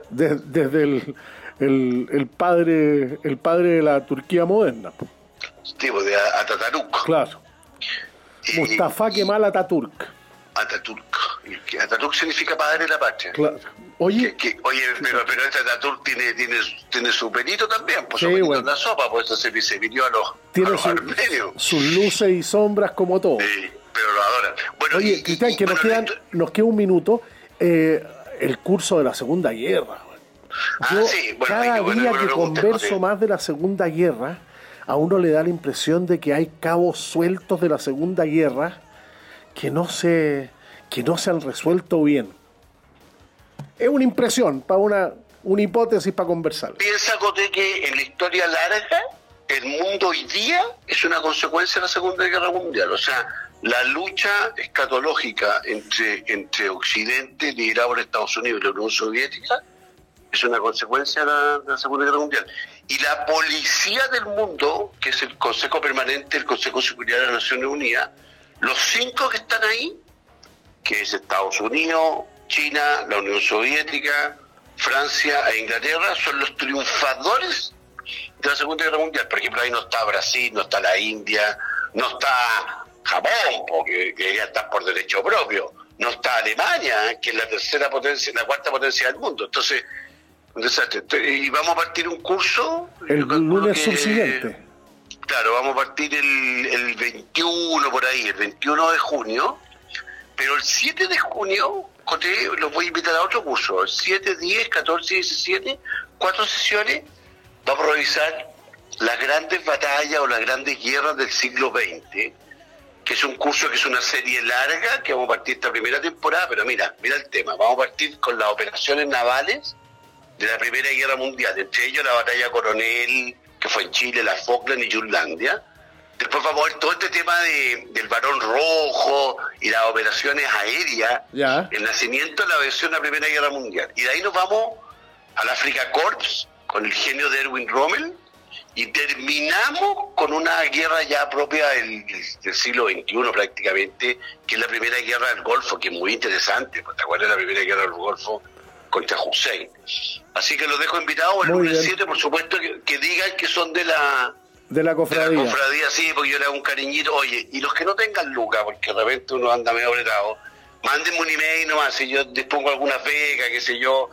S1: de- desde el, el, el padre el padre de la Turquía moderna.
S9: tipo de Ataturk.
S1: Claro. Mustafa Kemal Ataturk.
S9: Ataturk. Ataturk significa padre de la patria.
S1: Claro. Oye,
S9: Que, oye, pero, pero este Ataturk tiene, tiene, tiene su pelito también, pues
S1: Sí,
S9: su pelito
S1: bueno.
S9: en la sopa, pues eso se, se pidió a los, a
S1: tiene
S9: los
S1: su-
S9: armenios.
S1: sus luces y sombras como todo.
S9: pero lo adoran. Bueno,
S1: Oye,
S9: y-
S1: Cristian, que nos, quedan, nos queda un minuto. eh, el curso de la Segunda Guerra. Yo,
S9: Ah, sí, bueno,
S1: cada
S9: bueno
S1: día
S9: que
S1: converso más de la Segunda Guerra, a uno le da la impresión de que hay cabos sueltos de la Segunda Guerra que no se, que no se han resuelto bien. Es una impresión, para una, una hipótesis para conversar.
S9: Piensa, Cote, que en la historia larga, el mundo hoy día es una consecuencia de la Segunda Guerra Mundial. O sea, la lucha escatológica entre, entre Occidente, liderado por Estados Unidos y la Unión Soviética, es una consecuencia de la, de la Segunda Guerra Mundial. Y la policía del mundo, que es el Consejo Permanente, el Consejo de Seguridad de las Naciones Unidas, los cinco que están ahí, que es Estados Unidos, China, la Unión Soviética, Francia e Inglaterra, son los triunfadores de la Segunda Guerra Mundial. Por ejemplo, ahí no está Brasil, no está la India, no está Japón, porque que ya está por derecho propio, no está Alemania, que es la tercera potencia, la cuarta potencia del mundo. Entonces, un desastre. Y vamos a partir un curso.
S1: El lunes
S9: que-
S1: subsiguiente.
S9: Claro, vamos a partir el, el 21 por ahí, el 21 de junio, pero el 7 de junio, Coté, los voy a invitar a otro curso, el 7, 10, 14 y 17, cuatro sesiones, vamos a revisar las grandes batallas o las grandes guerras del siglo XX, que es un curso que es una serie larga, que vamos a partir esta primera temporada, pero mira, mira el tema, vamos a partir con las operaciones navales de la Primera Guerra Mundial, entre ellos la batalla Coronel, que fue en Chile, la Falkland y Jutlandia. Después vamos a ver todo este tema de, del varón rojo y las operaciones aéreas, el nacimiento de la versión de la Primera Guerra Mundial. Y de ahí nos vamos al Africa Corps, con el genio de Erwin Rommel, y terminamos con una guerra ya propia del, del siglo XXI prácticamente, que es la Primera Guerra del Golfo, que es muy interesante, pues, ¿te acuerdas de la Primera Guerra del Golfo contra Hussein? Así que los dejo invitados el lunes
S1: bien.
S9: 7, por supuesto, que, que digan que son de la,
S1: De la
S9: de la
S1: cofradía.
S9: cofradía, sí, porque yo le hago un cariñito. Oye, y los que no tengan lucas, porque de repente uno anda medio apretado,
S10: Mándenme un email nomás, si yo dispongo alguna beca, qué sé yo,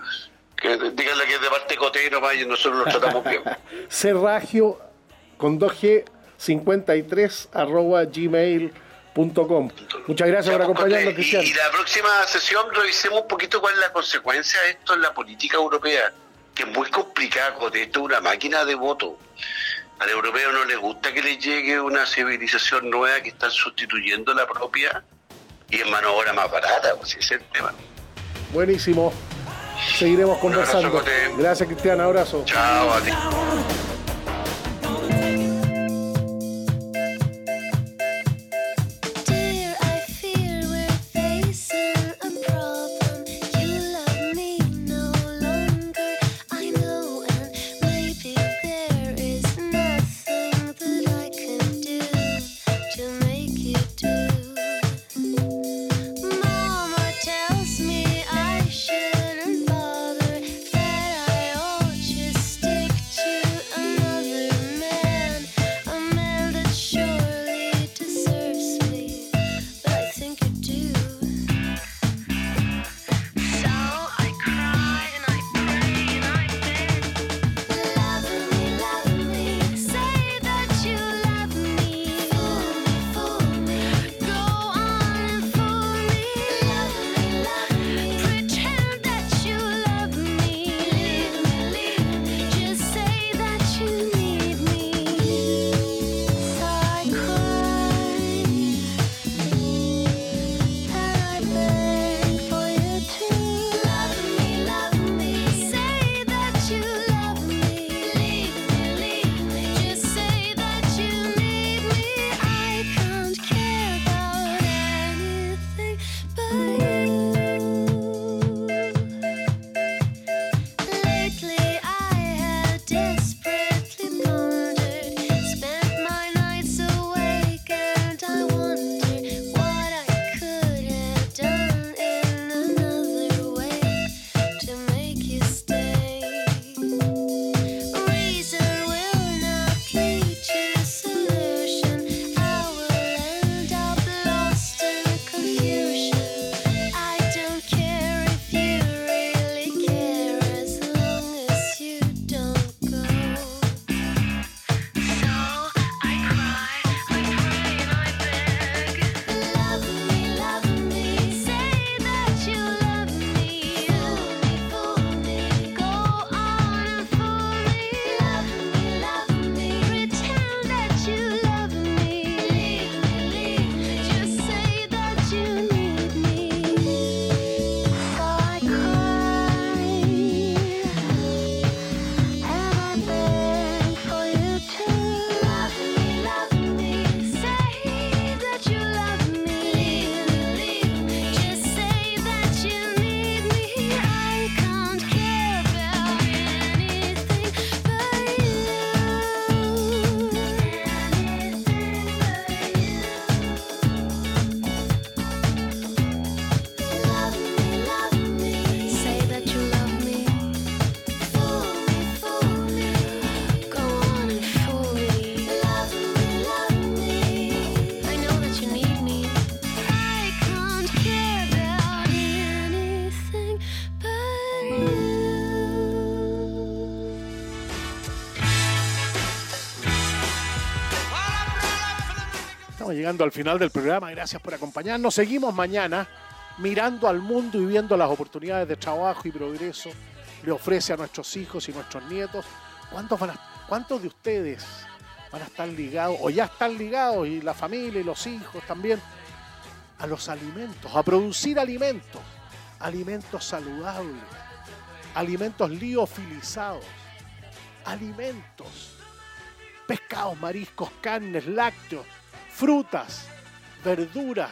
S10: que díganle que es de parte Coté nomás y nosotros lo tratamos bien.
S1: Serragio con 2G 53 arroba gmail.com. Muchas gracias por acompañarnos, Cristian.
S10: Y, la próxima sesión revisemos un poquito cuál es la consecuencia de esto en la política europea, que es muy complicada, Coté, esto es una máquina de voto. Al europeo no les gusta que les llegue una civilización nueva que están sustituyendo la propia y en mano ahora más barata, pues ese es el tema.
S1: Buenísimo. Seguiremos conversando. Gracias, Cristian. Abrazo.
S10: Chao, a ti.
S1: Al final del programa. Gracias por acompañarnos. Seguimos mañana mirando al mundo y viendo las oportunidades de trabajo y progreso le ofrece a nuestros hijos y nuestros nietos. ¿Cuántos, ¿Cuántos de ustedes van a estar ligados o ya están ligados y la familia y los hijos también a los alimentos, a producir alimentos, alimentos saludables, alimentos liofilizados, alimentos, pescados, mariscos, carnes, lácteos, frutas, verduras,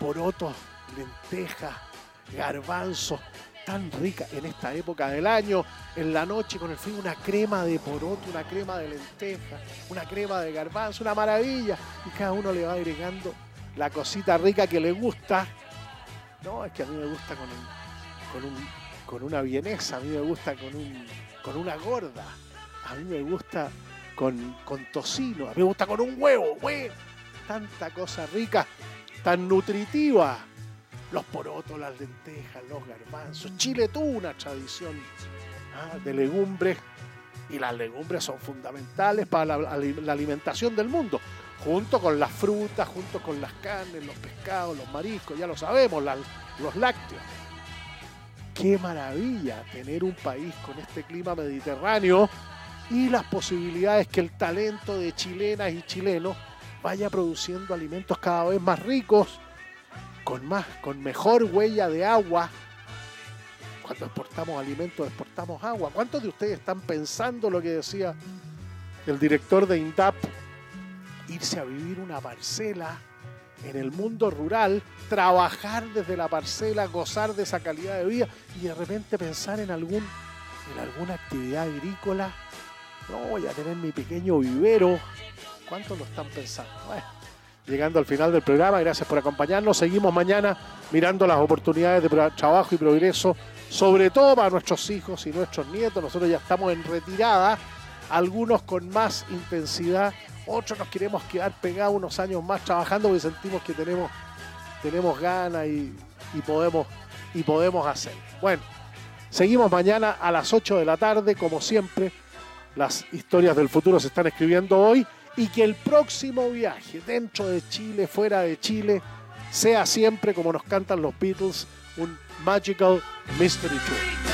S1: porotos, lentejas, garbanzos, tan rica en esta época del año, en la noche con el frío, una crema de poroto, una crema de lenteja, una crema de garbanzo, una maravilla. Y cada uno le va agregando la cosita rica que le gusta. No, es que a mí me gusta con, con, con una vienesa, a mí me gusta con, un, con una gorda, a mí me gusta con, con tocino, a mí me gusta con un huevo, tanta cosa rica, tan nutritiva. Los porotos, las lentejas, los garbanzos. Chile tuvo una tradición ¿ah? de legumbres y las legumbres son fundamentales para la, alimentación del mundo, junto con las frutas, junto con las carnes, los pescados, los mariscos, ya lo sabemos, los lácteos. Qué maravilla tener un país con este clima mediterráneo y las posibilidades que el talento de chilenas y chilenos vaya produciendo alimentos cada vez más ricos, con más, con mejor huella de agua, cuando exportamos alimentos, exportamos agua. ¿Cuántos de ustedes están pensando lo que decía el director de INDAP? Irse a vivir una parcela en el mundo rural, trabajar desde la parcela, gozar de esa calidad de vida y de repente pensar en, algún, en alguna actividad agrícola. No, voy a tener mi pequeño vivero. ¿Cuántos lo están pensando? llegando al final del programa, gracias por acompañarnos. Seguimos mañana mirando las oportunidades de trabajo y progreso sobre todo para nuestros hijos y nuestros nietos. Nosotros ya estamos en retirada, algunos con más intensidad, otros nos queremos quedar pegados unos años más trabajando porque sentimos que tenemos, tenemos ganas y, podemos, y podemos hacer. Bueno, seguimos mañana a las 8 de la tarde, como siempre. Las historias del futuro se están escribiendo hoy y que el próximo viaje dentro de Chile, fuera de Chile, sea siempre como nos cantan los Beatles, un magical mystery tour.